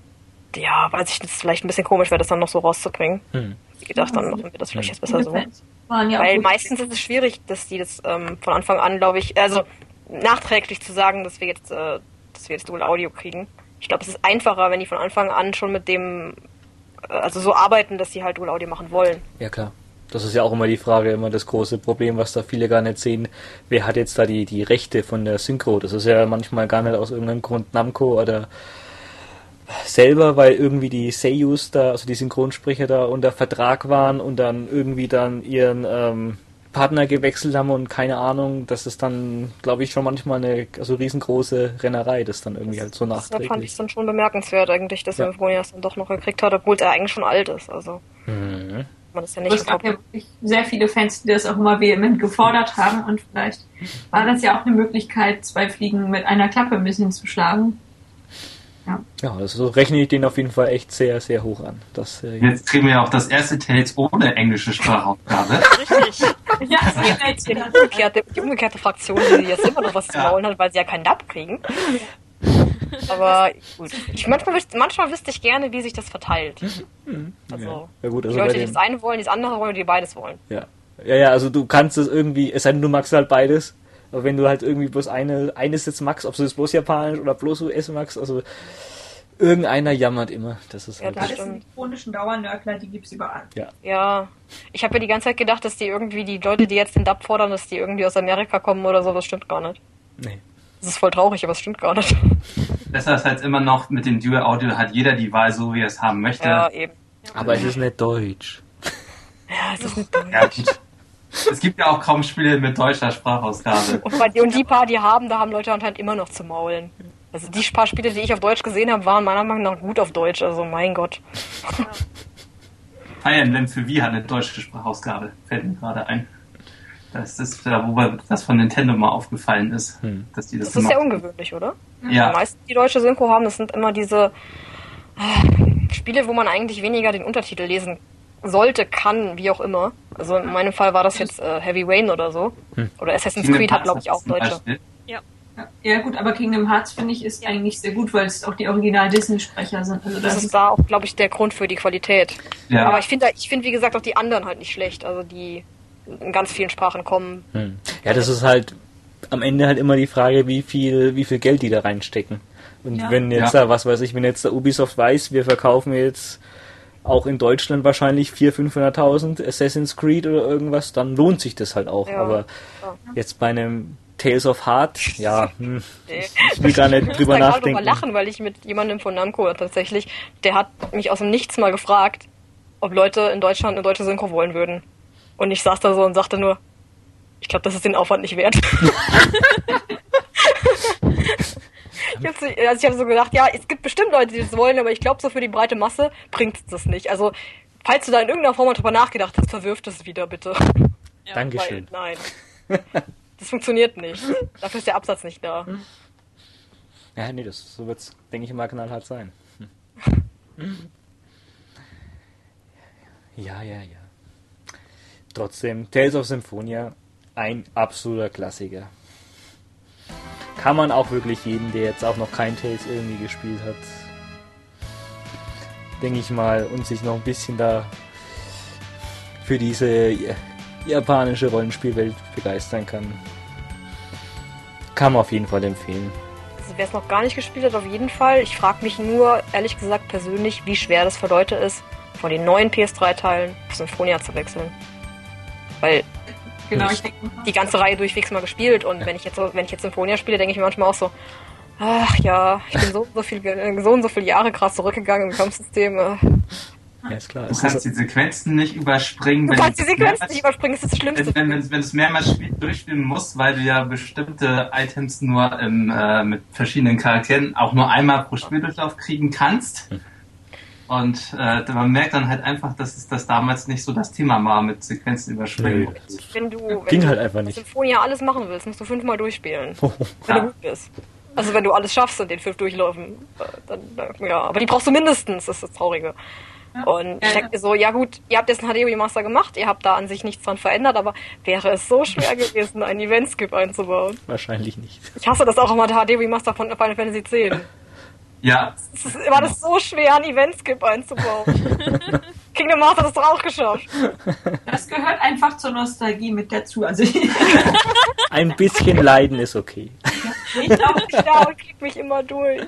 ja, weiß ich, das ist vielleicht ein bisschen komisch wäre, das dann noch so rauszubringen. Hm. Ich gedacht, dann machen wir das vielleicht jetzt besser so. Weil meistens ist es schwierig, dass die das ähm, von Anfang an, glaube ich, also nachträglich zu sagen, dass wir jetzt, äh, dass wir jetzt Dual Audio kriegen. Ich glaube, es ist einfacher, wenn die von Anfang an schon mit dem, äh, also so arbeiten, dass sie halt Dual Audio machen wollen. Ja, klar. Das ist ja auch immer die Frage, immer das große Problem, was da viele gar nicht sehen. Wer hat jetzt da die, die Rechte von der Synchro? Das ist ja manchmal gar nicht aus irgendeinem Grund Namco oder selber, weil irgendwie die Seiyus da, also die Synchronsprecher da unter Vertrag waren und dann irgendwie dann ihren ähm, Partner gewechselt haben und keine Ahnung, das ist dann, glaube ich, schon manchmal eine also riesengroße Rennerei, das dann irgendwie das, halt so nachträglich. Das fand ich dann schon bemerkenswert eigentlich, dass ja. Symphonias dann doch noch gekriegt hat, obwohl er eigentlich schon alt ist. Also mhm. man ist ja nicht. Es gab ja wirklich sehr viele Fans, die das auch immer vehement gefordert haben und vielleicht war das ja auch eine Möglichkeit, zwei Fliegen mit einer Klappe ein bisschen zu schlagen. Ja, ja also rechne ich den auf jeden Fall echt sehr, sehr hoch an. Das, äh, Jetzt kriegen wir ja auch das erste Tales ohne englische Sprachaufgabe. [LAUGHS] Richtig. ja, die, umgekehrte, die umgekehrte Fraktion, die jetzt immer noch was zu maulen hat, weil sie ja keinen Dub kriegen. Aber gut. Ich, manchmal, manchmal wüsste ich gerne, wie sich das verteilt. Mhm. Also, ja. gut, also die Leute, die das eine wollen, die das andere wollen, die beides wollen. Ja. Ja, ja, also du kannst es irgendwie, es sei denn, du magst halt beides, aber wenn du halt irgendwie bloß eine, eines jetzt magst, ob du das bloß Japanisch oder bloß US magst, also irgendeiner jammert immer. Das ist ja, halt das ist die chronischen Dauernörkler, die gibt's überall. Ja. Ja. Ich habe ja die ganze Zeit gedacht, dass die irgendwie, die Leute, die jetzt den Dub fordern, dass die irgendwie aus Amerika kommen oder so, das stimmt gar nicht. Nee. Das ist voll traurig, aber es stimmt gar nicht. Besser ist halt immer noch, mit dem Dual Audio hat jeder die Wahl so, wie er es haben möchte. Ja, eben. Aber es ist nicht deutsch. Ja, es ist nicht deutsch. Ja. Es gibt ja auch kaum Spiele mit deutscher Sprachausgabe. [LAUGHS] Und, bei, die paar, die haben, da haben Leute anscheinend immer noch zu maulen. Also die paar Spiele, die ich auf Deutsch gesehen habe, waren meiner Meinung nach gut auf Deutsch. Also mein Gott. Ja. Fire Emblem für Wii hat eine deutsche Sprachausgabe, fällt mir gerade ein. Das ist da, wo das von Nintendo mal aufgefallen ist. Hm. Dass die das das ist sehr ungewöhnlich, oder? Ja. Die meisten, die deutsche Synchro haben, das sind immer diese äh, Spiele, wo man eigentlich weniger den Untertitel lesen sollte, kann, wie auch immer. Also in meinem Fall war das jetzt äh, Heavy Rain oder so. Hm. Oder Assassin's Creed hat, glaube ich, auch Deutsche. Ja. Ja gut, aber Kingdom Hearts finde ich ist eigentlich sehr gut, weil es auch die Original Disney-Sprecher sind. Also das, das ist da auch, glaube ich, der Grund für die Qualität. Ja. Aber ich finde, ich finde wie gesagt auch die anderen halt nicht schlecht. Also die in ganz vielen Sprachen kommen. Hm. Ja, das ist halt am Ende halt immer die Frage, wie viel, wie viel Geld die da reinstecken. Und ja. wenn jetzt ja. da, was weiß ich, wenn jetzt der Ubisoft weiß, wir verkaufen jetzt auch in Deutschland wahrschlich 400.000, 500.000 Assassin's Creed oder irgendwas, dann lohnt sich das halt auch. Ja. Aber ja. jetzt bei einem Tales of Heart, ja, [LAUGHS] hm, ich will gar nicht ich drüber nachdenken. Ich mal lachen, weil ich mit jemandem von Namco tatsächlich, der hat mich aus dem Nichts mal gefragt, ob Leute in Deutschland eine deutsche Synchro wollen würden. Und ich saß da so und sagte nur, ich glaube, das ist den Aufwand nicht wert. [LAUGHS] [LAUGHS] ich habe so, also ich hab so gedacht, ja, es gibt bestimmt Leute, die das wollen, aber ich glaube, so für die breite Masse bringt es das nicht. Also, falls du da in irgendeiner Form drüber nachgedacht hast, verwirf das wieder bitte. Ja, [LAUGHS] Dankeschön. Weil, nein. [LAUGHS] Das funktioniert nicht. Dafür ist der Absatz nicht da. Ja, nee, das, so wird es, denke ich mal, knallhart sein. [LAUGHS] Ja, ja, ja. Trotzdem, Tales of Symphonia, ein absoluter Klassiker kann man auch wirklich jeden, der jetzt auch noch kein Tales irgendwie gespielt hat, denke ich mal, und sich noch ein bisschen da für diese japanische Rollenspielwelt begeistern kann, kann man auf jeden Fall empfehlen. Also wer es noch gar nicht gespielt hat, auf jeden Fall. Ich frage mich nur, ehrlich gesagt, persönlich, wie schwer das für Leute ist, von den neuen PS3-Teilen auf Symphonia zu wechseln. Weil Genau, ich denke, die ganze Reihe durchwegs mal gespielt und wenn ich jetzt wenn ich jetzt Symphonia spiele, denke ich mir manchmal auch so, ach ja, ich bin so, so, viel, so und so viele Jahre krass zurückgegangen im Kampfsystem. Äh. Ja, ist klar. Du kannst die Sequenzen nicht überspringen. Du kannst die Sequenzen nicht überspringen, das ist das Schlimmste. Wenn, wenn, wenn du es mehrmals durchspielen musst, weil du ja bestimmte Items nur im, äh, mit verschiedenen Charakteren auch nur einmal pro Spieldurchlauf kriegen kannst. Hm und äh, man merkt dann halt einfach, dass es das damals nicht so das Thema war mit Sequenzen überspringen. Nee. Wenn du, wenn Ging du halt einfach nicht. Symphonia alles machen willst, musst du fünfmal durchspielen. Oh. [LAUGHS] Wenn ja. du gut bist. Also wenn du alles schaffst in den fünf Durchläufen, äh, dann, ja. Aber die brauchst du mindestens, das ist das Traurige. Und ich denke so, ja gut, ihr habt jetzt einen HD Remaster gemacht, ihr habt da an sich nichts dran verändert, aber wäre es so schwer gewesen, einen Event-Skip einzubauen? Wahrscheinlich nicht. Ich hasse das auch immer, der HD Remaster von Final Fantasy X. Ja. Es ist, war das so schwer, einen Event-Skip einzubauen? [LAUGHS] Kingdom Hearts hat das doch auch geschafft. Das gehört einfach zur Nostalgie mit dazu. Also [LAUGHS] Ein bisschen Leiden ist okay. Ich glaube, ich glaube, krieg mich immer durch. [LAUGHS]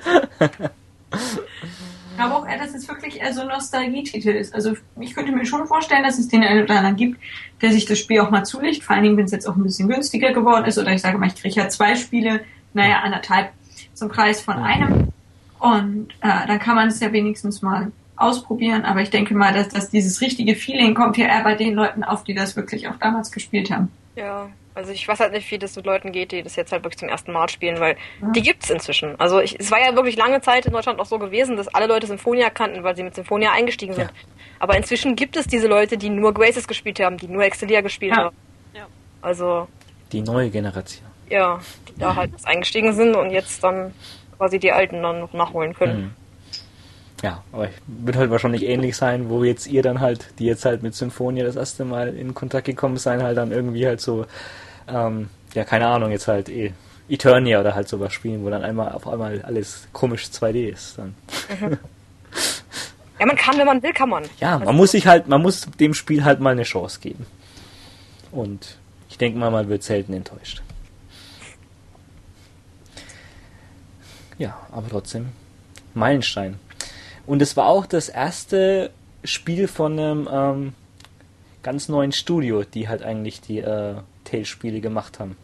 Aber auch, dass es wirklich eher so ein Nostalgietitel ist. Also ich könnte mir schon vorstellen, dass es den einen oder anderen gibt, der sich das Spiel auch mal zulegt. Vor allen Dingen, wenn es jetzt auch ein bisschen günstiger geworden ist. Oder ich sage mal, ich kriege ja zwei Spiele, naja, anderthalb zum Preis von einem. Und äh, dann kann man es ja wenigstens mal ausprobieren. Aber ich denke mal, dass, dass dieses richtige Feeling kommt ja eher bei den Leuten auf, die das wirklich auch damals gespielt haben. Ja, also ich weiß halt nicht, wie das mit Leuten geht, die das jetzt halt wirklich zum ersten Mal spielen, weil ja. die gibt's inzwischen. Also ich, es war ja wirklich lange Zeit in Deutschland auch so gewesen, dass alle Leute Symphonia kannten, weil sie mit Symphonia eingestiegen sind. Ja. Aber inzwischen gibt es diese Leute, die nur Graces gespielt haben, die nur Excelia gespielt ja. haben. Ja. Also. Die neue Generation. Ja, die da halt [LAUGHS] eingestiegen sind und jetzt dann quasi die Alten dann noch nachholen können. Mhm. Ja, aber wird halt wahrscheinlich ähnlich sein, wo jetzt ihr dann halt, die jetzt halt mit Symphonia das erste Mal in Kontakt gekommen sein, halt dann irgendwie halt so, ähm, ja, keine Ahnung, jetzt halt eh Eternia oder halt sowas spielen, wo dann einmal auf einmal alles komisch 2D ist dann. Mhm. [LAUGHS] Ja, man kann, wenn man will, kann man. Ja, man also, muss sich halt, man muss dem Spiel halt mal eine Chance geben. Und ich denke mal, man wird selten enttäuscht. Ja, aber trotzdem Meilenstein. Und es war auch das erste Spiel von einem ähm, ganz neuen Studio, die halt eigentlich die äh, Tales-Spiele gemacht haben.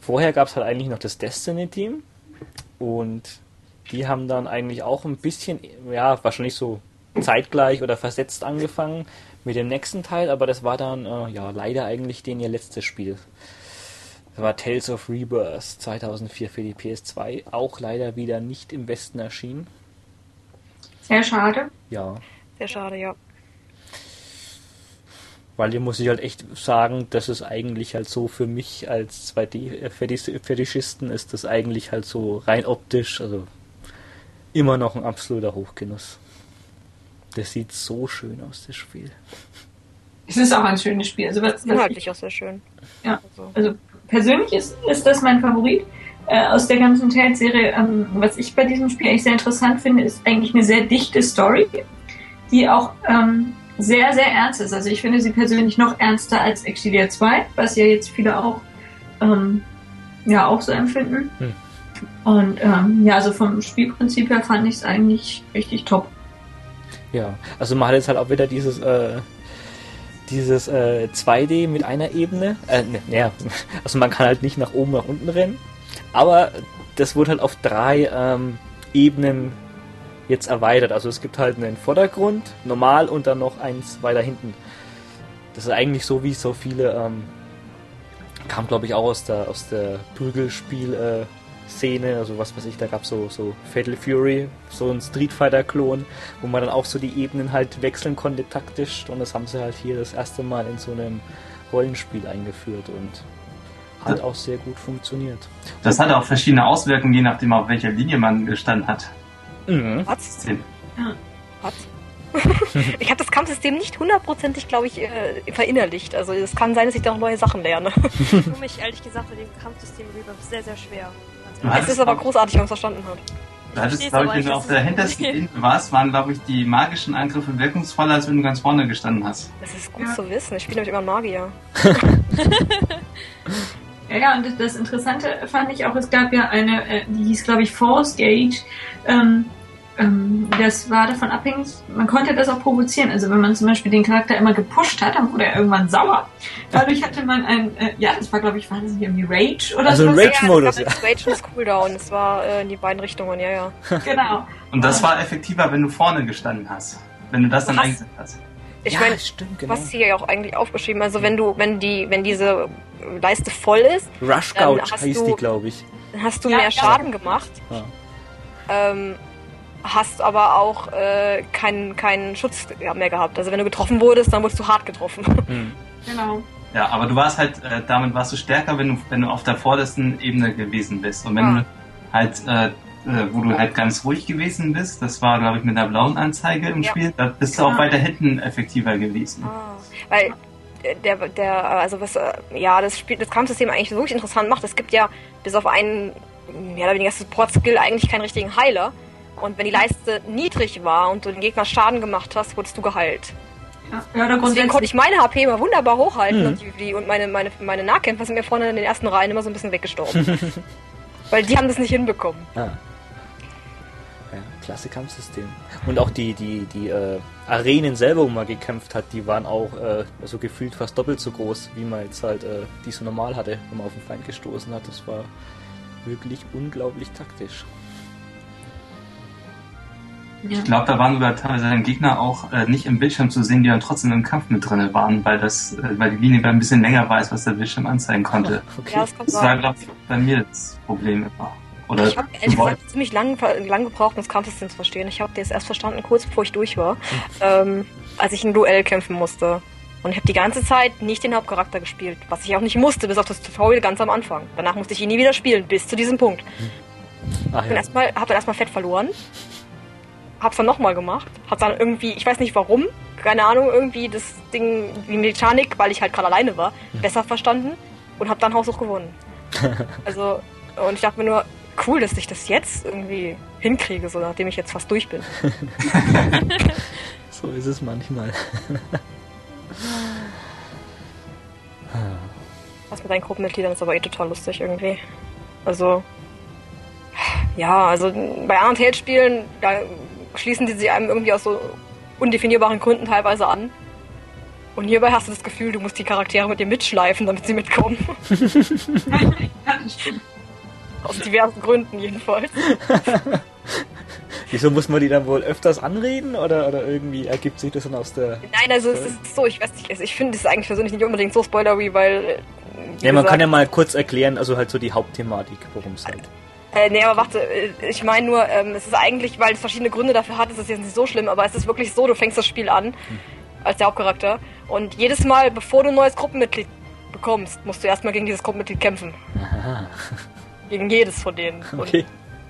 Vorher gab es halt eigentlich noch das Destiny-Team und die haben dann eigentlich auch ein bisschen, ja, wahrscheinlich so zeitgleich oder versetzt angefangen mit dem nächsten Teil, aber das war dann, äh, ja, leider eigentlich den ihr letztes Spiel. Das war Tales of Rebirth 2004 für die PS2, auch leider wieder nicht im Westen erschienen. Sehr schade. Ja. Sehr schade, ja. Weil hier muss ich halt echt sagen, dass es eigentlich halt so für mich als 2D-Fetischisten ist das eigentlich halt so rein optisch, also immer noch ein absoluter Hochgenuss. Das sieht so schön aus, das Spiel. Es ist auch ein schönes Spiel. Also was, Inhaltlich auch sehr schön. Ja, also, also persönlich ist, ist das mein Favorit äh, aus der ganzen Tales-Serie. Ähm, was ich bei diesem Spiel eigentlich sehr interessant finde, ist eigentlich eine sehr dichte Story, die auch ähm, sehr, sehr ernst ist. Also ich finde sie persönlich noch ernster als Exilia 2, was ja jetzt viele auch, ähm, ja, auch so empfinden. Hm. Und ähm, ja, also vom Spielprinzip her fand ich es eigentlich richtig top. Ja, also man hat jetzt halt auch wieder dieses äh, dieses äh, 2D mit einer Ebene. Äh, ne, ja, [LAUGHS] also man kann halt nicht nach oben, nach unten rennen. Aber das wurde halt auf drei ähm, Ebenen jetzt erweitert. Also es gibt halt einen Vordergrund, normal und dann noch eins weiter hinten. Das ist eigentlich so wie so viele, ähm, kam glaube ich auch aus der aus der Prügelspiel äh, Szene, also was weiß ich, da gab es so, so Fatal Fury, so ein Street Fighter-Klon, wo man dann auch so die Ebenen halt wechseln konnte taktisch und das haben sie halt hier das erste Mal in so einem Rollenspiel eingeführt und hat auch sehr gut funktioniert. Das hat auch verschiedene Auswirkungen, je nachdem auf welcher Linie man gestanden hat. Mhm. Was? [LAUGHS] Was? ich habe das Kampfsystem nicht hundertprozentig, glaube ich, äh, verinnerlicht. Also es kann sein, dass ich da noch neue Sachen lerne. ich tue mich ehrlich gesagt mit dem Kampfsystem sehr, sehr schwer. Es ist aber großartig, wenn man es verstanden hat. Du hattest, glaube ich, wenn du auf der hintersten [LAUGHS] Linie warst, waren, glaube ich, die magischen Angriffe wirkungsvoller, als wenn du ganz vorne gestanden hast. Das ist gut ja. zu wissen. Ich spiele nämlich immer Magier. [LAUGHS] ja, ja, und das Interessante fand ich auch, es gab ja eine, äh, die hieß, glaube ich, Force Gate. Ähm, ähm, das war davon abhängig, man konnte das auch provozieren. Also wenn man zum Beispiel den Charakter immer gepusht hat, dann wurde er irgendwann sauer. Dadurch hatte man ein, äh, ja, das war glaube ich, war das irgendwie Rage oder so. Also Rage-Modus, ja. Rage ist Cooldown, es war äh, in die beiden Richtungen, ja, ja. Genau. Und das war effektiver, wenn du vorne gestanden hast. Wenn du das dann eingesetzt hast. Ich ja, meine, genau. was hier ja auch eigentlich aufgeschrieben, also wenn du, wenn die, wenn diese Leiste voll ist, Rush Gouch heißt die, glaube ich. Dann hast du ja, mehr Schaden gemacht. Ähm, hast aber auch äh, keinen keinen Schutz mehr gehabt. Also wenn du getroffen wurdest, dann wurdest du hart getroffen. Mhm. Genau. Ja, aber du warst halt, äh, damit warst du stärker, wenn du, wenn du auf der vordersten Ebene gewesen bist. Und wenn ja. du halt äh, äh, wo du halt ganz ruhig gewesen bist. Das war, glaube ich, mit einer blauen Anzeige im Ja. Spiel. Da bist du auch weiter hinten effektiver gewesen. Ah, weil der, der, also was, äh, ja, das Spiel, das Kampfsystem eigentlich wirklich interessant macht. Es gibt ja bis auf einen, mehr oder weniger Support-Skill eigentlich keinen richtigen Heiler. Und wenn die Leiste niedrig war und du den Gegner Schaden gemacht hast, wurdest du geheilt. Ja, ja Deswegen konnte ich meine HP immer wunderbar hochhalten Mhm. und, die, die, und meine, meine, meine Nahkämpfer sind mir vorne in den ersten Reihen immer so ein bisschen weggestorben. [LAUGHS] Weil die haben das nicht hinbekommen. Ah. Ja, klasse Kampfsystem. Und auch die, die, die äh, Arenen selber, wo man gekämpft hat, die waren auch äh, also gefühlt fast doppelt so groß, wie man jetzt halt äh, die so normal hatte, wenn man auf den Feind gestoßen hat. Das war wirklich unglaublich taktisch. Ja. Ich glaube, da waren sogar teilweise dann Gegner auch äh, nicht im Bildschirm zu sehen, die dann trotzdem im Kampf mit drinne waren, weil das, äh, weil die Linie ein bisschen länger weiß, was der Bildschirm anzeigen konnte. Okay. Ja, das Das war, glaube ich, bei mir das Problem immer. Oder Ich habe ehrlich gesagt ziemlich lang, lang gebraucht, um das Kampfsystem zu verstehen. Ich habe das erst verstanden, kurz bevor ich durch war, ähm, als ich ein Duell kämpfen musste. Und ich habe die ganze Zeit nicht den Hauptcharakter gespielt, was ich auch nicht musste, bis auf das Tutorial ganz am Anfang. Danach musste ich ihn nie wieder spielen, bis zu diesem Punkt. Ach bin ja. erstmal, hab dann erstmal Fett verloren. Hab's dann nochmal gemacht. Hat dann irgendwie, ich weiß nicht warum, keine Ahnung, irgendwie das Ding, die Mechanik, weil ich halt gerade alleine war, besser verstanden und hab dann haushoch gewonnen. [LAUGHS] also, und ich dachte mir nur, cool, dass ich das jetzt irgendwie hinkriege, so nachdem ich jetzt fast durch bin. [LAUGHS] So ist es manchmal. [LAUGHS] Was mit deinen Gruppenmitgliedern ist aber eh total lustig irgendwie. Also, ja, also bei Tales-Spielen, da schließen die sich einem irgendwie aus so undefinierbaren Gründen teilweise an. Und hierbei hast du das Gefühl, du musst die Charaktere mit dir mitschleifen, damit sie mitkommen. [LAUGHS] Aus diversen Gründen jedenfalls. [LAUGHS] Wieso muss man die dann wohl öfters anreden oder, oder irgendwie ergibt sich das dann aus der. Nein, also es ist so, ich weiß nicht, also ich finde es eigentlich persönlich nicht unbedingt so spoilery, weil. äh, Ja, man gesagt, kann ja mal kurz erklären, also halt so die Hauptthematik, worum es halt. Äh, nee, aber warte, äh, ich meine nur, ähm, es ist eigentlich, weil es verschiedene Gründe dafür hat, ist es jetzt nicht so schlimm, aber es ist wirklich so, du fängst das Spiel an als der Hauptcharakter und jedes Mal, bevor du ein neues Gruppenmitglied bekommst, musst du erstmal gegen dieses Gruppenmitglied kämpfen. Aha. Gegen jedes von denen. Okay.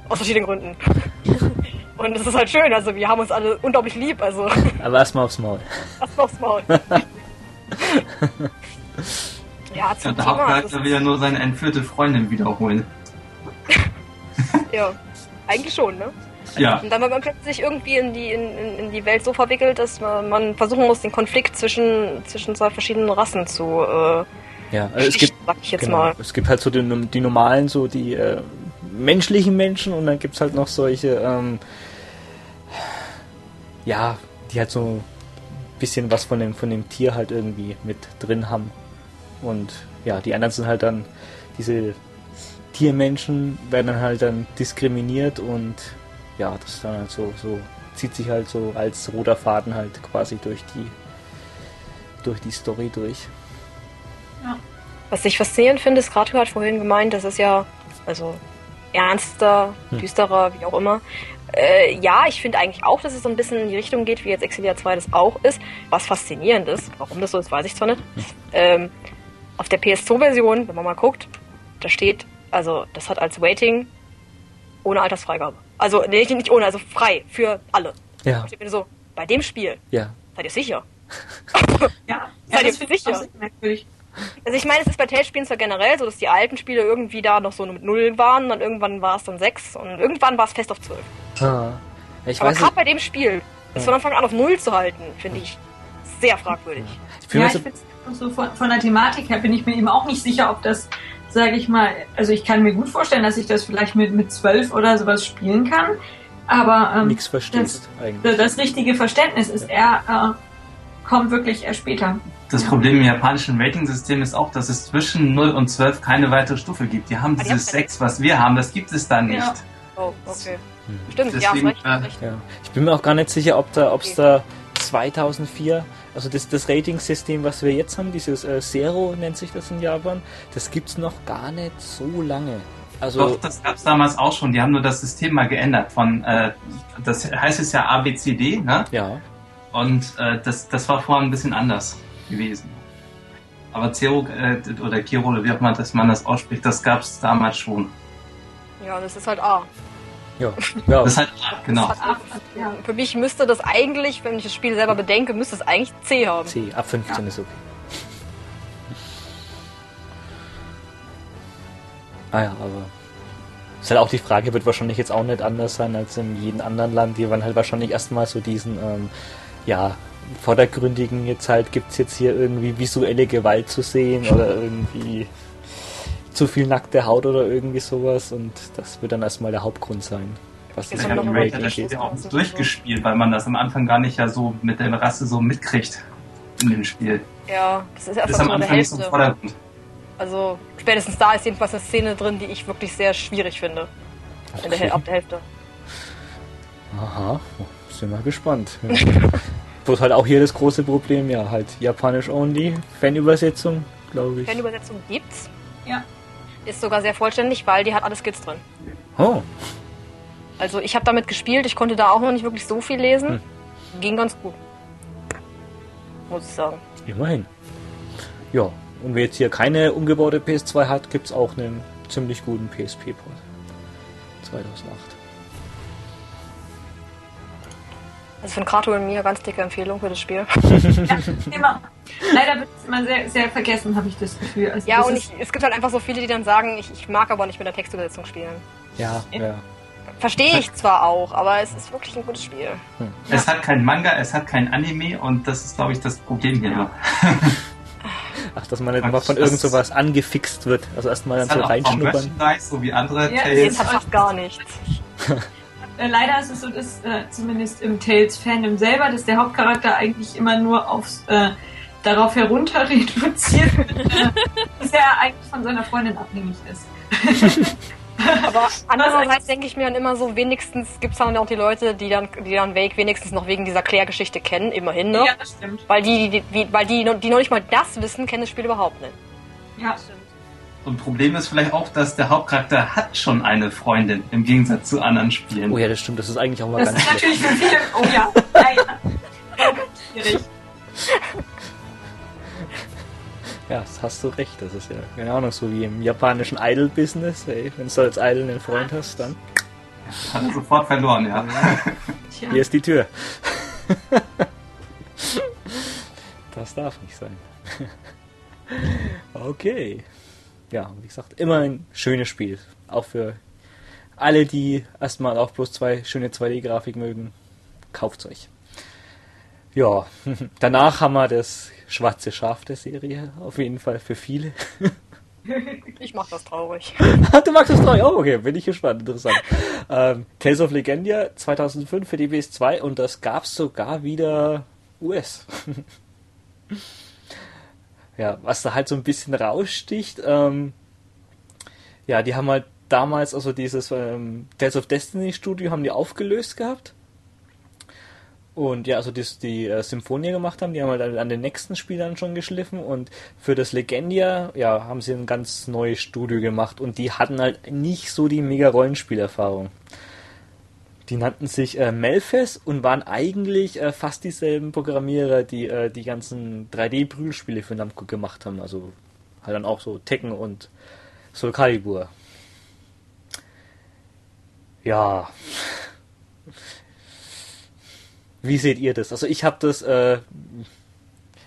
Und aus verschiedenen Gründen. [LAUGHS] Und es ist halt schön, also wir haben uns alle unglaublich lieb, also [LAUGHS] Aber erstmal aufs Maul. erstmal aufs Maul. ja, [LAUGHS] Ja, zum der Thema. Das Hauptcharakter will ja nur seine entführte Freundin wiederholen. [LAUGHS] ja, eigentlich schon, ne? Ja, Und dann war man plötzlich irgendwie in die, in, in- die Welt so verwickelt, dass man, man versuchen muss, den Konflikt zwischen, zwischen zwei verschiedenen Rassen zu äh, Ja, also es gibt, sag ich jetzt genau, mal. es gibt halt so die, die normalen, so die äh, menschlichen Menschen und dann gibt's halt noch solche, ähm, ja, die halt so ein bisschen was von dem, von dem Tier halt irgendwie mit drin haben. Und ja, die anderen sind halt dann diese Tiermenschen werden dann halt dann diskriminiert und ja, das ist dann halt so, so zieht sich halt so als roter Faden halt quasi durch die durch die Story durch. Was ich faszinierend finde, ist gerade hat vorhin gemeint, das ist ja, also ernster, Hm. düsterer, wie auch immer. Äh, ja, ich finde eigentlich auch, dass es so ein bisschen in die Richtung geht, wie jetzt Exilia 2 das auch ist. Was faszinierend ist, warum das so ist, weiß ich zwar nicht. Ähm, auf der PS2-Version, wenn man mal guckt, da steht, also das hat als Waiting ohne Altersfreigabe. Also, nee, nicht ohne, also frei für alle. Ja, Ich bin so, bei dem Spiel, ja. seid ihr sicher? [LAUGHS] Ja, Seid ja ihr das ich sicher? merkwürdig. Also ich meine, es ist bei Tales-Spielen zwar generell so, dass die alten Spiele irgendwie da noch so mit Null waren, und dann irgendwann war es dann sechs und irgendwann war es fest auf zwölf. Ah. Ich Aber gerade bei dem Spiel, es von Anfang an auf Null zu halten, finde ich sehr fragwürdig. ich bin ja, ich so, find's auch so von, von der Thematik her bin ich mir eben auch nicht sicher, ob das, sage ich mal, also ich kann mir gut vorstellen, dass ich das vielleicht mit mit zwölf oder sowas spielen kann, aber ähm, nichts verstehst eigentlich. das, das richtige Verständnis ist eher äh, kommt wirklich erst später. das Problem im japanischen Rating-System ist auch, dass es zwischen 0 und 12 keine weitere Stufe gibt. Die haben Ah, die dieses haben keine- 6, was wir haben, das gibt es da nicht. Ja. Oh, okay. Hm. Stimmt, Deswegen, ja, recht, recht. Ja. Ich bin mir auch gar nicht sicher, ob da, ob es da 2004, also das, das Rating-System, was wir jetzt haben, dieses äh, Zero nennt sich das in Japan, das gibt's noch gar nicht so lange. Also Doch, das gab es damals auch schon. Die haben nur das System mal geändert. Von, äh, das heißt es ja ABCD, ne? ja, Und äh, das, das war vorher ein bisschen anders gewesen. Aber Zero äh, oder Kiro oder wie auch immer dass man das ausspricht, das gab es damals schon. Ja, das ist halt A. Ja, ja. Das hat, genau. Das hat ja. Für mich müsste das eigentlich, wenn ich das Spiel selber bedenke, müsste es eigentlich C haben. C, ab 15 ja. ist okay. Ah ja, aber ist halt auch die Frage, wird wahrscheinlich jetzt auch nicht anders sein als in jedem anderen Land. Die waren halt wahrscheinlich erstmal so diesen, ähm, ja, vordergründigen jetzt halt, gibt es jetzt hier irgendwie visuelle Gewalt zu sehen oder irgendwie zu viel nackte Haut oder irgendwie sowas und das wird dann erstmal der Hauptgrund sein. Was Raid ja auch durchgespielt, weil man das am Anfang gar nicht ja so mit der Rasse so mitkriegt in dem Spiel. Ja, das ist erst das ist am Anfang nicht so Vordergrund. Also spätestens da ist jedenfalls eine Szene drin, die ich wirklich sehr schwierig finde. Okay. Der, ab der Hälfte. Aha, sind wir gespannt. Bloß [LAUGHS] halt auch hier das große Problem, ja, halt Japanisch only, Fanübersetzung, glaube ich. Fanübersetzung gibt's. Ja. Ist sogar sehr vollständig, weil die hat alle Skits drin. Oh. Also ich habe damit gespielt, ich konnte da auch noch nicht wirklich so viel lesen. Hm. Ging ganz gut. Muss ich sagen. Immerhin. Ja, und wer jetzt hier keine umgebaute PS2 hat, gibt es auch einen ziemlich guten PSP-Port. 2008. Also von Kato und mir ganz dicke Empfehlung für das Spiel. ja, [LAUGHS] immer. Leider wird es immer sehr, sehr vergessen, habe ich das Gefühl. Also ja, und ich, es gibt halt einfach so viele, die dann sagen, ich, ich mag aber nicht mit der Textübersetzung spielen. Ja, ja. Verstehe ich zwar auch, aber es ist wirklich ein gutes Spiel. Hm. Es hat kein Manga, es hat kein Anime und das ist, glaube ich, das Problem hier. Ja. [LAUGHS] Ach, dass man nicht immer von irgend sowas angefixt wird. Also erstmal dann so reinschnuppern. So wie andere ja, Tales. hat fast gar nichts. [LAUGHS] Äh, leider ist es so, dass äh, zumindest im Tales-Fandom selber, dass der Hauptcharakter eigentlich immer nur aufs, äh, darauf herunter reduziert wird, [LAUGHS] äh, dass er eigentlich von seiner Freundin abhängig ist. [LAUGHS] [LAUGHS] Aber andererseits denke ich mir dann immer so, wenigstens gibt es dann auch die Leute, die dann, die dann Wake wenigstens noch wegen dieser Klärgeschichte kennen, immerhin, ne? Ja, das stimmt. Weil die, die, die, weil die, die noch nicht mal das wissen, kennen das Spiel überhaupt nicht. Ja, das stimmt. Und Problem ist vielleicht auch, dass der Hauptcharakter hat schon eine Freundin, im Gegensatz zu anderen Spielen. Oh ja, das stimmt, das ist eigentlich auch mal das ganz ist natürlich für viele, oh ja, leider. Schwierig. [LAUGHS] Ja, das hast du recht. Das ist ja, keine Ahnung, so wie im japanischen Idol-Business. Wenn du als Idol einen Freund hast, dann. [LAUGHS] Hat er sofort verloren, ja. ja. Hier ist die Tür. [LAUGHS] das darf nicht sein. okay. Ja, wie gesagt, immer ein schönes Spiel. Auch für alle, die erstmal auch bloß zwei schöne 2D-Grafik mögen. Kauft euch. Ja, [LAUGHS] danach haben wir das schwarze Schaf der Serie, auf jeden Fall für viele. [LAUGHS] Ich mach das traurig. [LAUGHS] du magst das traurig? Oh, okay, bin ich gespannt, interessant. ähm, Tales of Legendia 2005 für die PS2 und das gab's sogar wieder US. Ja, was da halt so ein bisschen raussticht, ähm, ja, die haben halt damals, also dieses ähm, Tales of Destiny Studio haben die aufgelöst gehabt und ja, also das, die äh, Symphonie gemacht haben, die haben halt an den nächsten Spielern schon geschliffen und für das Legendia, ja, haben sie ein ganz neues Studio gemacht und die hatten halt nicht so die mega Rollenspielerfahrung. Die nannten sich äh, Melfes und waren eigentlich äh, fast dieselben Programmierer, die äh, die ganzen 3D-Prügelspiele für Namco gemacht haben. Also halt dann auch so Tekken und Soul Calibur. Ja. Wie seht ihr das? Also ich habe das, äh,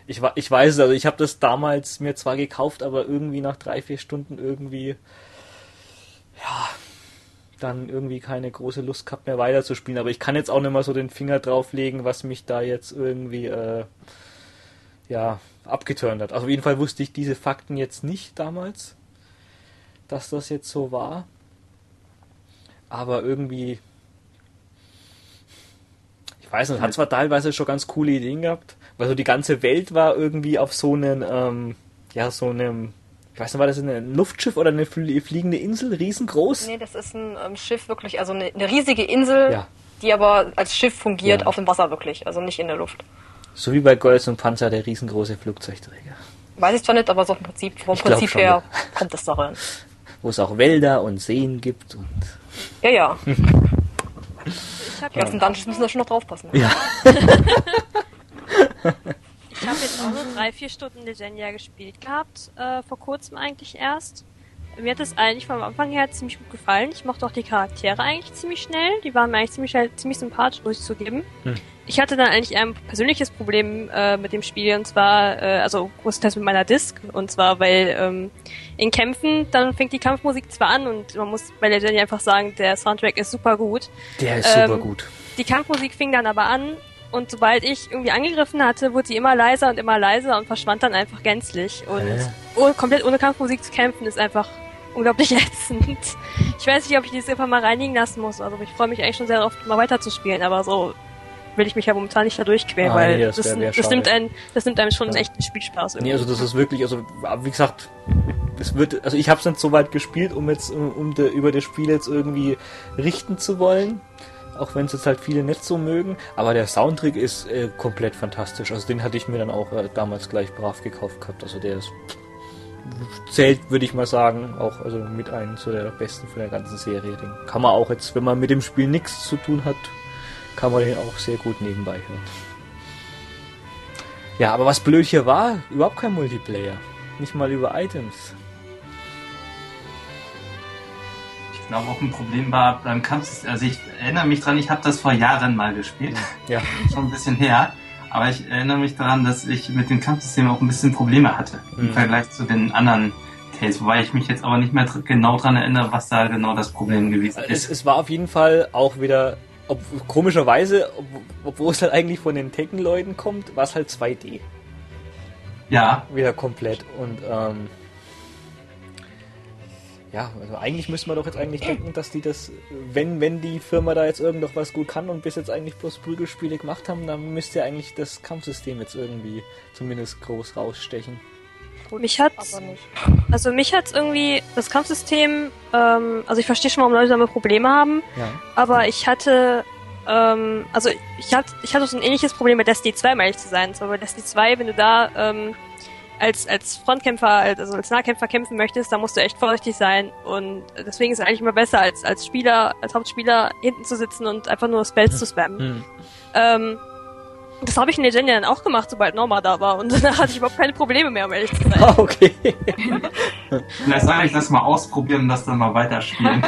ich, ich weiß es, also ich habe das damals mir zwar gekauft, aber irgendwie nach drei, vier Stunden irgendwie, ja, dann irgendwie keine große Lust gehabt mehr weiterzuspielen. Aber ich kann jetzt auch nicht mal so den Finger drauflegen, was mich da jetzt irgendwie, äh, ja, abgeturnt hat. Also auf jeden Fall wusste ich diese Fakten jetzt nicht damals, dass das jetzt so war. Aber irgendwie, ich weiß nicht, hat zwar teilweise schon ganz coole Ideen gehabt, weil so die ganze Welt war irgendwie auf so einem, ähm, ja, so einem, ich weiß nicht, war das ein Luftschiff oder eine fliegende Insel, riesengroß? Nee, das ist ein ähm, Schiff wirklich, also eine, eine riesige Insel, ja. die aber als Schiff fungiert ja. auf dem Wasser wirklich, also nicht in der Luft. So wie bei Golds und Panzer der riesengroße Flugzeugträger. Weiß ich zwar nicht, aber so im Prinzip, vom ich Prinzip her [LAUGHS] kommt es daran. Wo es auch Wälder und Seen gibt und. Ja, ja. [LAUGHS] Ich hab die ganzen Dungeons müssen da schon noch draufpassen. Ja. [LAUGHS] ich habe jetzt auch nur drei, vier Stunden Legenia gespielt gehabt, äh, vor kurzem eigentlich erst. mir hat es eigentlich vom Anfang her ziemlich gut gefallen. Ich mochte auch die Charaktere eigentlich ziemlich schnell. Die waren mir eigentlich ziemlich, ziemlich sympathisch, muss ich zugeben. Hm. Ich hatte dann eigentlich ein persönliches Problem äh, mit dem Spiel und zwar, äh, also größtenteils mit meiner Disc und zwar, weil ähm, in Kämpfen, dann fängt die Kampfmusik zwar an und man muss bei Legend einfach sagen, der Soundtrack ist super gut. Der ist ähm, super gut. Die Kampfmusik fing dann aber an und sobald ich irgendwie angegriffen hatte, wurde sie immer leiser und immer leiser und verschwand dann einfach gänzlich. Und äh. komplett ohne Kampfmusik zu kämpfen ist einfach unglaublich [LAUGHS] ätzend. Ich weiß nicht, ob ich das einfach mal reinigen lassen muss. Also ich freue mich eigentlich schon sehr darauf, mal weiterzuspielen, aber so will ich mich ja momentan nicht da durchquälen, ah, weil nee, das, das, wär, wär das nimmt einen, das nimmt einem schon ja. echt Spielspaß. Irgendwie. Nee, also das ist wirklich, also wie gesagt, es wird, also ich habe es nicht so weit gespielt, um jetzt um, um de, über das Spiel jetzt irgendwie richten zu wollen auch wenn es jetzt halt viele nicht so mögen. Aber der Soundtrack ist äh, komplett fantastisch. Also den hatte ich mir dann auch äh, damals gleich brav gekauft gehabt. Also der ist zählt, würde ich mal sagen, auch also mit einem zu der besten von der ganzen Serie. Den kann man auch jetzt, wenn man mit dem Spiel nichts zu tun hat, kann man den auch sehr gut nebenbei hören. Ja, aber was blöd hier war, überhaupt kein Multiplayer. Nicht mal über Items. Glaube auch ein Problem war beim Kampfsystem. Also ich erinnere mich dran, ich habe das vor Jahren mal gespielt. Ja. Schon ein bisschen her. Aber ich erinnere mich daran, dass ich mit dem Kampfsystem auch ein bisschen Probleme hatte mhm. im Vergleich zu den anderen Tales. Wobei ich mich jetzt aber nicht mehr genau dran erinnere, was da genau das Problem gewesen ist. Es, es war auf jeden Fall auch wieder, ob, komischerweise, ob, obwohl es halt eigentlich von den Tekken-Leuten kommt, war es halt 2D. Ja. Wieder komplett. Und ähm, ja, also eigentlich müsste man doch jetzt eigentlich denken, dass die das, wenn, wenn die Firma da jetzt irgend noch was gut kann und bis jetzt eigentlich bloß Prügelspiele gemacht haben, dann müsste ja eigentlich das Kampfsystem jetzt irgendwie zumindest groß rausstechen. Mich hat, also mich hat irgendwie das Kampfsystem, ähm, also ich verstehe schon, warum Leute damit Probleme haben, ja. aber ich hatte, ähm, also ich hatte, ich hatte so ein ähnliches Problem mit Destiny 2, um ehrlich zu sein. So bei Destiny 2, wenn du da ähm, als, als Frontkämpfer, also als Nahkämpfer kämpfen möchtest, da musst du echt vorsichtig sein. Und deswegen ist es eigentlich immer besser, als, als Spieler, als Hauptspieler hinten zu sitzen und einfach nur Spells zu spammen. Mhm. Ähm, das habe ich in Legend dann auch gemacht, sobald Norma da war. Und [LAUGHS] da hatte ich überhaupt keine Probleme mehr, um ehrlich zu sein. [LAUGHS] Ah, okay. [LAUGHS] Vielleicht soll ich das mal ausprobieren und das dann mal weiterspielen.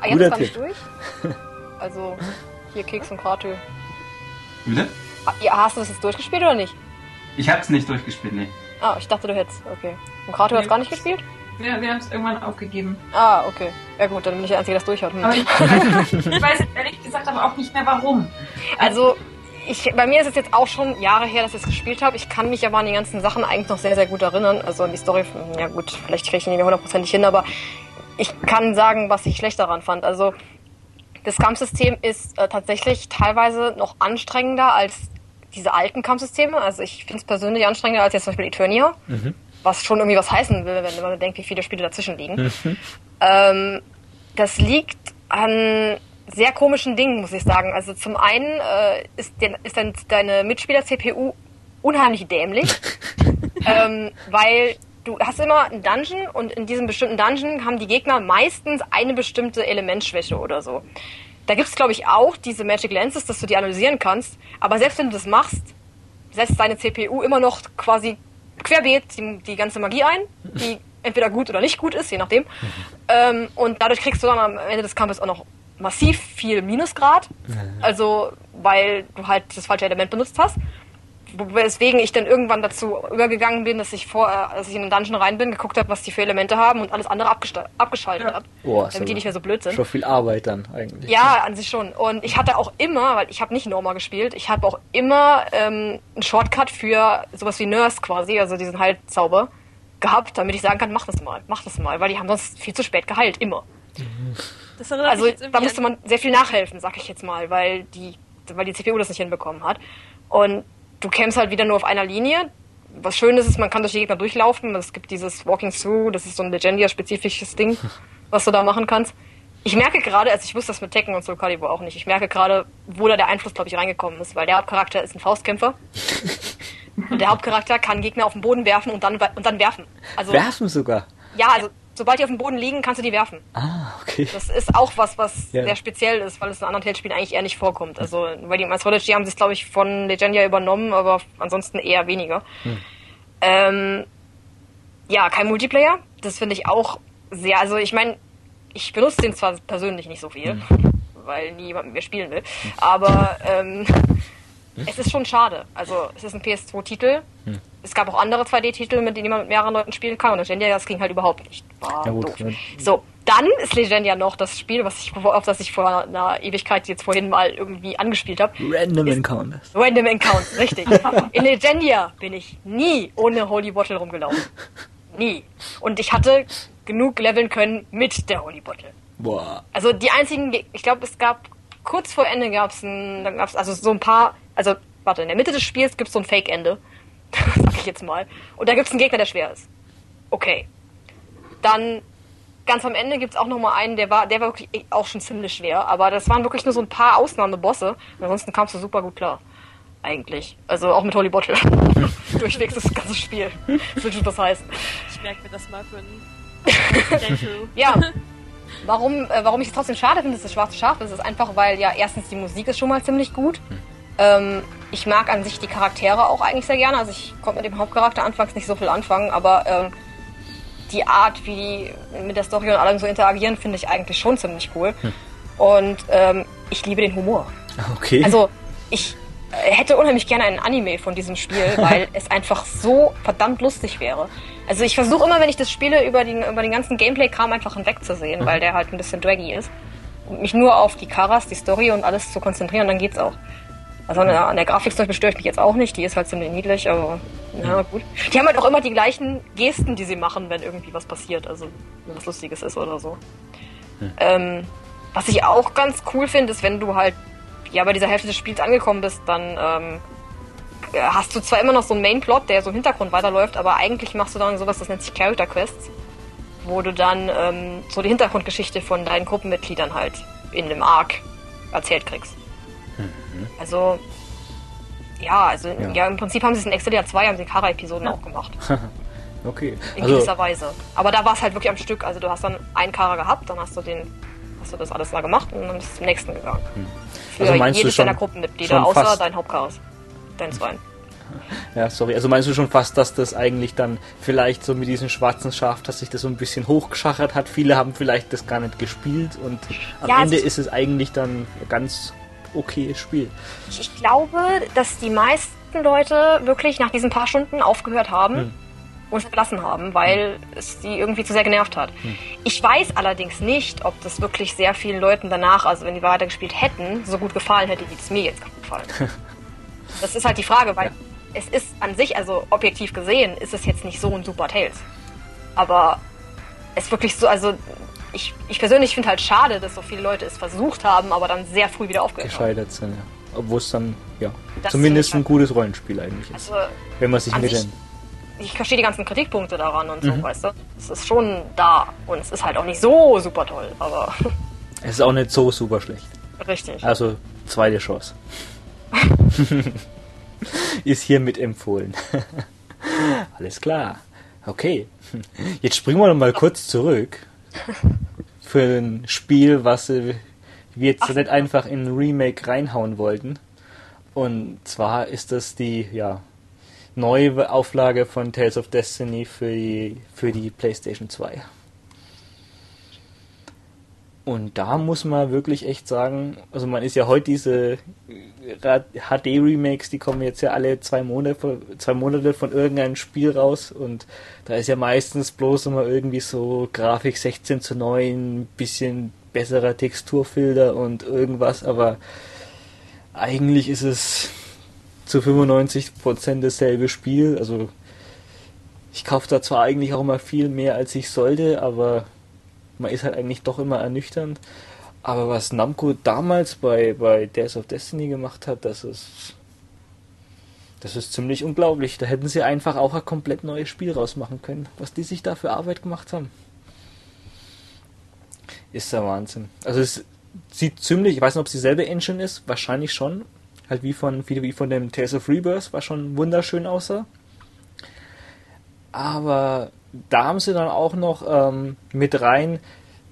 ah, jetzt ist nicht durch? Also, hier Keks und Karte. Bitte? Ah, ja, hast du das jetzt durchgespielt oder nicht? Ich hab's nicht durchgespielt, nee. Ah, ich dachte, du hättest. Okay. Und Krato nee. hat's gar nicht gespielt? Ja, wir haben es irgendwann aufgegeben. Ah, okay. Ja gut, dann bin ich der Einzige, der das durchhat. Hm. Aber ich weiß, ich weiß ehrlich gesagt aber auch nicht mehr warum. Also, ich, bei mir ist es jetzt auch schon Jahre her, dass ich es gespielt habe. Ich kann mich aber an die ganzen Sachen eigentlich noch sehr, sehr gut erinnern. Also an die Story, ja gut, vielleicht kriege ich die nicht mehr hundertprozentig hin, aber ich kann sagen, was ich schlecht daran fand. Also das Kampfsystem ist äh, tatsächlich teilweise noch anstrengender als diese alten Kampfsysteme. Also ich finde es persönlich anstrengender als jetzt zum Beispiel Eternia, mhm. was schon irgendwie was heißen will, wenn man denkt, wie viele Spiele dazwischen liegen. Mhm. Ähm, das liegt an sehr komischen Dingen, muss ich sagen. Also zum einen äh, ist, den, ist dann deine Mitspieler-CPU unheimlich dämlich, [LAUGHS] ähm, weil du hast immer einen Dungeon und in diesem bestimmten Dungeon haben die Gegner meistens eine bestimmte Elementschwäche oder so. Da gibt es, glaube ich, auch diese Magic Lenses, dass du die analysieren kannst. Aber selbst wenn du das machst, setzt deine CPU immer noch quasi querbeet die, die ganze Magie ein, die [LAUGHS] entweder gut oder nicht gut ist, je nachdem. Mhm. Ähm, und dadurch kriegst du dann am Ende des Kampfes auch noch massiv viel Minusgrad. Also, weil du halt das falsche Element benutzt hast weswegen ich dann irgendwann dazu übergegangen bin, dass ich vor, äh, als ich in den Dungeon rein bin, geguckt habe, was die für Elemente haben und alles andere abgeschaltet ja. habe, damit die nicht mehr so blöd sind. Schon viel Arbeit dann eigentlich. Ja, an sich schon. Und ich hatte auch immer, weil ich habe nicht Norma gespielt, ich habe auch immer ähm, einen Shortcut für sowas wie Nurse quasi, also diesen Heilzauber, gehabt, damit ich sagen kann, mach das mal, mach das mal, weil die haben sonst viel zu spät geheilt, immer. also da musste man sehr viel nachhelfen, sag ich jetzt mal, weil die, weil die CPU das nicht hinbekommen hat. Und du kämpfst halt wieder nur auf einer Linie. Was schön ist, ist, man kann durch die Gegner durchlaufen. Es gibt dieses Walking Through, das ist so ein Legendia-spezifisches Ding, was du da machen kannst. Ich merke gerade, also ich wusste das mit Tekken und Soul Calibur auch nicht, ich merke gerade, wo da der Einfluss, glaube ich, reingekommen ist, weil der Hauptcharakter ist ein Faustkämpfer. [LAUGHS] und der Hauptcharakter kann Gegner auf den Boden werfen und dann, und dann werfen. Also, werfen sogar? Ja, also sobald die auf dem Boden liegen, kannst du die werfen. Ah, okay. Das ist auch was, was ja. sehr speziell ist, weil es in anderen Tales-Spielen eigentlich eher nicht vorkommt. Also, weil die Mythology haben sie es, glaube ich, von Legendia übernommen, aber ansonsten eher weniger. Hm. Ähm, ja, kein Multiplayer. das finde ich auch sehr, also ich meine, ich benutze den zwar persönlich nicht so viel, mhm. [LAUGHS] weil niemand mit mir spielen will, aber ähm, hm? Es ist schon schade. Also es ist ein PS2-Titel. Hm. Es gab auch andere 2D-Titel, mit denen man mit mehreren Leuten spielen kann. Und Legendia, das ging halt überhaupt nicht. War ja, gut, doof. So, dann ist Legendia noch das Spiel, was ich, auf das ich vor einer Ewigkeit jetzt vorhin mal irgendwie angespielt habe. Random Encounters. Random Encounters, richtig. [LAUGHS] In Legendia bin ich nie ohne Holy Bottle rumgelaufen. Nie. Und ich hatte genug leveln können mit der Holy Bottle. Boah. Also die einzigen, ich glaube, es gab kurz vor Ende gab es ein, dann gab's also so ein paar, also warte, in der Mitte des Spiels gibt es so ein Fake-Ende. [LAUGHS] sag ich jetzt mal. Und da gibt es einen Gegner, der schwer ist. Okay. Dann ganz am Ende gibt es auch noch mal einen, der war, der war wirklich auch schon ziemlich schwer. Aber das waren wirklich nur so ein paar Ausnahmebosse. Ansonsten kamst du super gut klar. Eigentlich. Also auch mit Holy Bottle. [LAUGHS] Durchwegs das ganze Spiel. Das will schon was heißen. Ich merke mir das mal für einen [LAUGHS] ja. Warum, äh, warum ich es trotzdem schade finde, dass das schwarze Schaf ist, ist einfach, weil ja erstens die Musik ist schon mal ziemlich gut. Hm. Ähm, ich mag an sich die Charaktere auch eigentlich sehr gerne. Also ich konnte mit dem Hauptcharakter anfangs nicht so viel anfangen, aber ähm, die Art, wie die mit der Story und allem so interagieren, finde ich eigentlich schon ziemlich cool. Hm. Und ähm, ich liebe den Humor. Okay. Also ich äh, hätte unheimlich gerne einen Anime von diesem Spiel, [LAUGHS] weil es einfach so verdammt lustig wäre. Also ich versuche immer, wenn ich das spiele, über den, über den ganzen Gameplay-Kram einfach hinwegzusehen, mhm. weil der halt ein bisschen draggy ist. Und mich nur auf die Karas, die Story und alles zu konzentrieren, dann geht's auch. Also an der, an der Grafik störe ich mich jetzt auch nicht, die ist halt ziemlich niedlich, aber na gut. Die haben halt auch immer die gleichen Gesten, die sie machen, wenn irgendwie was passiert, also wenn was Lustiges ist oder so. Hm. Ähm, was ich auch ganz cool finde, ist, wenn du halt ja bei dieser Hälfte des Spiels angekommen bist, dann ähm, äh, hast du zwar immer noch so einen Main-Plot, der so im Hintergrund weiterläuft, aber eigentlich machst du dann sowas, das nennt sich Character Quests, wo du dann ähm, so die Hintergrundgeschichte von deinen Gruppenmitgliedern halt in dem Arc erzählt kriegst. Mhm. Also, ja, also ja. ja. im Prinzip haben sie es in Excelia 2, haben sie Kara-Episoden ja. auch gemacht. [LAUGHS] okay. In also, gewisser Weise. Aber da war es halt wirklich am Stück. Also du hast dann einen Kara gehabt, dann hast du den, hast du das alles da gemacht und dann bist du zum nächsten gegangen. Mhm. Für also jedes deiner Gruppenmitglieder, außer dein Hauptchaos dein Zwein. [LAUGHS] Ja, sorry. Also meinst du schon fast, dass das eigentlich dann vielleicht so mit diesem schwarzen Schaf, dass sich das so ein bisschen hochgeschachert hat? Viele haben vielleicht das gar nicht gespielt und am ja, Ende ist es eigentlich dann ganz okayes Spiel. Ich glaube, dass die meisten Leute wirklich nach diesen paar Stunden aufgehört haben. Hm und verlassen haben, weil hm. es die irgendwie zu sehr genervt hat. Hm. Ich weiß allerdings nicht, ob das wirklich sehr vielen Leuten danach, also wenn die weitergespielt hätten, so gut gefallen hätte, wie es mir jetzt gefallen. [LAUGHS] Das ist halt die Frage, weil ja. es ist an sich, also objektiv gesehen, ist es jetzt nicht so ein super Tales. Aber es wirklich so, also ich, ich persönlich finde halt schade, dass so viele Leute es versucht haben, aber dann sehr früh wieder aufgehört Gescheitert sind, ja. Obwohl es dann, ja, das zumindest ein halt gutes Rollenspiel eigentlich ist. Also, wenn man sich mit den ich verstehe die ganzen Kritikpunkte daran und so, mhm. weißt du? Es ist schon da und es ist halt auch nicht so super toll, aber. [LAUGHS] Es ist auch nicht so super schlecht. Richtig. Also, zweite Chance. [LAUGHS] ist hiermit empfohlen. [LAUGHS] Alles klar. Okay. Jetzt springen wir noch mal kurz zurück für ein Spiel, was wir jetzt Ach, nicht einfach in ein Remake reinhauen wollten. Und zwar ist das die ja, neue Auflage von Tales of Destiny für die, für die PlayStation 2. Und da muss man wirklich echt sagen, also man ist ja heute diese HD-Remakes, die kommen jetzt ja alle zwei Monate, zwei Monate von irgendeinem Spiel raus. Und da ist ja meistens bloß immer irgendwie so Grafik 16 zu 9, bisschen besserer Texturfilter und irgendwas, aber eigentlich ist es zu 95% dasselbe Spiel, also ich kaufe da zwar eigentlich auch immer viel mehr als ich sollte, aber man ist halt eigentlich doch immer ernüchternd. Aber was Namco damals bei, bei Days of Destiny gemacht hat, das ist. Das ist ziemlich unglaublich. Da hätten sie einfach auch ein komplett neues Spiel rausmachen können. Was die sich da für Arbeit gemacht haben. Ist der Wahnsinn. Also es sieht ziemlich, ich weiß nicht, ob es dieselbe Engine ist, wahrscheinlich schon. Halt wie von, wie, von dem Tales of Rebirth, was schon wunderschön aussah. Aber da haben sie dann auch noch ähm, mit rein,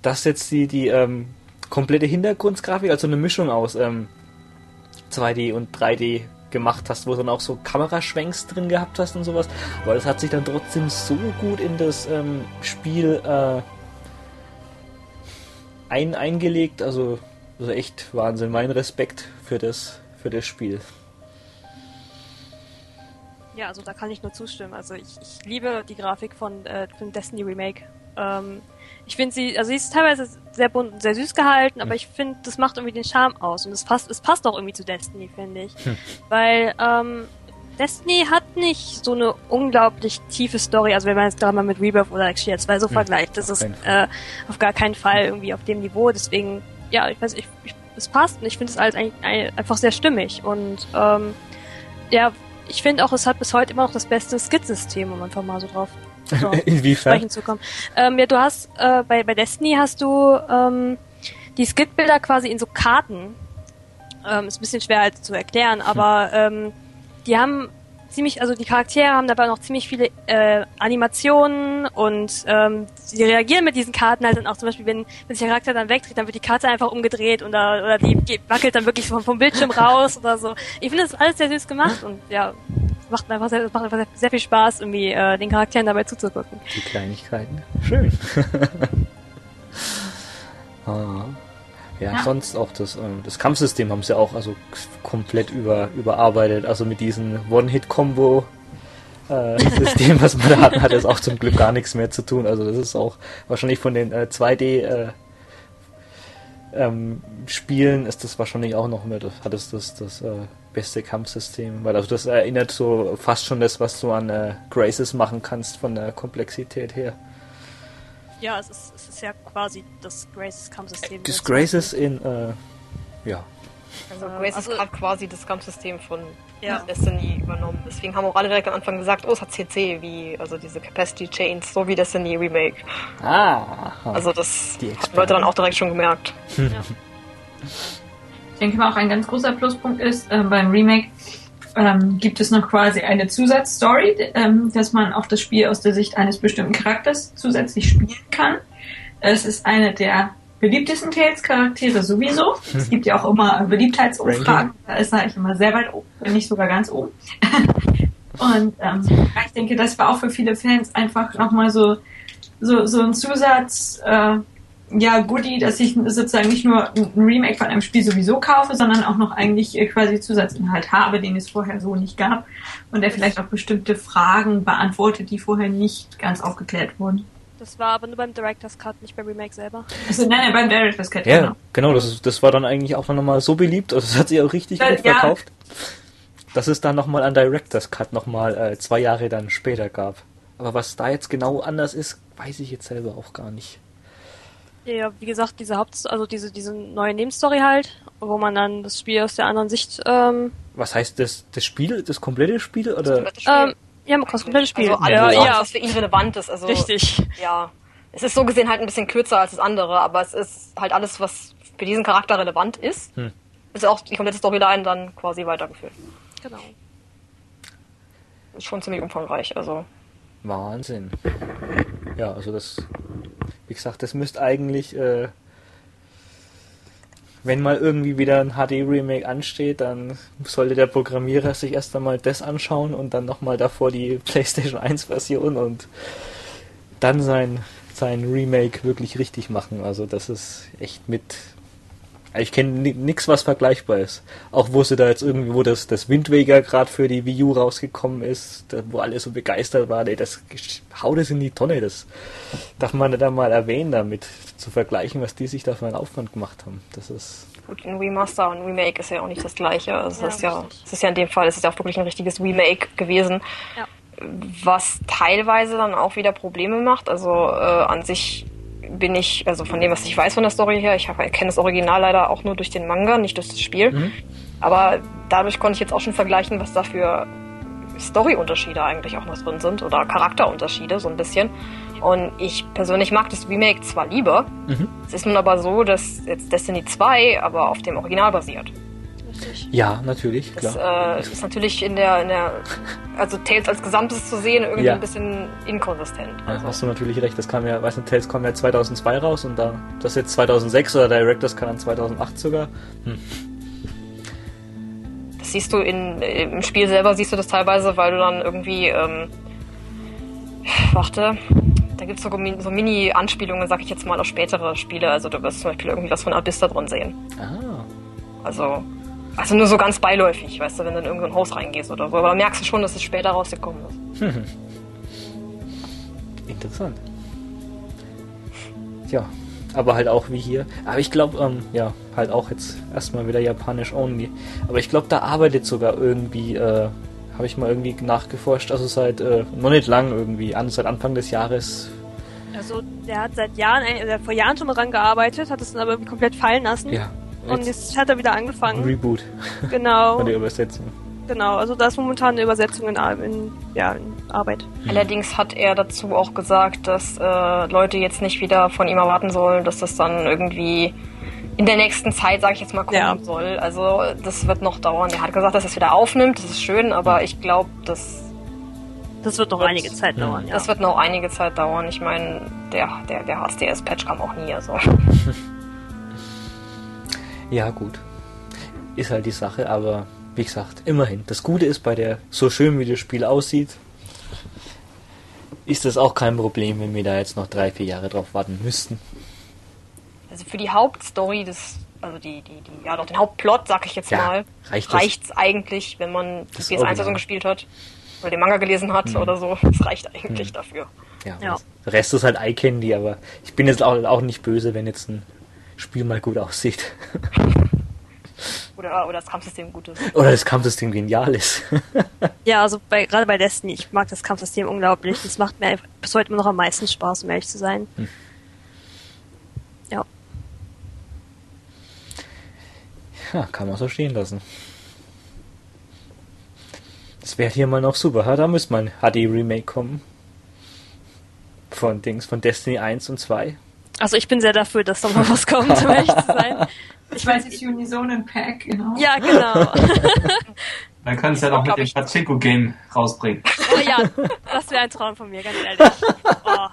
dass jetzt die, die ähm, komplette Hintergrundgrafik, also eine Mischung aus ähm, 2D und 3D gemacht hast, wo du dann auch so Kameraschwenks drin gehabt hast und sowas. Aber das hat sich dann trotzdem so gut in das ähm, Spiel äh, ein eingelegt. Also, also echt Wahnsinn. Mein Respekt für das, für das Spiel. Ja, also da kann ich nur zustimmen. Also ich, ich liebe die Grafik von, äh, von Destiny Remake. Ähm, ich finde sie, also sie ist teilweise sehr bunt und sehr süß gehalten, aber ich finde, das macht irgendwie den Charme aus und es passt, es passt auch irgendwie zu Destiny, finde ich. Hm. Weil ähm, Destiny hat nicht so eine unglaublich tiefe Story, also wenn man jetzt gerade mal mit Rebirth oder Actually 2 so hm. vergleicht, das ist äh, auf gar keinen Fall irgendwie auf dem Niveau, deswegen, ja, ich weiß, ich, ich es passt und ich finde es alles eigentlich einfach sehr stimmig und ähm, ja, ich finde auch, es hat bis heute immer noch das beste Skit-System, um einfach mal so drauf [LAUGHS] so, Inwiefern? zu kommen. Ähm, ja, du hast äh, bei, bei Destiny hast du ähm, die Skit-Bilder quasi in so Karten. Ähm, ist ein bisschen schwer halt zu erklären, aber ähm, die haben ziemlich, also die Charaktere haben dabei noch ziemlich viele äh, Animationen und ähm, sie reagieren mit diesen Karten halt dann auch zum Beispiel, wenn, wenn sich der Charakter dann wegdreht, dann wird die Karte einfach umgedreht oder, oder die, die wackelt dann wirklich vom, vom Bildschirm raus oder so. Ich finde das alles sehr süß gemacht und ja, macht einfach sehr, macht einfach sehr viel Spaß, irgendwie äh, den Charakteren dabei zuzugucken. Die Kleinigkeiten. Schön. [LAUGHS] ah. Ja, ja, sonst auch das, ähm, das Kampfsystem haben sie auch also komplett über, überarbeitet. Also mit diesem One-Hit-Combo äh, [LAUGHS] System, was man da hat, hat es auch zum Glück gar nichts mehr zu tun. Also das ist auch wahrscheinlich von den äh, 2D äh, ähm, Spielen ist das wahrscheinlich auch noch mit, hat es das, das äh, beste Kampfsystem, weil also das erinnert so fast schon das, was du an äh, Graces machen kannst von der Komplexität her. Ja, es ist, es ist ja quasi das Graces-Kampfsystem. Das Graces in, äh, ja. Also Graces also, hat quasi das Kampfsystem von ja. Destiny übernommen. Deswegen haben auch alle direkt am Anfang gesagt, oh, es hat CC, wie, also diese Capacity Chains, so wie Destiny Remake. Ah. Also das haben Leute dann auch direkt schon gemerkt. ja. Ich denke mal auch ein ganz großer Pluspunkt ist, äh, beim Remake ähm, gibt es noch quasi eine Zusatzstory, ähm, dass man auch das Spiel aus der Sicht eines bestimmten Charakters zusätzlich spielen kann. Es ist eine der beliebtesten Tales-Charaktere sowieso. Es gibt ja auch immer Beliebtheitsumfragen. Da ist er eigentlich immer sehr weit oben, wenn nicht sogar ganz oben. [LAUGHS] Und ähm, ich denke, das war auch für viele Fans einfach nochmal so, so, so ein Zusatz, äh, ja, Goodie, dass ich sozusagen nicht nur ein Remake von einem Spiel sowieso kaufe, sondern auch noch eigentlich quasi Zusatzinhalt habe, den es vorher so nicht gab und der vielleicht auch bestimmte Fragen beantwortet, die vorher nicht ganz aufgeklärt wurden. Das war aber nur beim Director's Cut, nicht beim Remake selber. Also nein, nein, beim Director's Cut, ja, genau. genau das, ist, das war dann eigentlich auch nochmal so beliebt, also das hat sich auch richtig gut ja. verkauft, dass es dann nochmal an Director's Cut nochmal äh, zwei Jahre dann später gab. Aber was da jetzt genau anders ist, weiß ich jetzt selber auch gar nicht. Ja, wie gesagt, diese Haupt, also diese, diese neue Nebenstory halt, wo man dann das Spiel aus der anderen Sicht. Ähm, Was heißt das? Das Spiel, das komplette Spiel oder? Das komplette Spiel. Ähm, ja, das komplette Spiel. Also alles, ja, ja. was für ihn relevant ist. Also, Richtig. Ja. Es ist so gesehen halt ein bisschen kürzer als das andere, aber es ist halt alles, was für diesen Charakter relevant ist. Hm. Ist auch die komplette Storyline dann quasi weitergeführt. Genau. Ist schon ziemlich umfangreich, also. Wahnsinn. Ja, also das wie gesagt, das müsste eigentlich, äh, wenn mal irgendwie wieder ein HD-Remake ansteht, dann sollte der Programmierer sich erst einmal das anschauen und dann nochmal davor die [LAUGHS] PlayStation 1-Version und dann sein, sein Remake wirklich richtig machen. Also das ist echt mit ich kenne nichts, was vergleichbar ist. Auch wo sie da jetzt irgendwie, wo das, das Wind Waker gerade für die Wii U rausgekommen ist, da, wo alle so begeistert waren, ey, das haut es in die Tonne. Das darf man da mal erwähnen, damit zu vergleichen, was die sich da für einen Aufwand gemacht haben. Das ist. Gut, ein Remaster und ein Remake ist ja auch nicht das gleiche. Also ja, ist ja, es ist ja in dem Fall, es ist ja auch wirklich ein richtiges Remake gewesen. Ja. Was teilweise dann auch wieder Probleme macht. Also äh, an sich bin ich, also von dem, was ich weiß von der Story her, ich kenne das Original leider auch nur durch den Manga, nicht durch das Spiel. Mhm. Aber dadurch konnte ich jetzt auch schon vergleichen, was da für Story-Unterschiede eigentlich auch noch drin sind oder Charakterunterschiede so ein bisschen. Und ich persönlich mag das Remake zwar lieber, mhm. es ist nun aber so, dass jetzt Destiny 2 aber auf dem Original basiert richtig. Ja, natürlich, klar. Das äh, ist natürlich in der, in der, also Tales als Gesamtes zu sehen, irgendwie ja. ein bisschen inkonsistent. Also. Ja, hast du natürlich recht, das kam ja, weiß nicht, Tales kam ja 2002 raus und da, das jetzt 2006 oder Directors kann dann 2008 sogar. Hm. Das siehst du in, im Spiel selber, siehst du das teilweise, weil du dann irgendwie, ähm, warte, da gibt es so, so Mini-Anspielungen, sag ich jetzt mal, auf spätere Spiele. Also du wirst zum Beispiel irgendwie was von Abyss da drin sehen. Ah. Also, also nur so ganz beiläufig, weißt du, wenn du in irgendein Haus reingehst oder so. Aber merkst du schon, dass es später rausgekommen ist. [LAUGHS] Interessant. Ja, aber halt auch wie hier. Aber ich glaube, ähm, ja, halt auch jetzt erstmal wieder japanisch only. Aber ich glaube, da arbeitet sogar irgendwie, äh, habe ich mal irgendwie nachgeforscht, also seit äh, noch nicht lang irgendwie, an, seit Anfang des Jahres. Also der hat seit Jahren, der hat vor Jahren schon daran gearbeitet, hat es dann aber irgendwie komplett fallen lassen. Ja. Und jetzt hat er wieder angefangen. Reboot. Genau. [LAUGHS] Von der Übersetzung. Genau, also da ist momentan eine Übersetzung in, in, ja, in Arbeit. Mhm. Allerdings hat er dazu auch gesagt, dass äh, Leute jetzt nicht wieder von ihm erwarten sollen, dass das dann irgendwie in der nächsten Zeit, sage ich jetzt mal, kommen ja. soll. Also das wird noch dauern. Er hat gesagt, dass er es wieder aufnimmt, das ist schön, aber ich glaube, das das wird noch wird, einige Zeit dauern. Ja. Das wird noch einige Zeit dauern. Ich meine, der, der, der HSDS-Patch kam auch nie. Also. [LAUGHS] ja, gut. Ist halt die Sache, aber wie gesagt, immerhin. Das Gute ist bei der, so schön wie das Spiel aussieht, ist das auch kein Problem, wenn wir da jetzt noch drei, vier Jahre drauf warten müssten. Also für die Hauptstory des, also die, die, die, ja doch den Hauptplot, sag ich jetzt ja, mal, reicht reicht's eigentlich, wenn man die PS1-Version gespielt hat oder den Manga gelesen hat mhm. oder so. [LAUGHS] Das reicht eigentlich mhm. dafür. Ja, ja. Der Rest ist halt Eye Candy, aber ich bin jetzt auch, auch nicht böse, wenn jetzt ein Spiel mal gut aussieht. Oder, oder das Kampfsystem gut ist. Oder das Kampfsystem genial ist. ja, also bei, gerade bei Destiny, ich mag das Kampfsystem unglaublich. Das macht mir bis heute immer noch am meisten Spaß, um ehrlich zu sein. Hm. Ja. Ja, kann man so stehen lassen. Das wäre hier mal noch super. Da müsste mal ein HD-Remake kommen. Von Dings, von Destiny 1 und 2. Also ich bin sehr dafür, dass da mal was kommt, um ehrlich zu sein. [LAUGHS] Ich weiß jetzt Unisonen Pack, genau. Ja, genau. [LAUGHS] Dann kann es ja noch mit dem Pachinko-Game rausbringen. Oh ja, das wäre ein Traum von mir, ganz ehrlich. Oh.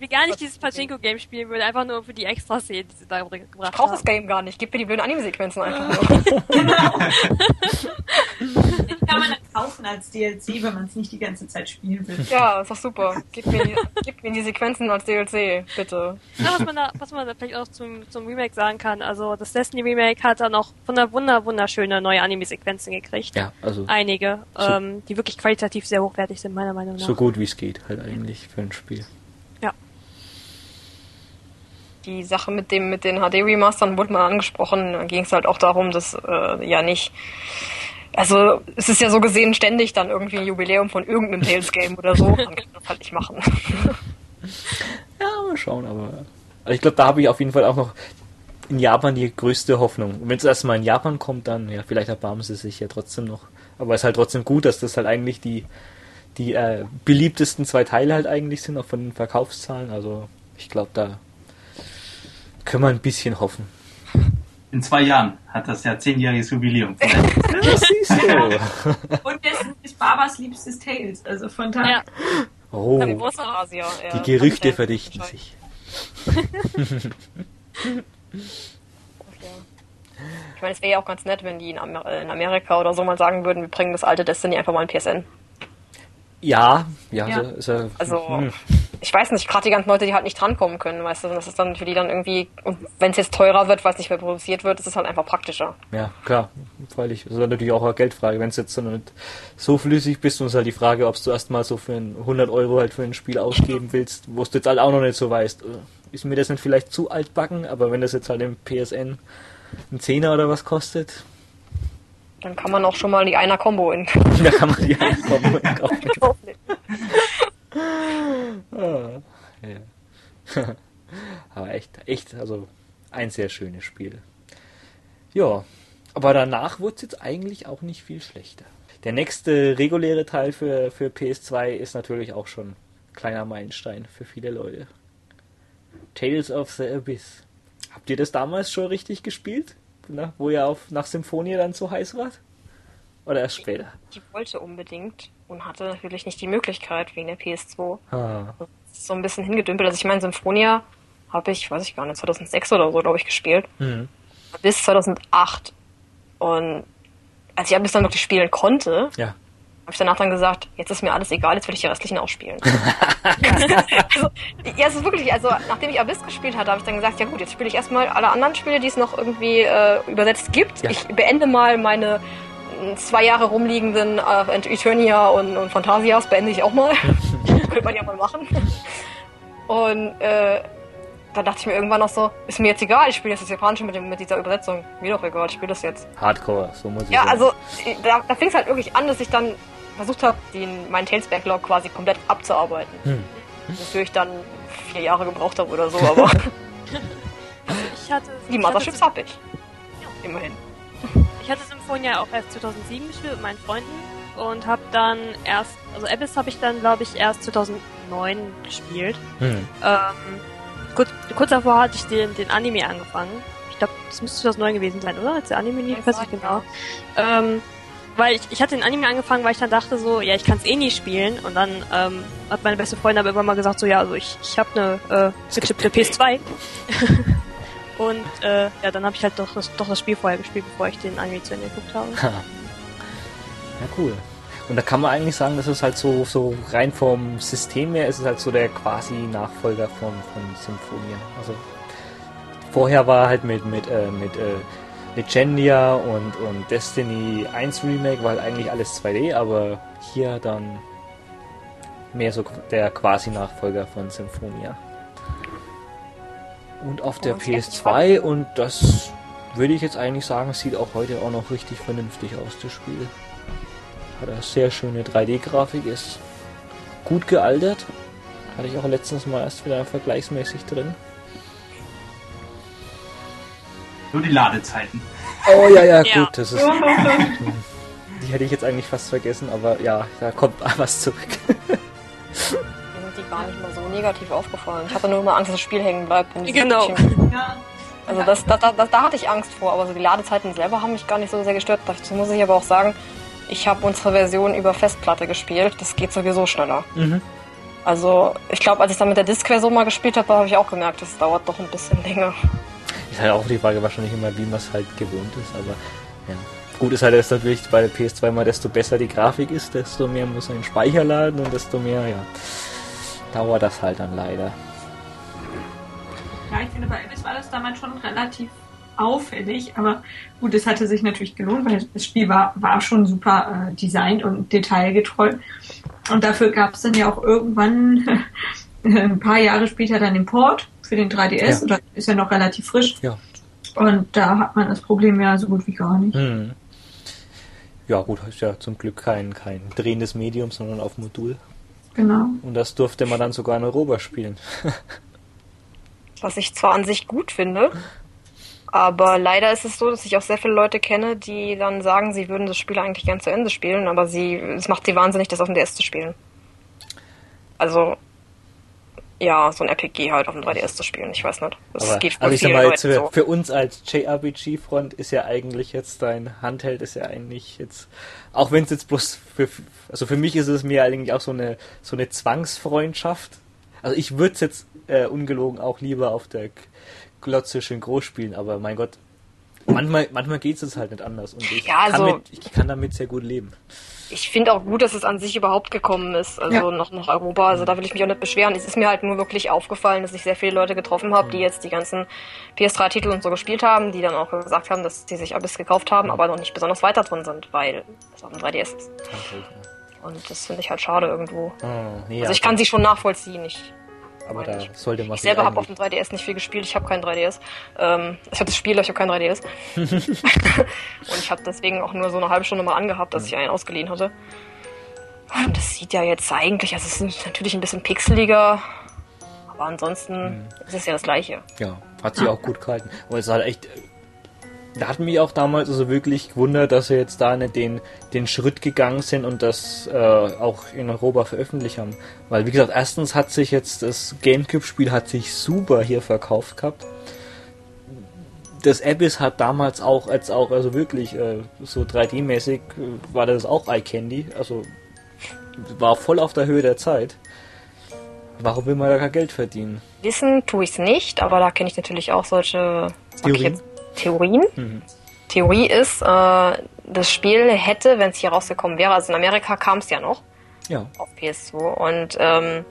Wie gar nicht dieses Pachinko-Game spielen würde, einfach nur für die Extra-Szenen, die sie da gebracht haben. Ich brauche das Game gar nicht, gib mir die blöden Anime-Sequenzen einfach [LAUGHS] nur. genau. kann man dann kaufen als DLC, wenn man es nicht die ganze Zeit spielen will. Ja, ist doch super. Gib mir, die, gib mir die Sequenzen als DLC, bitte. Ja, was man da, was man da vielleicht auch zum, zum Remake sagen kann, also das Destiny Remake hat da noch wunder, wunder, wunderschöne neue Anime-Sequenzen gekriegt. Ja, also. Einige, so ähm, die wirklich qualitativ sehr hochwertig sind, meiner Meinung nach. So gut wie es geht, halt eigentlich für ein Spiel. Ja. Die Sache mit dem, mit den HD-Remastern wurde mal angesprochen, da ging es halt auch darum, dass äh, ja nicht also es ist ja so gesehen ständig dann irgendwie ein Jubiläum von irgendeinem Tales-Game oder so. Dann kann das halt nicht machen. [LAUGHS] ja, mal schauen, aber. Also ich glaube, da habe ich auf jeden Fall auch noch in Japan die größte Hoffnung. Und wenn es erstmal in Japan kommt, dann, ja, vielleicht erbarmen sie sich ja trotzdem noch. Aber es ist halt trotzdem gut, dass das halt eigentlich die, die äh, beliebtesten zwei Teile halt eigentlich sind, auch von den Verkaufszahlen. Also ich glaube, da können wir ein bisschen hoffen in zwei Jahren hat das ja zehnjähriges Jubiläum. [LAUGHS] das siehst du. [LAUGHS] Und das ist Barbas liebstes Tales, also von daher. Ja. Oh, die Gerüchte verdichten sich. [LAUGHS] Ich meine, es wäre ja auch ganz nett, wenn die in, Amerika oder so mal sagen würden, wir bringen das alte Destiny einfach mal in PSN. Ja, ja, ja. So, so, also hm. Ich weiß nicht, gerade die ganzen Leute, die halt nicht drankommen können, weißt du, das ist dann für die dann irgendwie, und wenn es jetzt teurer wird, weil es nicht mehr produziert wird, ist es halt einfach praktischer. Ja, klar, freilich. Das ist natürlich auch eine Geldfrage. Wenn es jetzt so nicht so flüssig bist, und es ist halt die Frage, ob du erstmal so für 100 Euro halt für ein Spiel ausgeben willst, wo du jetzt halt auch noch nicht so weißt, ist mir das nicht vielleicht zu altbacken, aber wenn das jetzt halt im PSN ein Zehner oder was kostet, dann kann man auch schon mal die einer Combo in. [LAUGHS] Da kann man die einer Combo in [LAUGHS] kaufen. Ah, [LAUGHS] ja. [LAUGHS] aber echt, echt, also ein sehr schönes Spiel. Ja, aber danach wurde es jetzt eigentlich auch nicht viel schlechter. Der nächste reguläre Teil für, für PS2 ist natürlich auch schon ein kleiner Meilenstein für viele Leute. Tales of the Abyss. Habt ihr das damals schon richtig gespielt? ne? wo ihr auf, nach Symphonie dann so heiß wart? Oder erst später? Ich, wollte unbedingt und hatte natürlich nicht die Möglichkeit wegen der PS2. Ah. So ein bisschen hingedümpelt. Also ich meine, Symphonia habe ich, weiß ich gar nicht, 2006 oder so, glaube ich, gespielt. Mhm. Bis 2008. Und als ich Abyss dann wirklich spielen konnte, Ja. habe ich danach dann gesagt, jetzt ist mir alles egal, jetzt will ich die restlichen auch spielen. [LAUGHS] also, ja, es ist wirklich, also nachdem ich Abyss gespielt hatte, habe ich dann gesagt, ja gut, jetzt spiele ich erstmal alle anderen Spiele, die es noch irgendwie äh, übersetzt gibt. Ja. Ich beende mal meine zwei Jahre rumliegenden äh, Eternia und, und Phantasias, beende ich auch mal. [LAUGHS] Könnte man ja mal machen. Und äh, dann dachte ich mir irgendwann noch so, ist mir jetzt egal, ich spiele jetzt das Japanische mit, dem, mit dieser Übersetzung. Mir doch egal, ich spiele das jetzt. Hardcore, so muss ich Ja, sagen. also äh, da, da fing es halt wirklich an, dass ich dann versucht habe, den, meinen Tales Backlog quasi komplett abzuarbeiten. Hm. Wofür ich dann vier Jahre gebraucht habe oder so, aber [LAUGHS] Ich hatte, die ich Motherships hatte, habe ich. Immerhin. Ich hatte Symphonia auch erst 2007 gespielt mit meinen Freunden und habe dann erst, also Abyss habe ich dann glaube ich erst 2009 gespielt. Hm. Ähm, kurz, kurz davor hatte ich den, den Anime angefangen. Ich glaube, das müsste 2009 gewesen sein, oder? Als der Anime lief, weiß ich genau. Ähm, weil ich, ich hatte den Anime angefangen, weil ich dann dachte so, ja, ich kann es eh nie spielen. Und dann ähm, hat meine beste Freundin aber irgendwann mal gesagt so, ja, also ich, ich habe eine äh, gechippte PS2. [LAUGHS] Und äh, ja, dann habe ich halt doch das, doch das Spiel vorher gespielt, bevor ich den Anime zu Ende geguckt habe. [LAUGHS] Ja, cool. Und da kann man eigentlich sagen, das ist halt so, so rein vom System her, ist es halt so der quasi Nachfolger von, von Symphonia. Also vorher war halt mit, mit, äh, mit äh, Legendia und, und Destiny 1 Remake war halt eigentlich alles 2D, aber hier dann mehr so der quasi Nachfolger von Symphonia. Und auf der Oh, das ist echt PS2 und das würde ich jetzt eigentlich sagen, sieht auch heute auch noch richtig vernünftig aus, das Spiel. Hat eine sehr schöne 3D-Grafik, ist gut gealtert. Hatte ich auch letztens mal erst wieder vergleichsmäßig drin. Nur die Ladezeiten. Oh ja, ja, [LAUGHS] Ja. gut, das ist. [LAUGHS] Die hätte ich jetzt eigentlich fast vergessen, aber ja, da kommt [LAUGHS] was zurück. Gar nicht mal so negativ aufgefallen. Ich hatte nur immer Angst, dass das Spiel hängen bleibt. wenn Genau. Ja. Also das, da, da, da hatte ich Angst vor, aber so die Ladezeiten selber haben mich gar nicht so sehr gestört. Dazu muss ich aber auch sagen, ich habe unsere Version über Festplatte gespielt. Das geht sowieso schneller. Mhm. Also ich glaube, als ich dann mit der Disk-Version mal gespielt habe, habe ich auch gemerkt, das dauert doch ein bisschen länger. Ist halt auch die Frage wahrscheinlich immer, wie man es halt gewohnt ist, aber ja. Gut ist halt jetzt natürlich bei der PS2 mal, desto besser die Grafik ist, desto mehr muss man den Speicher laden und desto mehr, ja, dauert das halt dann leider. Ja, ich finde, bei Abyss war das damals schon relativ auffällig, aber gut, es hatte sich natürlich gelohnt, weil das Spiel war, war schon super äh, designt und detailgetreu. Und dafür gab es dann ja auch irgendwann [LAUGHS] ein paar Jahre später dann den Port für den 3DS, Ja. oder ist ja noch relativ frisch. Ja. Und da hat man das Problem ja so gut wie gar nicht. Hm. Ja gut, ist ja zum Glück kein, kein drehendes Medium, sondern auf Modul. Genau. Und das durfte man dann sogar in Europa spielen. [LAUGHS] Was ich zwar an sich gut finde, aber leider ist es so, dass ich auch sehr viele Leute kenne, die dann sagen, sie würden das Spiel eigentlich gern zu Ende spielen, aber sie, es macht sie wahnsinnig, das auf dem DS zu spielen. Also, ja, so ein RPG halt auf dem 3DS zu spielen, ich weiß nicht. Das Aber, geht also ich sag mal, jetzt für, so. für uns als JRPG-Front ist ja eigentlich jetzt dein Handheld ist ja eigentlich jetzt, auch wenn es jetzt bloß für, also für mich ist es mir eigentlich auch so eine, so eine Zwangsfreundschaft. Also ich würde es jetzt äh, ungelogen auch lieber auf der Glotze schön groß spielen, aber mein Gott, manchmal, manchmal geht es halt nicht anders und ich, Ja, kann also- mit, ich kann damit sehr gut leben. Ich finde auch gut, dass es an sich überhaupt gekommen ist, also Ja. noch nach Europa. Also da will ich mich auch nicht beschweren. Es ist mir halt nur wirklich aufgefallen, dass ich sehr viele Leute getroffen habe, die jetzt die ganzen PS3-Titel und so gespielt haben, die dann auch gesagt haben, dass sie sich Abyss gekauft haben, aber noch nicht besonders weiter drin sind, weil es auf dem 3DS ist. Und das finde ich halt schade irgendwo. nee, Also ich kann sie schon nachvollziehen. Ich, aber da ich- sollte man ich selber habe auf dem 3DS nicht viel gespielt. Ich habe keinen 3DS. Ähm, ich habe das Spiel, aber ich habe keinen 3DS. [LAUGHS] [LAUGHS] und ich habe deswegen auch nur so eine halbe Stunde mal angehabt, dass ich einen ausgeliehen hatte. Und das sieht ja jetzt eigentlich, also es ist natürlich ein bisschen pixeliger, aber ansonsten ist es ja das gleiche. Ja, hat sich auch gut gehalten. Und es ist halt echt. Da hat mich auch damals also wirklich gewundert, dass sie jetzt da nicht den, den Schritt gegangen sind und das äh, auch in Europa veröffentlicht haben. Weil wie gesagt, erstens hat sich jetzt das Gamecube-Spiel hat sich super hier verkauft gehabt. Das Abyss hat damals auch als auch also wirklich äh, so 3D-mäßig äh, war das auch Eye Candy, also war voll auf der Höhe der Zeit. Warum will man da kein Geld verdienen? Wissen tue ich es nicht, aber da kenne ich natürlich auch solche Theorien? Theorien. Mhm. Theorie ist, äh, das Spiel hätte, wenn es hier rausgekommen wäre, also in Amerika kam es ja noch Ja. auf PS2 und ähm,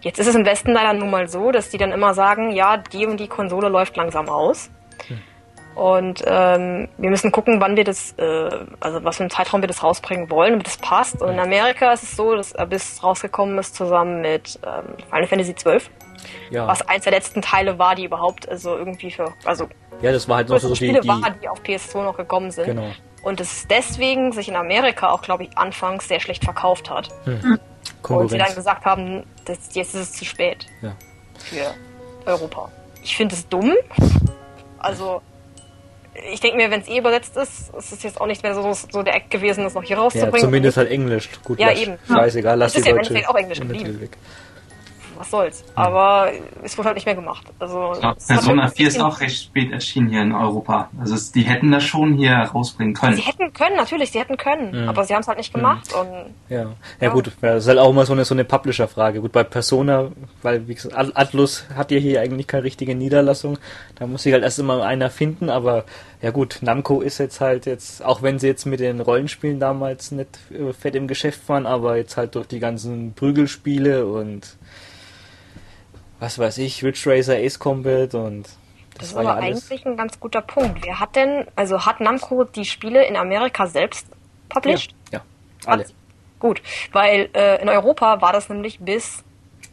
jetzt ist es im Westen leider nun mal so, dass die dann immer sagen, ja, die und die Konsole läuft langsam aus. Und ähm, wir müssen gucken, wann wir das, äh, also was für einen Zeitraum wir das rausbringen wollen, damit das passt. Und in Amerika ist es so, dass Abyss rausgekommen ist zusammen mit ähm, Final Fantasy XII, Ja. was eins der letzten Teile war, die überhaupt also irgendwie für, also ja, das war halt noch so die, Spiele die war, die auf PS2 noch gekommen sind. genau. Und es deswegen sich in Amerika auch, glaube ich, anfangs sehr schlecht verkauft hat. Und sie dann gesagt haben, das, jetzt ist es zu spät Ja. für Europa. Ich finde es dumm. Also, ich denke mir, wenn es eh übersetzt ist, ist es jetzt auch nicht mehr so, so der Act gewesen, das noch hier Ja, rauszubringen. zumindest halt Englisch. Gut, Ja, lass, eben. scheißegal, lass Es ist die ja im deutsche Endeffekt auch Englisch geblieben. Was soll's. Aber es wurde halt nicht mehr gemacht. Also, Ja, hat Persona halt 4 ist bisschen- auch recht spät erschienen hier in Europa. Also es, die hätten das schon hier rausbringen können. Sie hätten können, natürlich, sie hätten können. Aber sie haben es halt nicht gemacht. Und Ja. ja, Ja. gut, ja, das ist halt auch immer so eine, so eine Publisher-Frage. Gut, bei Persona, weil wie gesagt, At- Atlus hat ja hier eigentlich keine richtige Niederlassung. Da muss sich halt erst immer einer finden, aber ja gut, Namco ist jetzt halt jetzt, auch wenn sie jetzt mit den Rollenspielen damals nicht äh, fett im Geschäft waren, aber jetzt halt durch die ganzen Prügelspiele und was weiß ich, Ridge Racer, Ace Combat und das, Das ist war ja aber alles. eigentlich ein ganz guter Punkt. Wer hat denn, also hat Namco die Spiele in Amerika selbst published? Ja, ja, alle. Hat sie. Gut, weil äh, in Europa war das nämlich bis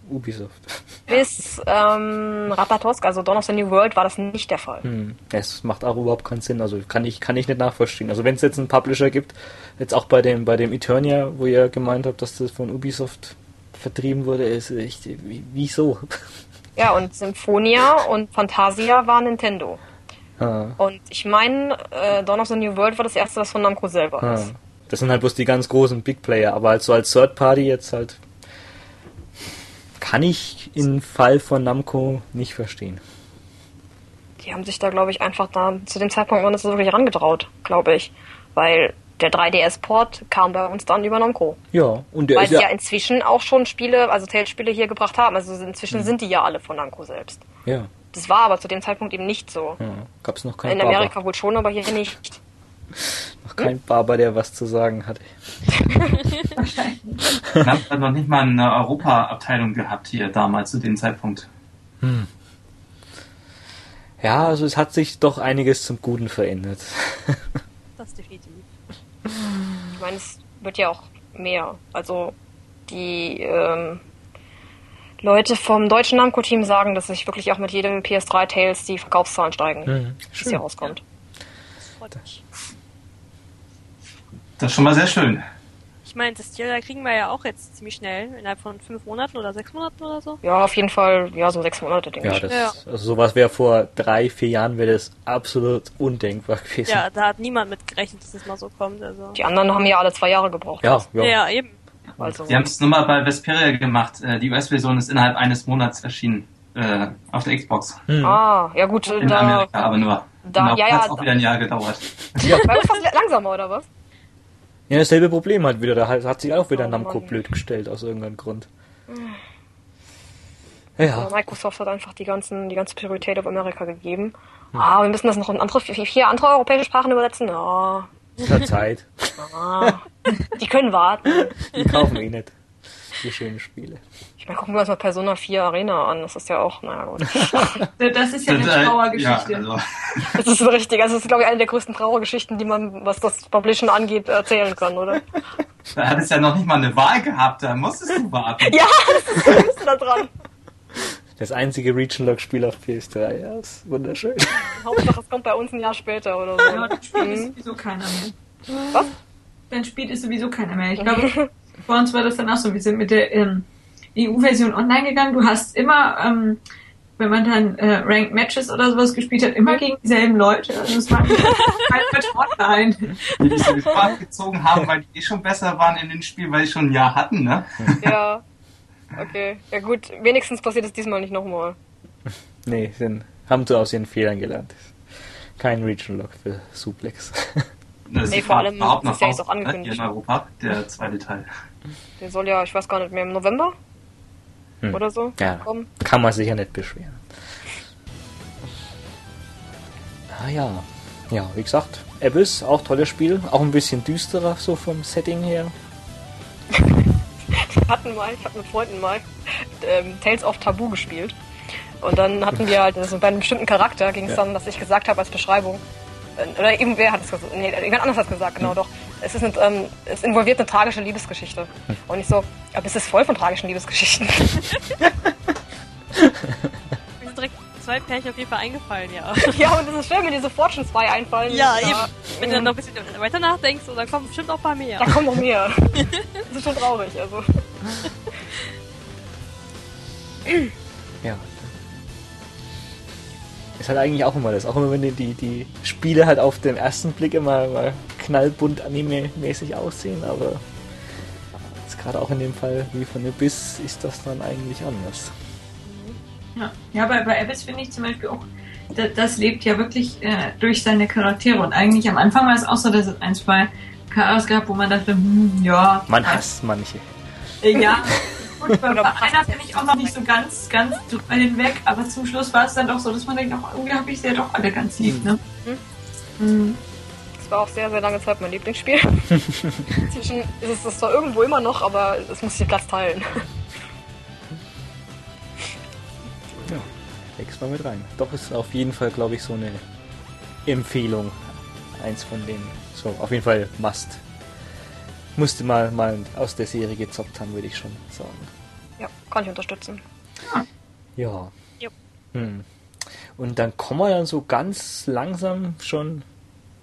Ubisoft. [LAUGHS] bis ähm, Ratatosk, also Dawn of the New World, war das nicht der Fall. Hm, Es macht auch überhaupt keinen Sinn. Also kann ich, kann ich nicht nachvollziehen. Also wenn es jetzt einen Publisher gibt, jetzt auch bei dem, bei dem Eternia, wo ihr gemeint habt, dass das von Ubisoft vertrieben wurde, ist echt, wie- wieso? Ja, und Symphonia und Fantasia war Nintendo. Ah, Und ich meine, äh, Dawn of the New World war das erste, was von Namco selber ah. ist. Das sind halt bloß die ganz großen Big Player, aber halt so als Third Party jetzt halt kann ich im Fall von Namco nicht verstehen. Die haben sich da, glaube ich, einfach da zu dem Zeitpunkt noch nicht so wirklich rangetraut, glaube ich. Weil der 3DS-Port kam bei uns dann über Namco. Ja, und der Weil ist sie ja ja, inzwischen auch schon Spiele, also Tales-Spiele hier gebracht haben. Also Hm. inzwischen sind die ja alle von Namco selbst. ja, Das war aber zu dem Zeitpunkt eben nicht so. ja gab es noch keinen In Barber. Amerika wohl schon, aber hier nicht. [LAUGHS] Noch kein Barber, der was zu sagen hatte. [LAUGHS] Wahrscheinlich. Wir haben dann noch nicht mal eine Europa-Abteilung gehabt hier damals zu dem Zeitpunkt. Ja, also es hat sich doch einiges zum Guten verändert. Das definitiv. Ich meine, es wird ja auch mehr. Also die ähm, Leute vom deutschen Namco-Team sagen, dass sich wirklich auch mit jedem PS3 Tales die Verkaufszahlen steigen, Mhm. das hier rauskommt. Das freut mich. Das ist schon mal sehr schön. Ich meine, das Tier da kriegen wir ja auch jetzt ziemlich schnell, innerhalb von fünf Monaten oder sechs Monaten oder so. Ja, auf jeden Fall, ja, so sechs Monate, denke Ja, ich. das, Ja. also sowas wäre vor drei, vier Jahren wäre das absolut undenkbar gewesen. Ja, da hat niemand mit gerechnet, dass das mal so kommt. Also. Die anderen haben ja alle zwei Jahre gebraucht. ja, ja. Ja, eben. Also, Die haben es nur mal bei Vesperia gemacht. Äh, Die US-Version ist innerhalb eines Monats erschienen. Äh, auf der Xbox. Hm. ah, ja gut, In da, Amerika aber nur. da- auch ja, hat's ja, auch da- wieder ein Jahr gedauert. [LAUGHS] bei uns was langsamer, oder was? Ja, dasselbe Problem halt wieder. Da hat, sich auch wieder Oh, Namco Mann. blöd gestellt aus irgendeinem Grund. Ja. Ja, Microsoft hat einfach die, ganzen, die ganze Priorität auf Amerika gegeben. Hm. Ah, wir müssen das noch in andere, vier andere europäische Sprachen übersetzen. Ja, es hat Zeit. ah, die können warten. Die kaufen eh nicht. Die schönen Spiele. Meine, gucken wir uns mal Persona 4 Arena an. Das ist ja auch, naja gut. [LAUGHS] Das ist ja eine äh, Trauergeschichte. Ja, also, [LAUGHS] Das ist so richtig. Also, das ist, glaube ich, eine der größten Trauergeschichten, die man, was das Publishen angeht, erzählen kann, oder? [LAUGHS] da hat es ja noch nicht mal eine Wahl gehabt, da musstest du warten. Ja, das ist das Schlimmste da dran. Das einzige Region-Lock-Spiel auf PS3. Ja, ist wunderschön. Hauptsache, es kommt bei uns ein Jahr später oder Ja, so. dann spielt Mhm. sowieso keiner mehr. Was? Dann spielt es sowieso keiner mehr. Ich glaube, bei uns war das dann auch so. Wir sind mit der ähm, EU-Version online gegangen. Du hast immer, ähm, wenn man dann äh, Ranked Matches oder sowas gespielt hat, immer gegen dieselben Leute. Also es war [LAUGHS] nicht online. Die die sowieso abgezogen haben, weil die eh schon besser waren in dem Spiel, weil die schon ein Jahr hatten, ne? Ja. Okay. Ja gut, wenigstens passiert es diesmal nicht nochmal. Nee, sind, haben sie aus ihren Fehlern gelernt. Kein Region-Lock für Suplex. [LAUGHS] Das Nee, vor allem, ist ja jetzt auch angekündigt. Hier in Europa, der zweite Teil. Der soll ja, ich weiß gar nicht mehr, im November Hm. oder so Ja, kommen. kann man sich ja nicht beschweren. Ah ja, ja, wie gesagt, Abyss, auch tolles Spiel, auch ein bisschen düsterer so vom Setting her. [LAUGHS] Wir hatten mal, ich habe mit Freunden mal ähm, Tales of Tabu gespielt. Und dann hatten wir halt, also bei einem bestimmten Charakter ging es ja. dann, dass ich gesagt habe als Beschreibung, äh, oder irgendwer hat es gesagt, nee, jemand anderes hat es gesagt, genau hm. doch. Es, ist eine, ähm, es involviert eine tragische Liebesgeschichte. Hm. Und ich so, aber es ist voll von tragischen Liebesgeschichten. [LAUGHS] direkt zwei Pärchen auf jeden Fall eingefallen, ja. [LAUGHS] ja, und es ist schön, wenn dir sofort schon zwei einfallen. Ja, eben. Wenn du dann noch ein bisschen weiter nachdenkst, dann kommen bestimmt auch ein paar mehr. Da kommen noch mehr. [LAUGHS] das ist schon traurig, also. ja. Ist halt eigentlich auch immer das. Auch immer wenn die, die, die Spiele halt auf den ersten Blick immer, immer knallbunt anime-mäßig aussehen, aber gerade auch in dem Fall wie von Abyss ist das dann eigentlich anders. Ja, ja bei, bei Abyss finde ich zum Beispiel auch, das, das lebt ja wirklich äh, durch seine Charaktere. Und eigentlich am Anfang war es auch so, dass es ein, zwei Chaos gab, wo man dachte, hm, ja. Man hasst manche. Äh, ja. [LAUGHS] Und bei einer bin ich auch noch nicht so ganz, ganz hinweg, aber zum Schluss war es dann doch so, dass man denkt, auch irgendwie habe ich sie ja doch alle ganz lieb, ne? Mhm. Mhm. Das war auch sehr, sehr lange Zeit mein Lieblingsspiel. [LAUGHS] Inzwischen ist es das zwar irgendwo immer noch, aber es muss sich Platz teilen. Leg's mal mit rein. Doch ist auf jeden Fall, glaube ich, so eine Empfehlung. Eins von denen. So, auf jeden Fall Must. Musste mal, mal aus der Serie gezockt haben, würde ich schon sagen. Ja, kann ich unterstützen. Ja. ja. Hm. Und dann kommen wir dann so ganz langsam schon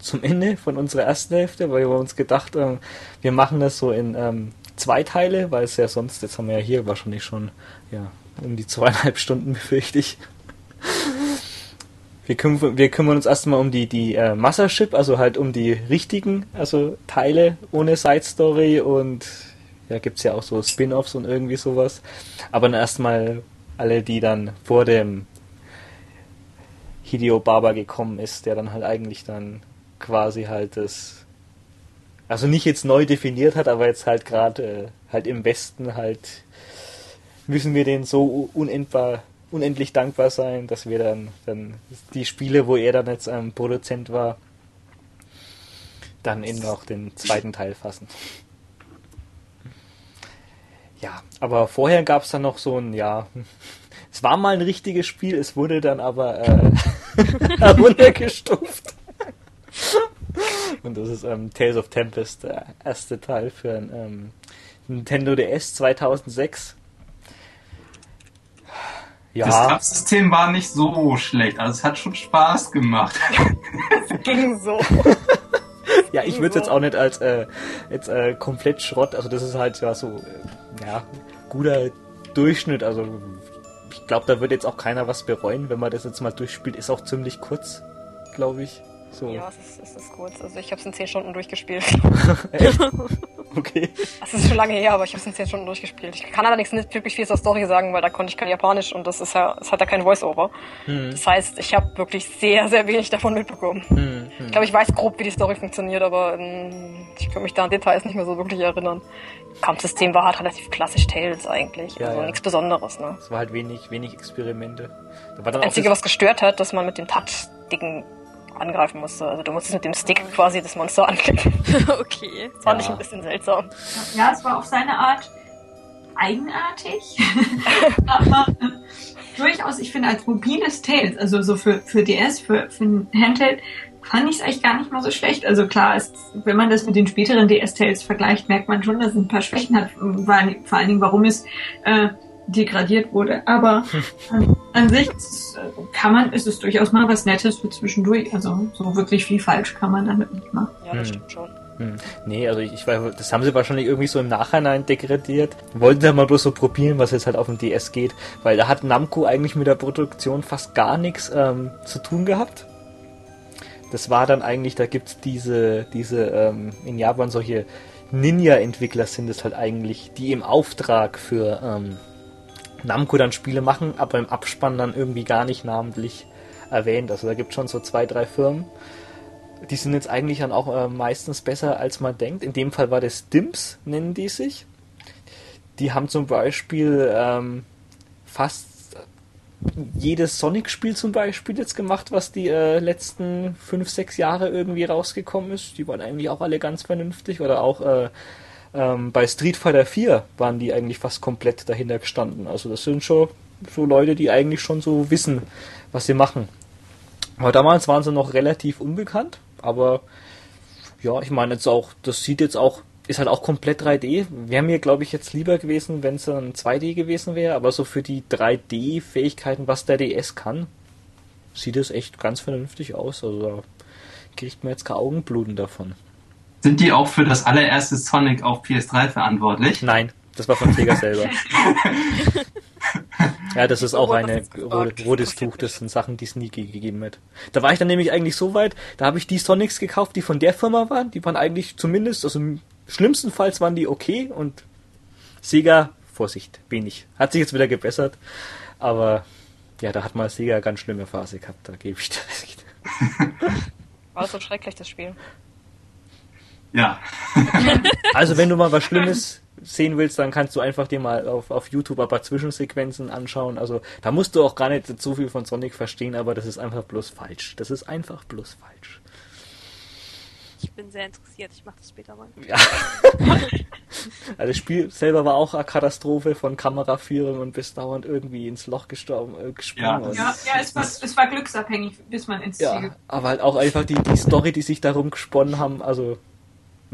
zum Ende von unserer ersten Hälfte, weil wir uns gedacht haben, wir machen das so in ähm, zwei Teile, weil es ja sonst, jetzt haben wir ja hier wahrscheinlich schon ja, um die zweieinhalb Stunden, befürchte ich. Wir kümmern, wir kümmern uns erstmal um die, die äh, Mothership, also halt um die richtigen, also Teile ohne Side Story und ja, gibt es ja auch so Spin-offs und irgendwie sowas. Aber dann erstmal alle, die dann vor dem Hideo Baba gekommen ist, der dann halt eigentlich dann quasi halt das, also nicht jetzt neu definiert hat, aber jetzt halt gerade äh, halt im Westen halt müssen wir den so unendbar unendlich dankbar sein, dass wir dann, dann die Spiele, wo er dann jetzt ähm, Produzent war, dann in noch den zweiten Teil fassen. Ja, aber vorher gab es dann noch so ein, ja, [LAUGHS] es war mal ein richtiges Spiel, es wurde dann aber äh, [LAUGHS] [LAUGHS] heruntergestuft. Und das ist ähm, Tales of Tempest, der erste Teil für ein ähm, Nintendo DS 2006. Ja. Das Kampfsystem war nicht so schlecht, also es hat schon Spaß gemacht. [LAUGHS] es ging so. ja, ich würde es jetzt auch nicht als äh, jetzt, äh, komplett Schrott, also das ist halt ja so, äh, ja, guter Durchschnitt, also ich glaube, da wird jetzt auch keiner was bereuen, wenn man das jetzt mal durchspielt. Ist auch ziemlich kurz, glaube ich. So. Ja, es ist, es ist kurz. Also ich habe es in 10 Stunden durchgespielt. [LAUGHS] okay. Das ist schon lange her, aber ich habe es in 10 Stunden durchgespielt. Ich kann allerdings nicht wirklich viel zur Story sagen, weil da konnte ich kein Japanisch und das ist ja, es hat ja kein Voice-Over. Hm. Das heißt, ich habe wirklich sehr, sehr wenig davon mitbekommen. Hm, hm. Ich glaube, ich weiß grob, wie die Story funktioniert, aber ähm, ich kann mich da an Details nicht mehr so wirklich erinnern. Kampfsystem war halt relativ klassisch Tales eigentlich. Ja, also ja. nichts Besonderes, ne? Es war halt wenig, wenig Experimente. Da das Einzige, was gestört hat, dass man mit dem Touch-Dicken angreifen musste. Also du musstest mit dem Stick quasi das Monster [LAUGHS] anklicken. [LAUGHS] okay. Das fand ja. ich ein bisschen seltsam. Ja, es war auf seine Art eigenartig. [LAUGHS] Aber äh, durchaus, ich finde, als mobiles Tales, also so für, für DS, für, für ein Handheld, fand ich es eigentlich gar nicht mal so schlecht. Also klar, ist, wenn man das mit den späteren DS-Tales vergleicht, merkt man schon, dass es ein paar Schwächen hat. Vor allen Dingen, warum es äh, degradiert wurde. Aber [LAUGHS] an, an sich kann man, ist es durchaus mal was Nettes für zwischendurch. Also so wirklich viel falsch kann man damit nicht machen. Ja, das hm. stimmt schon. Hm. Nee, also ich, ich weiß, das haben sie wahrscheinlich irgendwie so im Nachhinein degradiert. Wollten sie mal bloß so probieren, was jetzt halt auf dem DS geht. Weil da hat Namco eigentlich mit der Produktion fast gar nichts ähm, zu tun gehabt. Das war dann eigentlich, da gibt's diese, diese ähm, in Japan solche Ninja-Entwickler sind es halt eigentlich, die im Auftrag für ähm, Namco dann Spiele machen, aber im Abspann dann irgendwie gar nicht namentlich erwähnt. Also da gibt es schon so zwei, drei Firmen. Die sind jetzt eigentlich dann auch äh, meistens besser, als man denkt. In dem Fall war das Dimps, nennen die sich. Die haben zum Beispiel ähm, fast jedes Sonic-Spiel zum Beispiel jetzt gemacht, was die äh, letzten fünf, sechs Jahre irgendwie rausgekommen ist. Die waren eigentlich auch alle ganz vernünftig. Oder auch äh, ähm, bei Street Fighter 4 waren die eigentlich fast komplett dahinter gestanden. Also das sind schon so Leute, die eigentlich schon so wissen, was sie machen. Aber damals waren sie noch relativ unbekannt, aber ja, ich meine jetzt auch, das sieht jetzt auch, ist halt auch komplett 3D. Wäre mir, glaube ich, jetzt lieber gewesen, wenn es dann 2D gewesen wäre, aber so für die 3D-Fähigkeiten, was der DS kann, sieht es echt ganz vernünftig aus. Also da kriegt man jetzt kein Augenbluten davon. Sind die auch für das allererste Sonic auf PS3 verantwortlich? Nein, das war von Sega selber. [LAUGHS] ja, das ist auch eine rotes Tuch, das sind Sachen, die es nie gegeben hat. Da war ich dann nämlich eigentlich so weit, da habe ich die Sonics gekauft, die von der Firma waren, die waren eigentlich zumindest, also schlimmstenfalls waren die okay und Sega, Vorsicht, wenig. Hat sich jetzt wieder gebessert, aber ja, da hat mal Sega ganz schlimme Phase gehabt, da gebe ich dir recht. War so schrecklich, das Spiel? Ja. [LAUGHS] also wenn du mal was Schlimmes [LAUGHS] sehen willst, dann kannst du einfach dir mal auf, auf YouTube ein paar Zwischensequenzen anschauen. Also da musst du auch gar nicht so viel von Sonic verstehen, aber das ist einfach bloß falsch. Das ist einfach bloß falsch. Ich bin sehr interessiert, ich mache das später mal. Ja. [LAUGHS] also das Spiel selber war auch eine Katastrophe von Kameraführung und bis dauernd irgendwie ins Loch gestorben, äh, gesprungen. Ja, ja, ja es, war, es war glücksabhängig, bis man ins ja, Ziel. Aber halt auch einfach die, die Story, die sich darum gesponnen haben. Also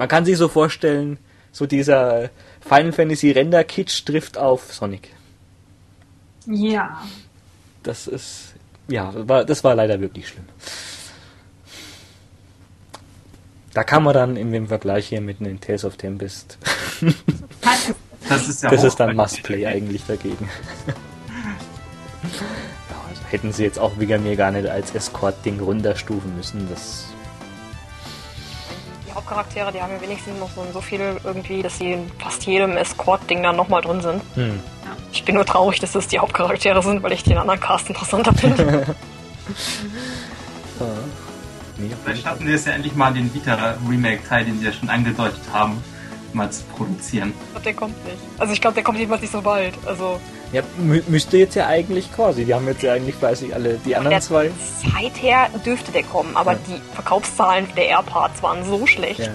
man kann sich so vorstellen, so dieser Final Fantasy Render Kitsch trifft auf Sonic. Ja. Das ist, ja, war, das war leider wirklich schlimm. Da kann man dann im Vergleich hier mit den Tales of Tempest. [LAUGHS] das ist, ja das ist dann Must-Play eigentlich dagegen. [LAUGHS] ja, also hätten sie jetzt auch wieder mir gar nicht als Escort-Ding runterstufen müssen. Das Hauptcharaktere, die haben ja wenigstens noch so, so viel irgendwie, dass sie in fast jedem Escort-Ding dann nochmal drin sind. Hm. Ja. Ich bin nur traurig, dass das die Hauptcharaktere sind, weil ich den anderen Cast interessanter finde. [LAUGHS] Vielleicht schaffen wir es ja endlich mal den Vita-Remake-Teil, den sie ja schon angedeutet haben, mal zu produzieren. Ich glaube, der kommt nicht. Also ich glaube, der kommt jedenfalls nicht so bald. Also ja, mü müsste jetzt ja eigentlich quasi. Die haben jetzt ja eigentlich, weiß ich, alle die anderen zwei. Zeit her dürfte der kommen, aber ja. die Verkaufszahlen der Airparts waren so schlecht, ja.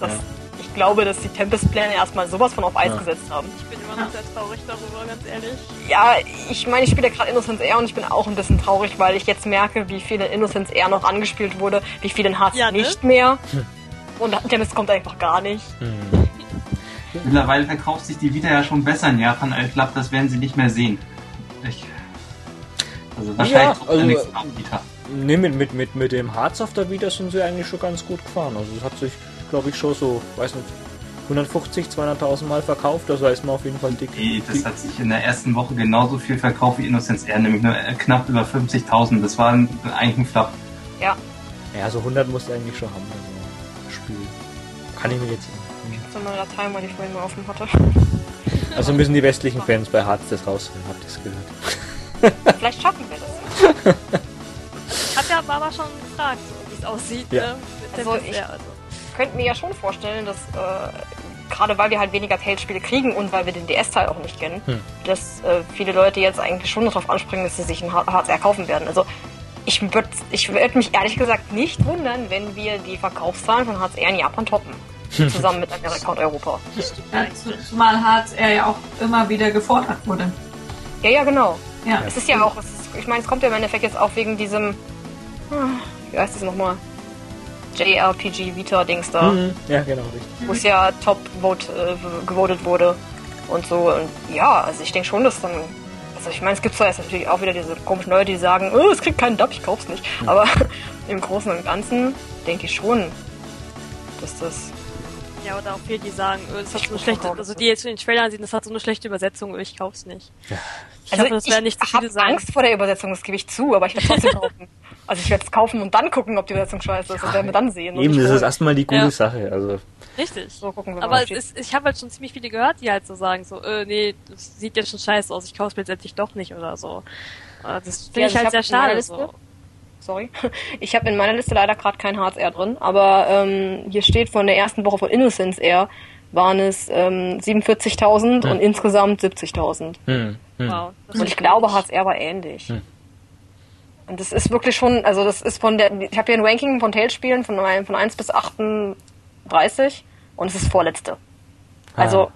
dass ja. ich glaube, dass die Tempest-Pläne erstmal sowas von auf Eis gesetzt haben. Ich bin immer noch sehr traurig darüber, ganz ehrlich. Ja, ich meine, ich spiele gerade Innocence Air und ich bin auch ein bisschen traurig, weil ich jetzt merke, wie viel in Innocence Air noch angespielt wurde, wie viel in Hearts ne? nicht mehr. Hm. Und Tempest kommt einfach gar nicht. Hm. Mittlerweile verkauft sich die Vita ja schon besser in Japan. Ich glaube, das werden sie nicht mehr sehen. Ich, also wahrscheinlich ja, also, nichts auf Vita. Nee, mit, mit, mit, mit dem Harz auf der Vita sind sie eigentlich schon ganz gut gefahren. Also es hat sich, glaube ich, schon so, weiß nicht, 150, 200.000 Mal verkauft, das weiß man auf jeden Fall dick. Nee, das hat sich in der ersten Woche genauso viel verkauft wie Innocence Air, nämlich nur äh, knapp über 50.000. Das war ein, eigentlich ein Flap. Ja. Ja, so 100 musst du eigentlich schon haben, also Spiel. Kann ich mir jetzt so eine Datei, weil ich vorhin mal offen hatte. [LAUGHS] Also müssen die westlichen Fans bei Harz das rausholen, habt ihr es gehört? [LAUGHS] Vielleicht schaffen wir das. [LAUGHS] Ich hab ja Baba schon gefragt, so, wie es aussieht. Ja. Ne? Also ich also. könnte mir ja schon vorstellen, dass äh, gerade weil wir halt weniger Tales-Spiele kriegen und weil wir den DS-Teil auch nicht kennen, hm. dass äh, viele Leute jetzt eigentlich schon darauf anspringen, dass sie sich ein HCR kaufen werden. Also ich würde ich würd mich ehrlich gesagt nicht wundern, wenn wir die Verkaufszahlen von HCR in Japan toppen zusammen mit Amerika und Europa. Ja, zumal HCR ja auch immer wieder gefordert wurde. Ja, ja, genau. Ja. Es ist ja auch, ist, ich meine, es kommt ja im Endeffekt jetzt auch wegen diesem, hm, wie heißt es nochmal? JRPG Vita-Dings da. Mhm. Ja, genau, richtig. Wo es ja top vote, äh, gewotet wurde und so. Und ja, also ich denke schon, dass dann. Also ich meine, es gibt zwar jetzt natürlich auch wieder diese komischen Leute, die sagen, oh, es kriegt keinen Dub, ich kauf's nicht. Mhm. Aber [LAUGHS] im Großen und Ganzen denke ich schon, dass das ja, oder auch viele, die sagen, oh, das hat so eine schlechte, also die jetzt in den Trailern sehen, das hat so eine schlechte Übersetzung, ich kauf's nicht. Ja. Ich also hoffe, das werden nicht zu viele sein. Angst vor der Übersetzung, das gebe ich zu, aber ich werde trotzdem [LAUGHS] kaufen. Also ich werde es kaufen und dann gucken, ob die Übersetzung scheiße ist. Das werden wir dann sehen. Eben, das ist erstmal die gute ja. Sache. Also. Richtig. So gucken wir aber ist, ich habe halt schon ziemlich viele gehört, die halt so sagen, so, äh, nee, das sieht jetzt schon scheiße aus, ich kaufe es letztendlich doch nicht oder so. Das finde ja, ich halt sehr schade. So sorry. [LAUGHS] Ich habe in meiner Liste leider gerade kein HCR drin, aber ähm, hier steht von der ersten Woche von Innocence Air waren es ähm, 47.000 hm. und insgesamt 70.000. Hm. Hm. Wow. Und ich glaube, HCR war ähnlich. Hm. Und das ist wirklich schon, also das ist von der, ich habe hier ein Ranking von Tales-Spielen von, von 1 bis 38 und es ist vorletzte. Also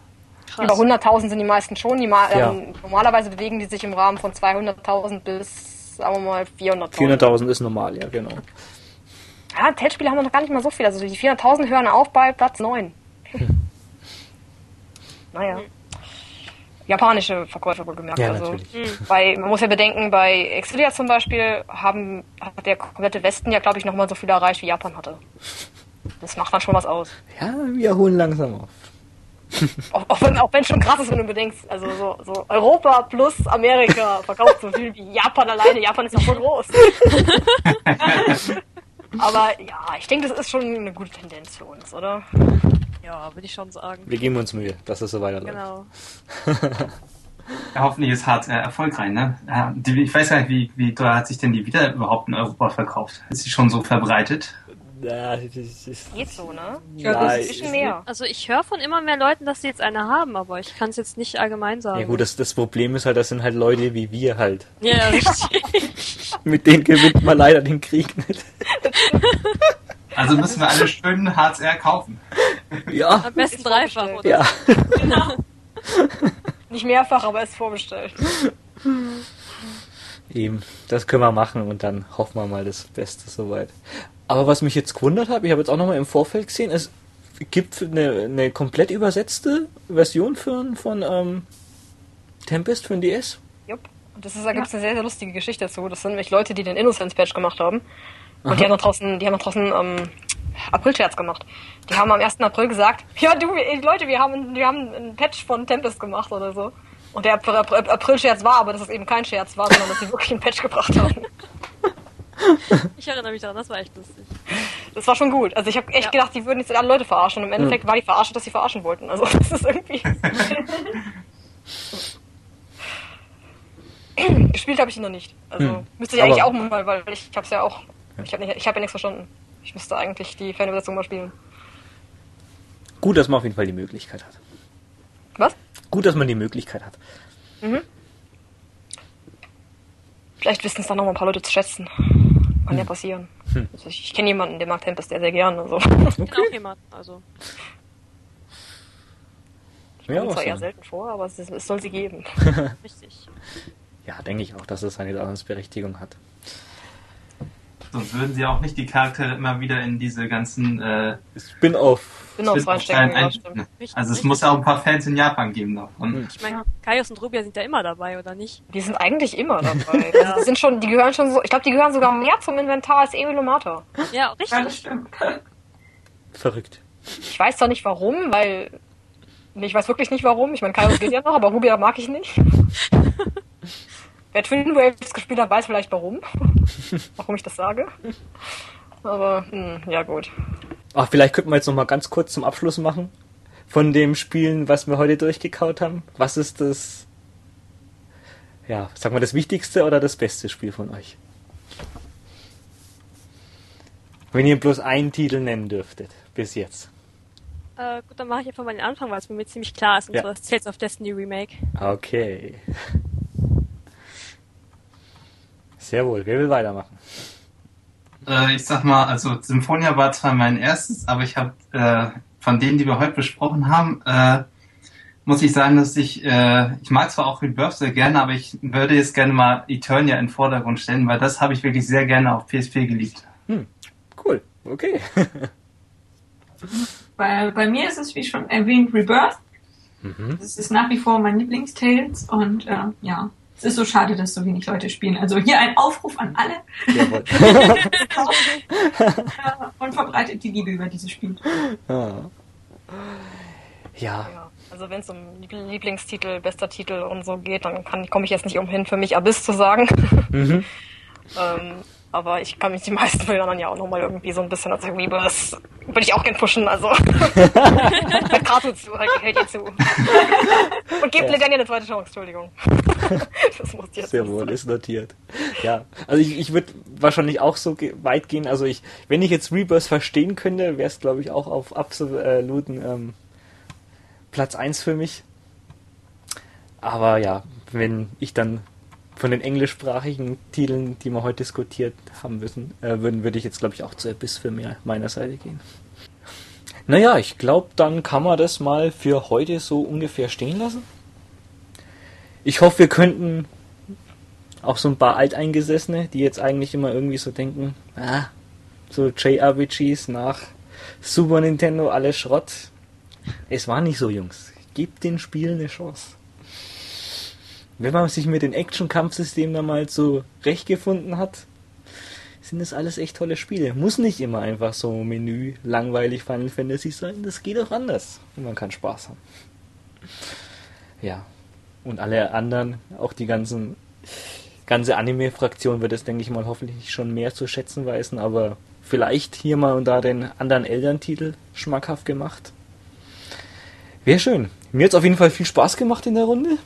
ah, über 100.000 sind die meisten schon. Die ja. ähm, normalerweise bewegen die sich im Rahmen von 200.000 bis, sagen wir mal, 400.000. 400.000 ist normal, ja, genau. Ja, Tales-Spiele haben noch gar nicht mal so viel. Also die 400.000 hören auf bei Platz 9. Hm. [LAUGHS] Naja japanische Verkäufer wohl gemerkt. Ja, also, natürlich. Hm. Weil man muss ja bedenken, bei Expedia zum Beispiel haben, hat der komplette Westen ja, glaube ich, nochmal so viel erreicht, wie Japan hatte. Das macht dann schon was aus. Ja, wir holen langsam auf. [LAUGHS] auch, auch, wenn, auch wenn schon krass ist, wenn du bedenkst, also so, so Europa plus Amerika verkauft so viel wie Japan alleine. Japan ist ja voll groß. [LAUGHS] Aber ja, ich denke, das ist schon eine gute Tendenz für uns, oder? Ja, würde ich schon sagen. Wir geben uns Mühe, dass es so weiterläuft. Genau. ja, hoffentlich ist hart äh, erfolgreich, ne? die, ich weiß gar nicht, wie, wie teuer hat sich denn die wieder überhaupt in Europa verkauft? Ist sie schon so verbreitet? Ja, das ist, Geht so, ne? Ja, das ist ein bisschen mehr. Also ich höre von immer mehr Leuten, dass sie jetzt eine haben, aber ich kann es jetzt nicht allgemein sagen. Ja gut, das, das Problem ist halt, das sind halt Leute wie wir halt. Ja, richtig. [LAUGHS] Mit denen gewinnt man leider den Krieg nicht. Also müssen wir alle schön HCR kaufen. Ja. Am besten dreifach, oder? Ja. Genau. [LAUGHS] Nicht mehrfach, aber ist vorbestellt. Eben, das können wir machen und dann hoffen wir mal das Beste soweit. Aber was mich jetzt gewundert hat, ich habe jetzt auch nochmal im Vorfeld gesehen, es gibt eine, eine komplett übersetzte Version von, von ähm, Tempest für den DS. Jupp. Und das ist, da gibt es eine sehr, sehr lustige Geschichte dazu. Das sind nämlich Leute, die den Innocence-Patch gemacht haben. Und Aha. die haben da draußen, die haben da draußen ähm, April-Scherz gemacht. Die haben am 1. April gesagt, ja du, Leute, wir haben, wir haben einen Patch von Tempest gemacht oder so. Und der April-Scherz war aber, dass es eben kein Scherz war, sondern dass sie wirklich einen Patch gebracht haben. [LAUGHS] [LAUGHS] Ich erinnere mich daran, das war echt lustig. Das war schon gut. Also ich habe echt ja. gedacht, die würden jetzt alle Leute verarschen. Und im Endeffekt mhm. war die verarscht, dass sie verarschen wollten. Also [LAUGHS] das ist irgendwie... [LAUGHS] Gespielt habe ich ihn noch nicht. Also hm. müsste ich eigentlich auch mal, weil ich habe es ja auch... Ich habe hab ja nichts verstanden. Ich müsste eigentlich die Fanübersetzung mal spielen. Gut, dass man auf jeden Fall die Möglichkeit hat. Was? Gut, dass man die Möglichkeit hat. Mhm. Vielleicht wissen es dann noch mal ein paar Leute zu schätzen. Kann hm. ja passieren. Hm. Also ich, ich kenne jemanden, der mag Tempest sehr, sehr gern. Also. Ich kenne auch jemanden, also. Ich ja, zwar eher selten vor, aber es, es soll sie geben. [LAUGHS] Richtig. Ja, denke ich auch, dass es eine Berechtigung hat. Sonst würden sie auch nicht die Charaktere immer wieder in diese ganzen äh, Spin-off Spin reinstecken. Ja, also es muss ja auch ein paar Fans in Japan geben noch. Und hm. ich meine, Kaios und Rubia sind ja immer dabei, oder nicht? Die sind eigentlich immer dabei. ja. [LAUGHS] also die sind schon, die gehören schon so, ich glaube, die gehören sogar mehr zum Inventar als Emil und Mata. Ja, richtig. Ja, das stimmt. [LAUGHS] Verrückt. Ich weiß doch nicht warum, weil ich weiß wirklich nicht warum. Ich meine, Kaios geht ja noch, aber Rubia mag ich nicht. [LAUGHS] Wer Twin Waves gespielt hat, weiß vielleicht warum. warum ich das sage. Aber, hm, ja gut. Ach, vielleicht könnten wir jetzt noch mal ganz kurz zum Abschluss machen. Von dem Spielen, was wir heute durchgekaut haben. Was ist das, ja, sagen wir das wichtigste oder das beste Spiel von euch? Wenn ihr bloß einen Titel nennen dürftet, bis jetzt. Äh, gut, dann mache ich einfach mal den Anfang, weil es mir ziemlich klar ist, und ja. zwar das Tales of Destiny Remake. Okay. Sehr wohl. Wer will weitermachen? Äh, ich sag mal, also Symphonia war zwar mein erstes, aber ich habe äh, von denen, die wir heute besprochen haben, äh, muss ich sagen, dass ich, äh, ich mag zwar auch Rebirth sehr gerne, aber ich würde jetzt gerne mal Eternia in den Vordergrund stellen, weil das habe ich wirklich sehr gerne auf PSP geliebt. Hm, cool, okay. [LAUGHS] bei, bei mir ist es, wie schon erwähnt, Rebirth. Mhm. Das ist nach wie vor mein Lieblingstales und äh, ja, es ist so schade, dass so wenig Leute spielen. Also hier ein Aufruf an alle. [LAUGHS] [LAUGHS] und verbreitet die Liebe über dieses Spiel. Ja. Ja. Also wenn es um Lieblingstitel, bester Titel und so geht, dann komme ich jetzt nicht umhin, für mich Abyss zu sagen. [LAUGHS] Mhm. ähm, aber ich kann mich die meisten von den anderen ja auch nochmal irgendwie so ein bisschen als Rebirth würde ich auch gern pushen, also. [LAUGHS] Hört Kato zu, hört, hört ihr zu. [LAUGHS] Und gebt ja. Legania eine zweite Chance, Entschuldigung. [LAUGHS] das muss jetzt Sehr wohl, ist notiert. Ja, also ich, ich würde wahrscheinlich auch so weit gehen, also ich, wenn ich jetzt Rebirth verstehen könnte, wäre es glaube ich auch auf absoluten ähm, Platz 1 für mich. Aber ja, wenn ich dann von den englischsprachigen Titeln, die wir heute diskutiert haben müssen, äh, würden, würde ich jetzt, glaube ich, auch zu Abyss für mehr meiner Seite gehen. Naja, ich glaube, dann kann man das mal für heute so ungefähr stehen lassen. Ich hoffe, wir könnten auch so ein paar Alteingesessene, die jetzt eigentlich immer irgendwie so denken, ah, so JRPGs nach Super Nintendo, alles Schrott. Es war nicht so, Jungs. Gebt den Spielen eine Chance. Wenn man sich mit den Action-Kampfsystemen dann mal so recht gefunden hat, sind das alles echt tolle Spiele. Muss nicht immer einfach so Menü langweilig Final Fantasy sein. Das geht auch anders. Und man kann Spaß haben. Ja. Und alle anderen, auch die ganzen ganze Anime-Fraktion wird es, denke ich mal, hoffentlich schon mehr zu schätzen weisen, aber vielleicht hier mal und da den anderen Elterntitel schmackhaft gemacht. Wäre schön. Mir hat es auf jeden Fall viel Spaß gemacht in der Runde.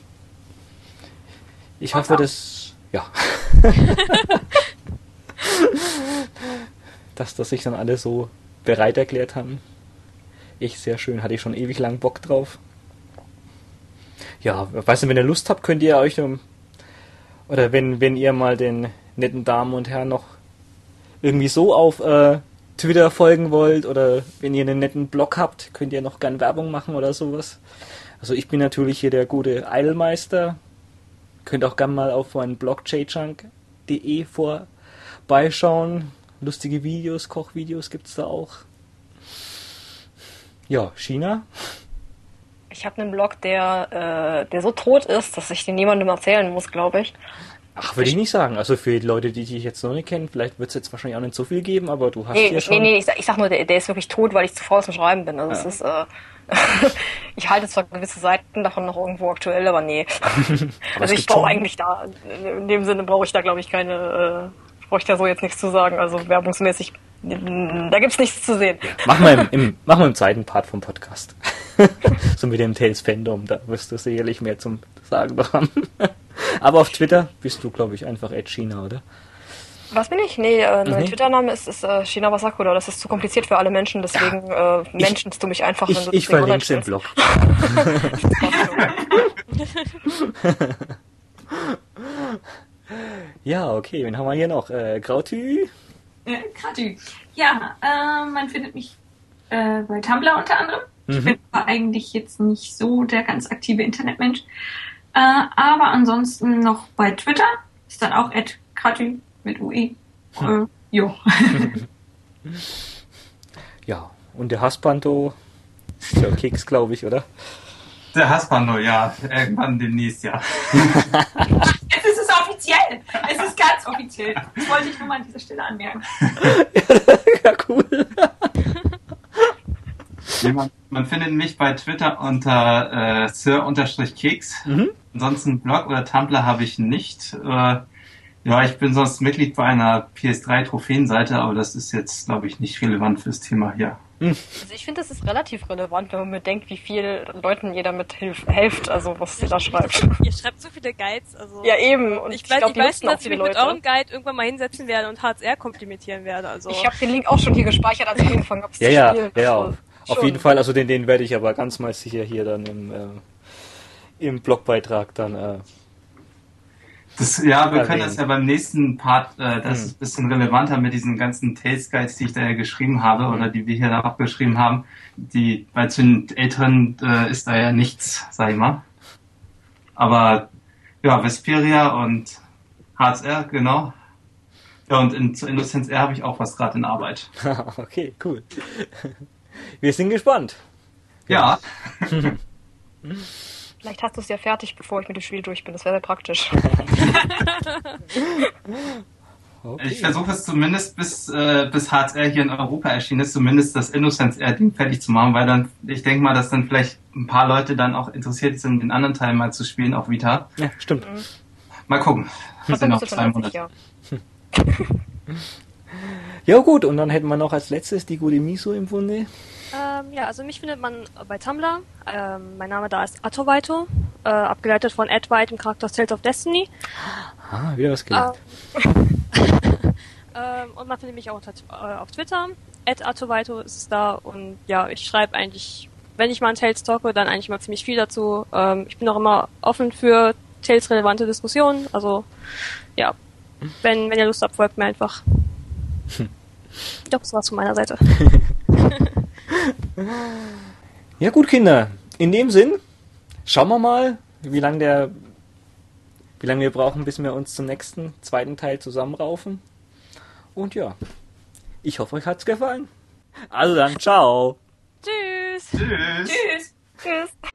Ich hoffe, dass. Ja. [LAUGHS] dass, dass sich dann alle so bereit erklärt haben. Ich sehr schön, hatte ich schon ewig lang Bock drauf. Ja, weißt du, wenn ihr Lust habt, könnt ihr euch oder wenn, wenn ihr mal den netten Damen und Herren noch irgendwie so auf äh, Twitter folgen wollt oder wenn ihr einen netten Blog habt, könnt ihr noch gern Werbung machen oder sowas. Also ich bin natürlich hier der gute Eilmeister. Könnt auch gern mal auf meinen Blog jjunk.de vorbeischauen. Lustige Videos, Kochvideos gibt's da auch. Ja, China. Ich habe einen Blog, der, äh, der so tot ist, dass ich den niemandem erzählen muss, glaube ich. Ach, würde ich nicht sagen. Also für die Leute, die dich jetzt noch nicht kennen, vielleicht wird es jetzt wahrscheinlich auch nicht so viel geben, aber du hast nee, ja schon... Nee, nee, ich sag, ich sag nur, der, der, ist wirklich tot, weil ich zu faul zum Schreiben bin. Also ja. es ist... Äh, [LAUGHS] ich halte zwar gewisse Seiten davon noch irgendwo aktuell, aber nee. [LAUGHS] aber also ich brauche eigentlich da, in dem Sinne brauche ich da, glaube ich, keine... Äh, brauche ich da so jetzt nichts zu sagen. Also werbungsmäßig, da gibt's nichts zu sehen. Machen wir im, im, machen wir im zweiten Part vom Podcast. [LAUGHS] so mit dem Tales Fandom, da wirst du sicherlich mehr zum Sagen haben. [LAUGHS] Aber auf Twitter bist du, glaube ich, einfach Ed China, oder? Was bin ich? Nee, äh, mein mhm. Twitter-Name ist, ist äh, Shina Wasakura. Das ist zu kompliziert für alle Menschen, deswegen ja. äh, mentionst du mich einfach, ich, wenn du Ich verlinke den Blog. [LAUGHS] ja, okay, wen haben wir hier noch? Äh, Grautü? Grautü. Ja, äh, man findet mich äh, bei Tumblr unter anderem. Mhm. Ich bin eigentlich jetzt nicht so der ganz aktive Internetmensch. Äh, aber ansonsten noch bei Twitter ist dann auch Ed Kratü mit UE. Hm. Äh, jo. [LAUGHS] ja, und der Haspanto, der Keks, glaube ich, oder? Der Haspanto, ja. Irgendwann demnächst, ja. [LAUGHS] [LAUGHS] es ist offiziell. Es ist ganz offiziell. Das wollte ich nur mal an dieser Stelle anmerken. [LAUGHS] ja, cool. Man, man, findet mich bei Twitter unter äh, sir-keks. Mhm. Ansonsten Blog oder Tumblr habe ich nicht. Äh, ja, ich bin sonst Mitglied bei einer PS3-Trophäenseite, aber das ist jetzt, glaube ich, nicht relevant fürs Thema hier. Hm. Also ich finde, das ist relativ relevant, wenn man bedenkt, wie viel Leuten ihr damit hilf hilft, also was sie da schreibt. Ihr schreibt so viele Guides, also. Ja, eben. Und ich, ich weiß, die meisten, dass ich mich mit eurem Guide irgendwann mal hinsetzen werde und HCR komplimentieren werde, also. Ich habe den Link auch schon hier gespeichert, als ich angefangen habe ja, zu ja, spielen. Ja, ja, also, auf jeden Fall, also den, den werde ich aber ganz mal sicher hier dann im, äh, im Blogbeitrag dann äh, das, ja, wir können das ja beim nächsten Part, äh, das hm. ist ein bisschen relevanter mit diesen ganzen Tales Guides, die ich da ja geschrieben habe oder die wir hier da abgeschrieben haben. Die, bei den Älteren äh, ist da ja nichts, sag ich mal. Aber ja, Vesperia und HSR, genau. Ja, und in, zu Innocence R habe ich auch was gerade in Arbeit. [LAUGHS] okay, cool. Wir sind gespannt. Ja. [LAUGHS] [LAUGHS] Vielleicht hast du es ja fertig, bevor ich mit dem Spiel durch bin. Das wäre sehr praktisch. okay. [LAUGHS] Ich versuche es zumindest bis, äh, bis HCR hier in Europa erschienen ist, zumindest das Innocence R-Ding fertig zu machen, weil dann, ich denke mal, dass dann vielleicht ein paar Leute dann auch interessiert sind, den anderen Teil mal zu spielen auf Vita. Ja, stimmt. Mhm. Mal gucken. Wir sind noch zwei Monate. Ja. [LAUGHS] ja gut, und dann hätten wir noch als letztes die gute Miso im Bunde. Ähm, ja, also mich findet man bei Tumblr. Ähm, mein Name da ist Atovaito, äh, abgeleitet von Ed White im Charakter Tales of Destiny. Ah, wieder was gelernt. Ähm, [LAUGHS] ähm, und man findet mich auch äh, auf Twitter. Ed Atovaito ist es da und ja, ich schreibe eigentlich, wenn ich mal ein Tales talke, dann eigentlich mal ziemlich viel dazu. Ähm, ich bin auch immer offen für Tales-relevante Diskussionen. Also, ja. Wenn, wenn ihr Lust habt, folgt mir einfach. Ich glaube, das war's von meiner Seite. [LAUGHS] ja gut, Kinder. In dem Sinn, schauen wir mal, wie lange der wie lange wir brauchen, bis wir uns zum nächsten zweiten Teil zusammenraufen. Und ja, ich hoffe, euch hat's gefallen. Also dann, ciao. Tschüss. Tschüss. Tschüss. Tschüss.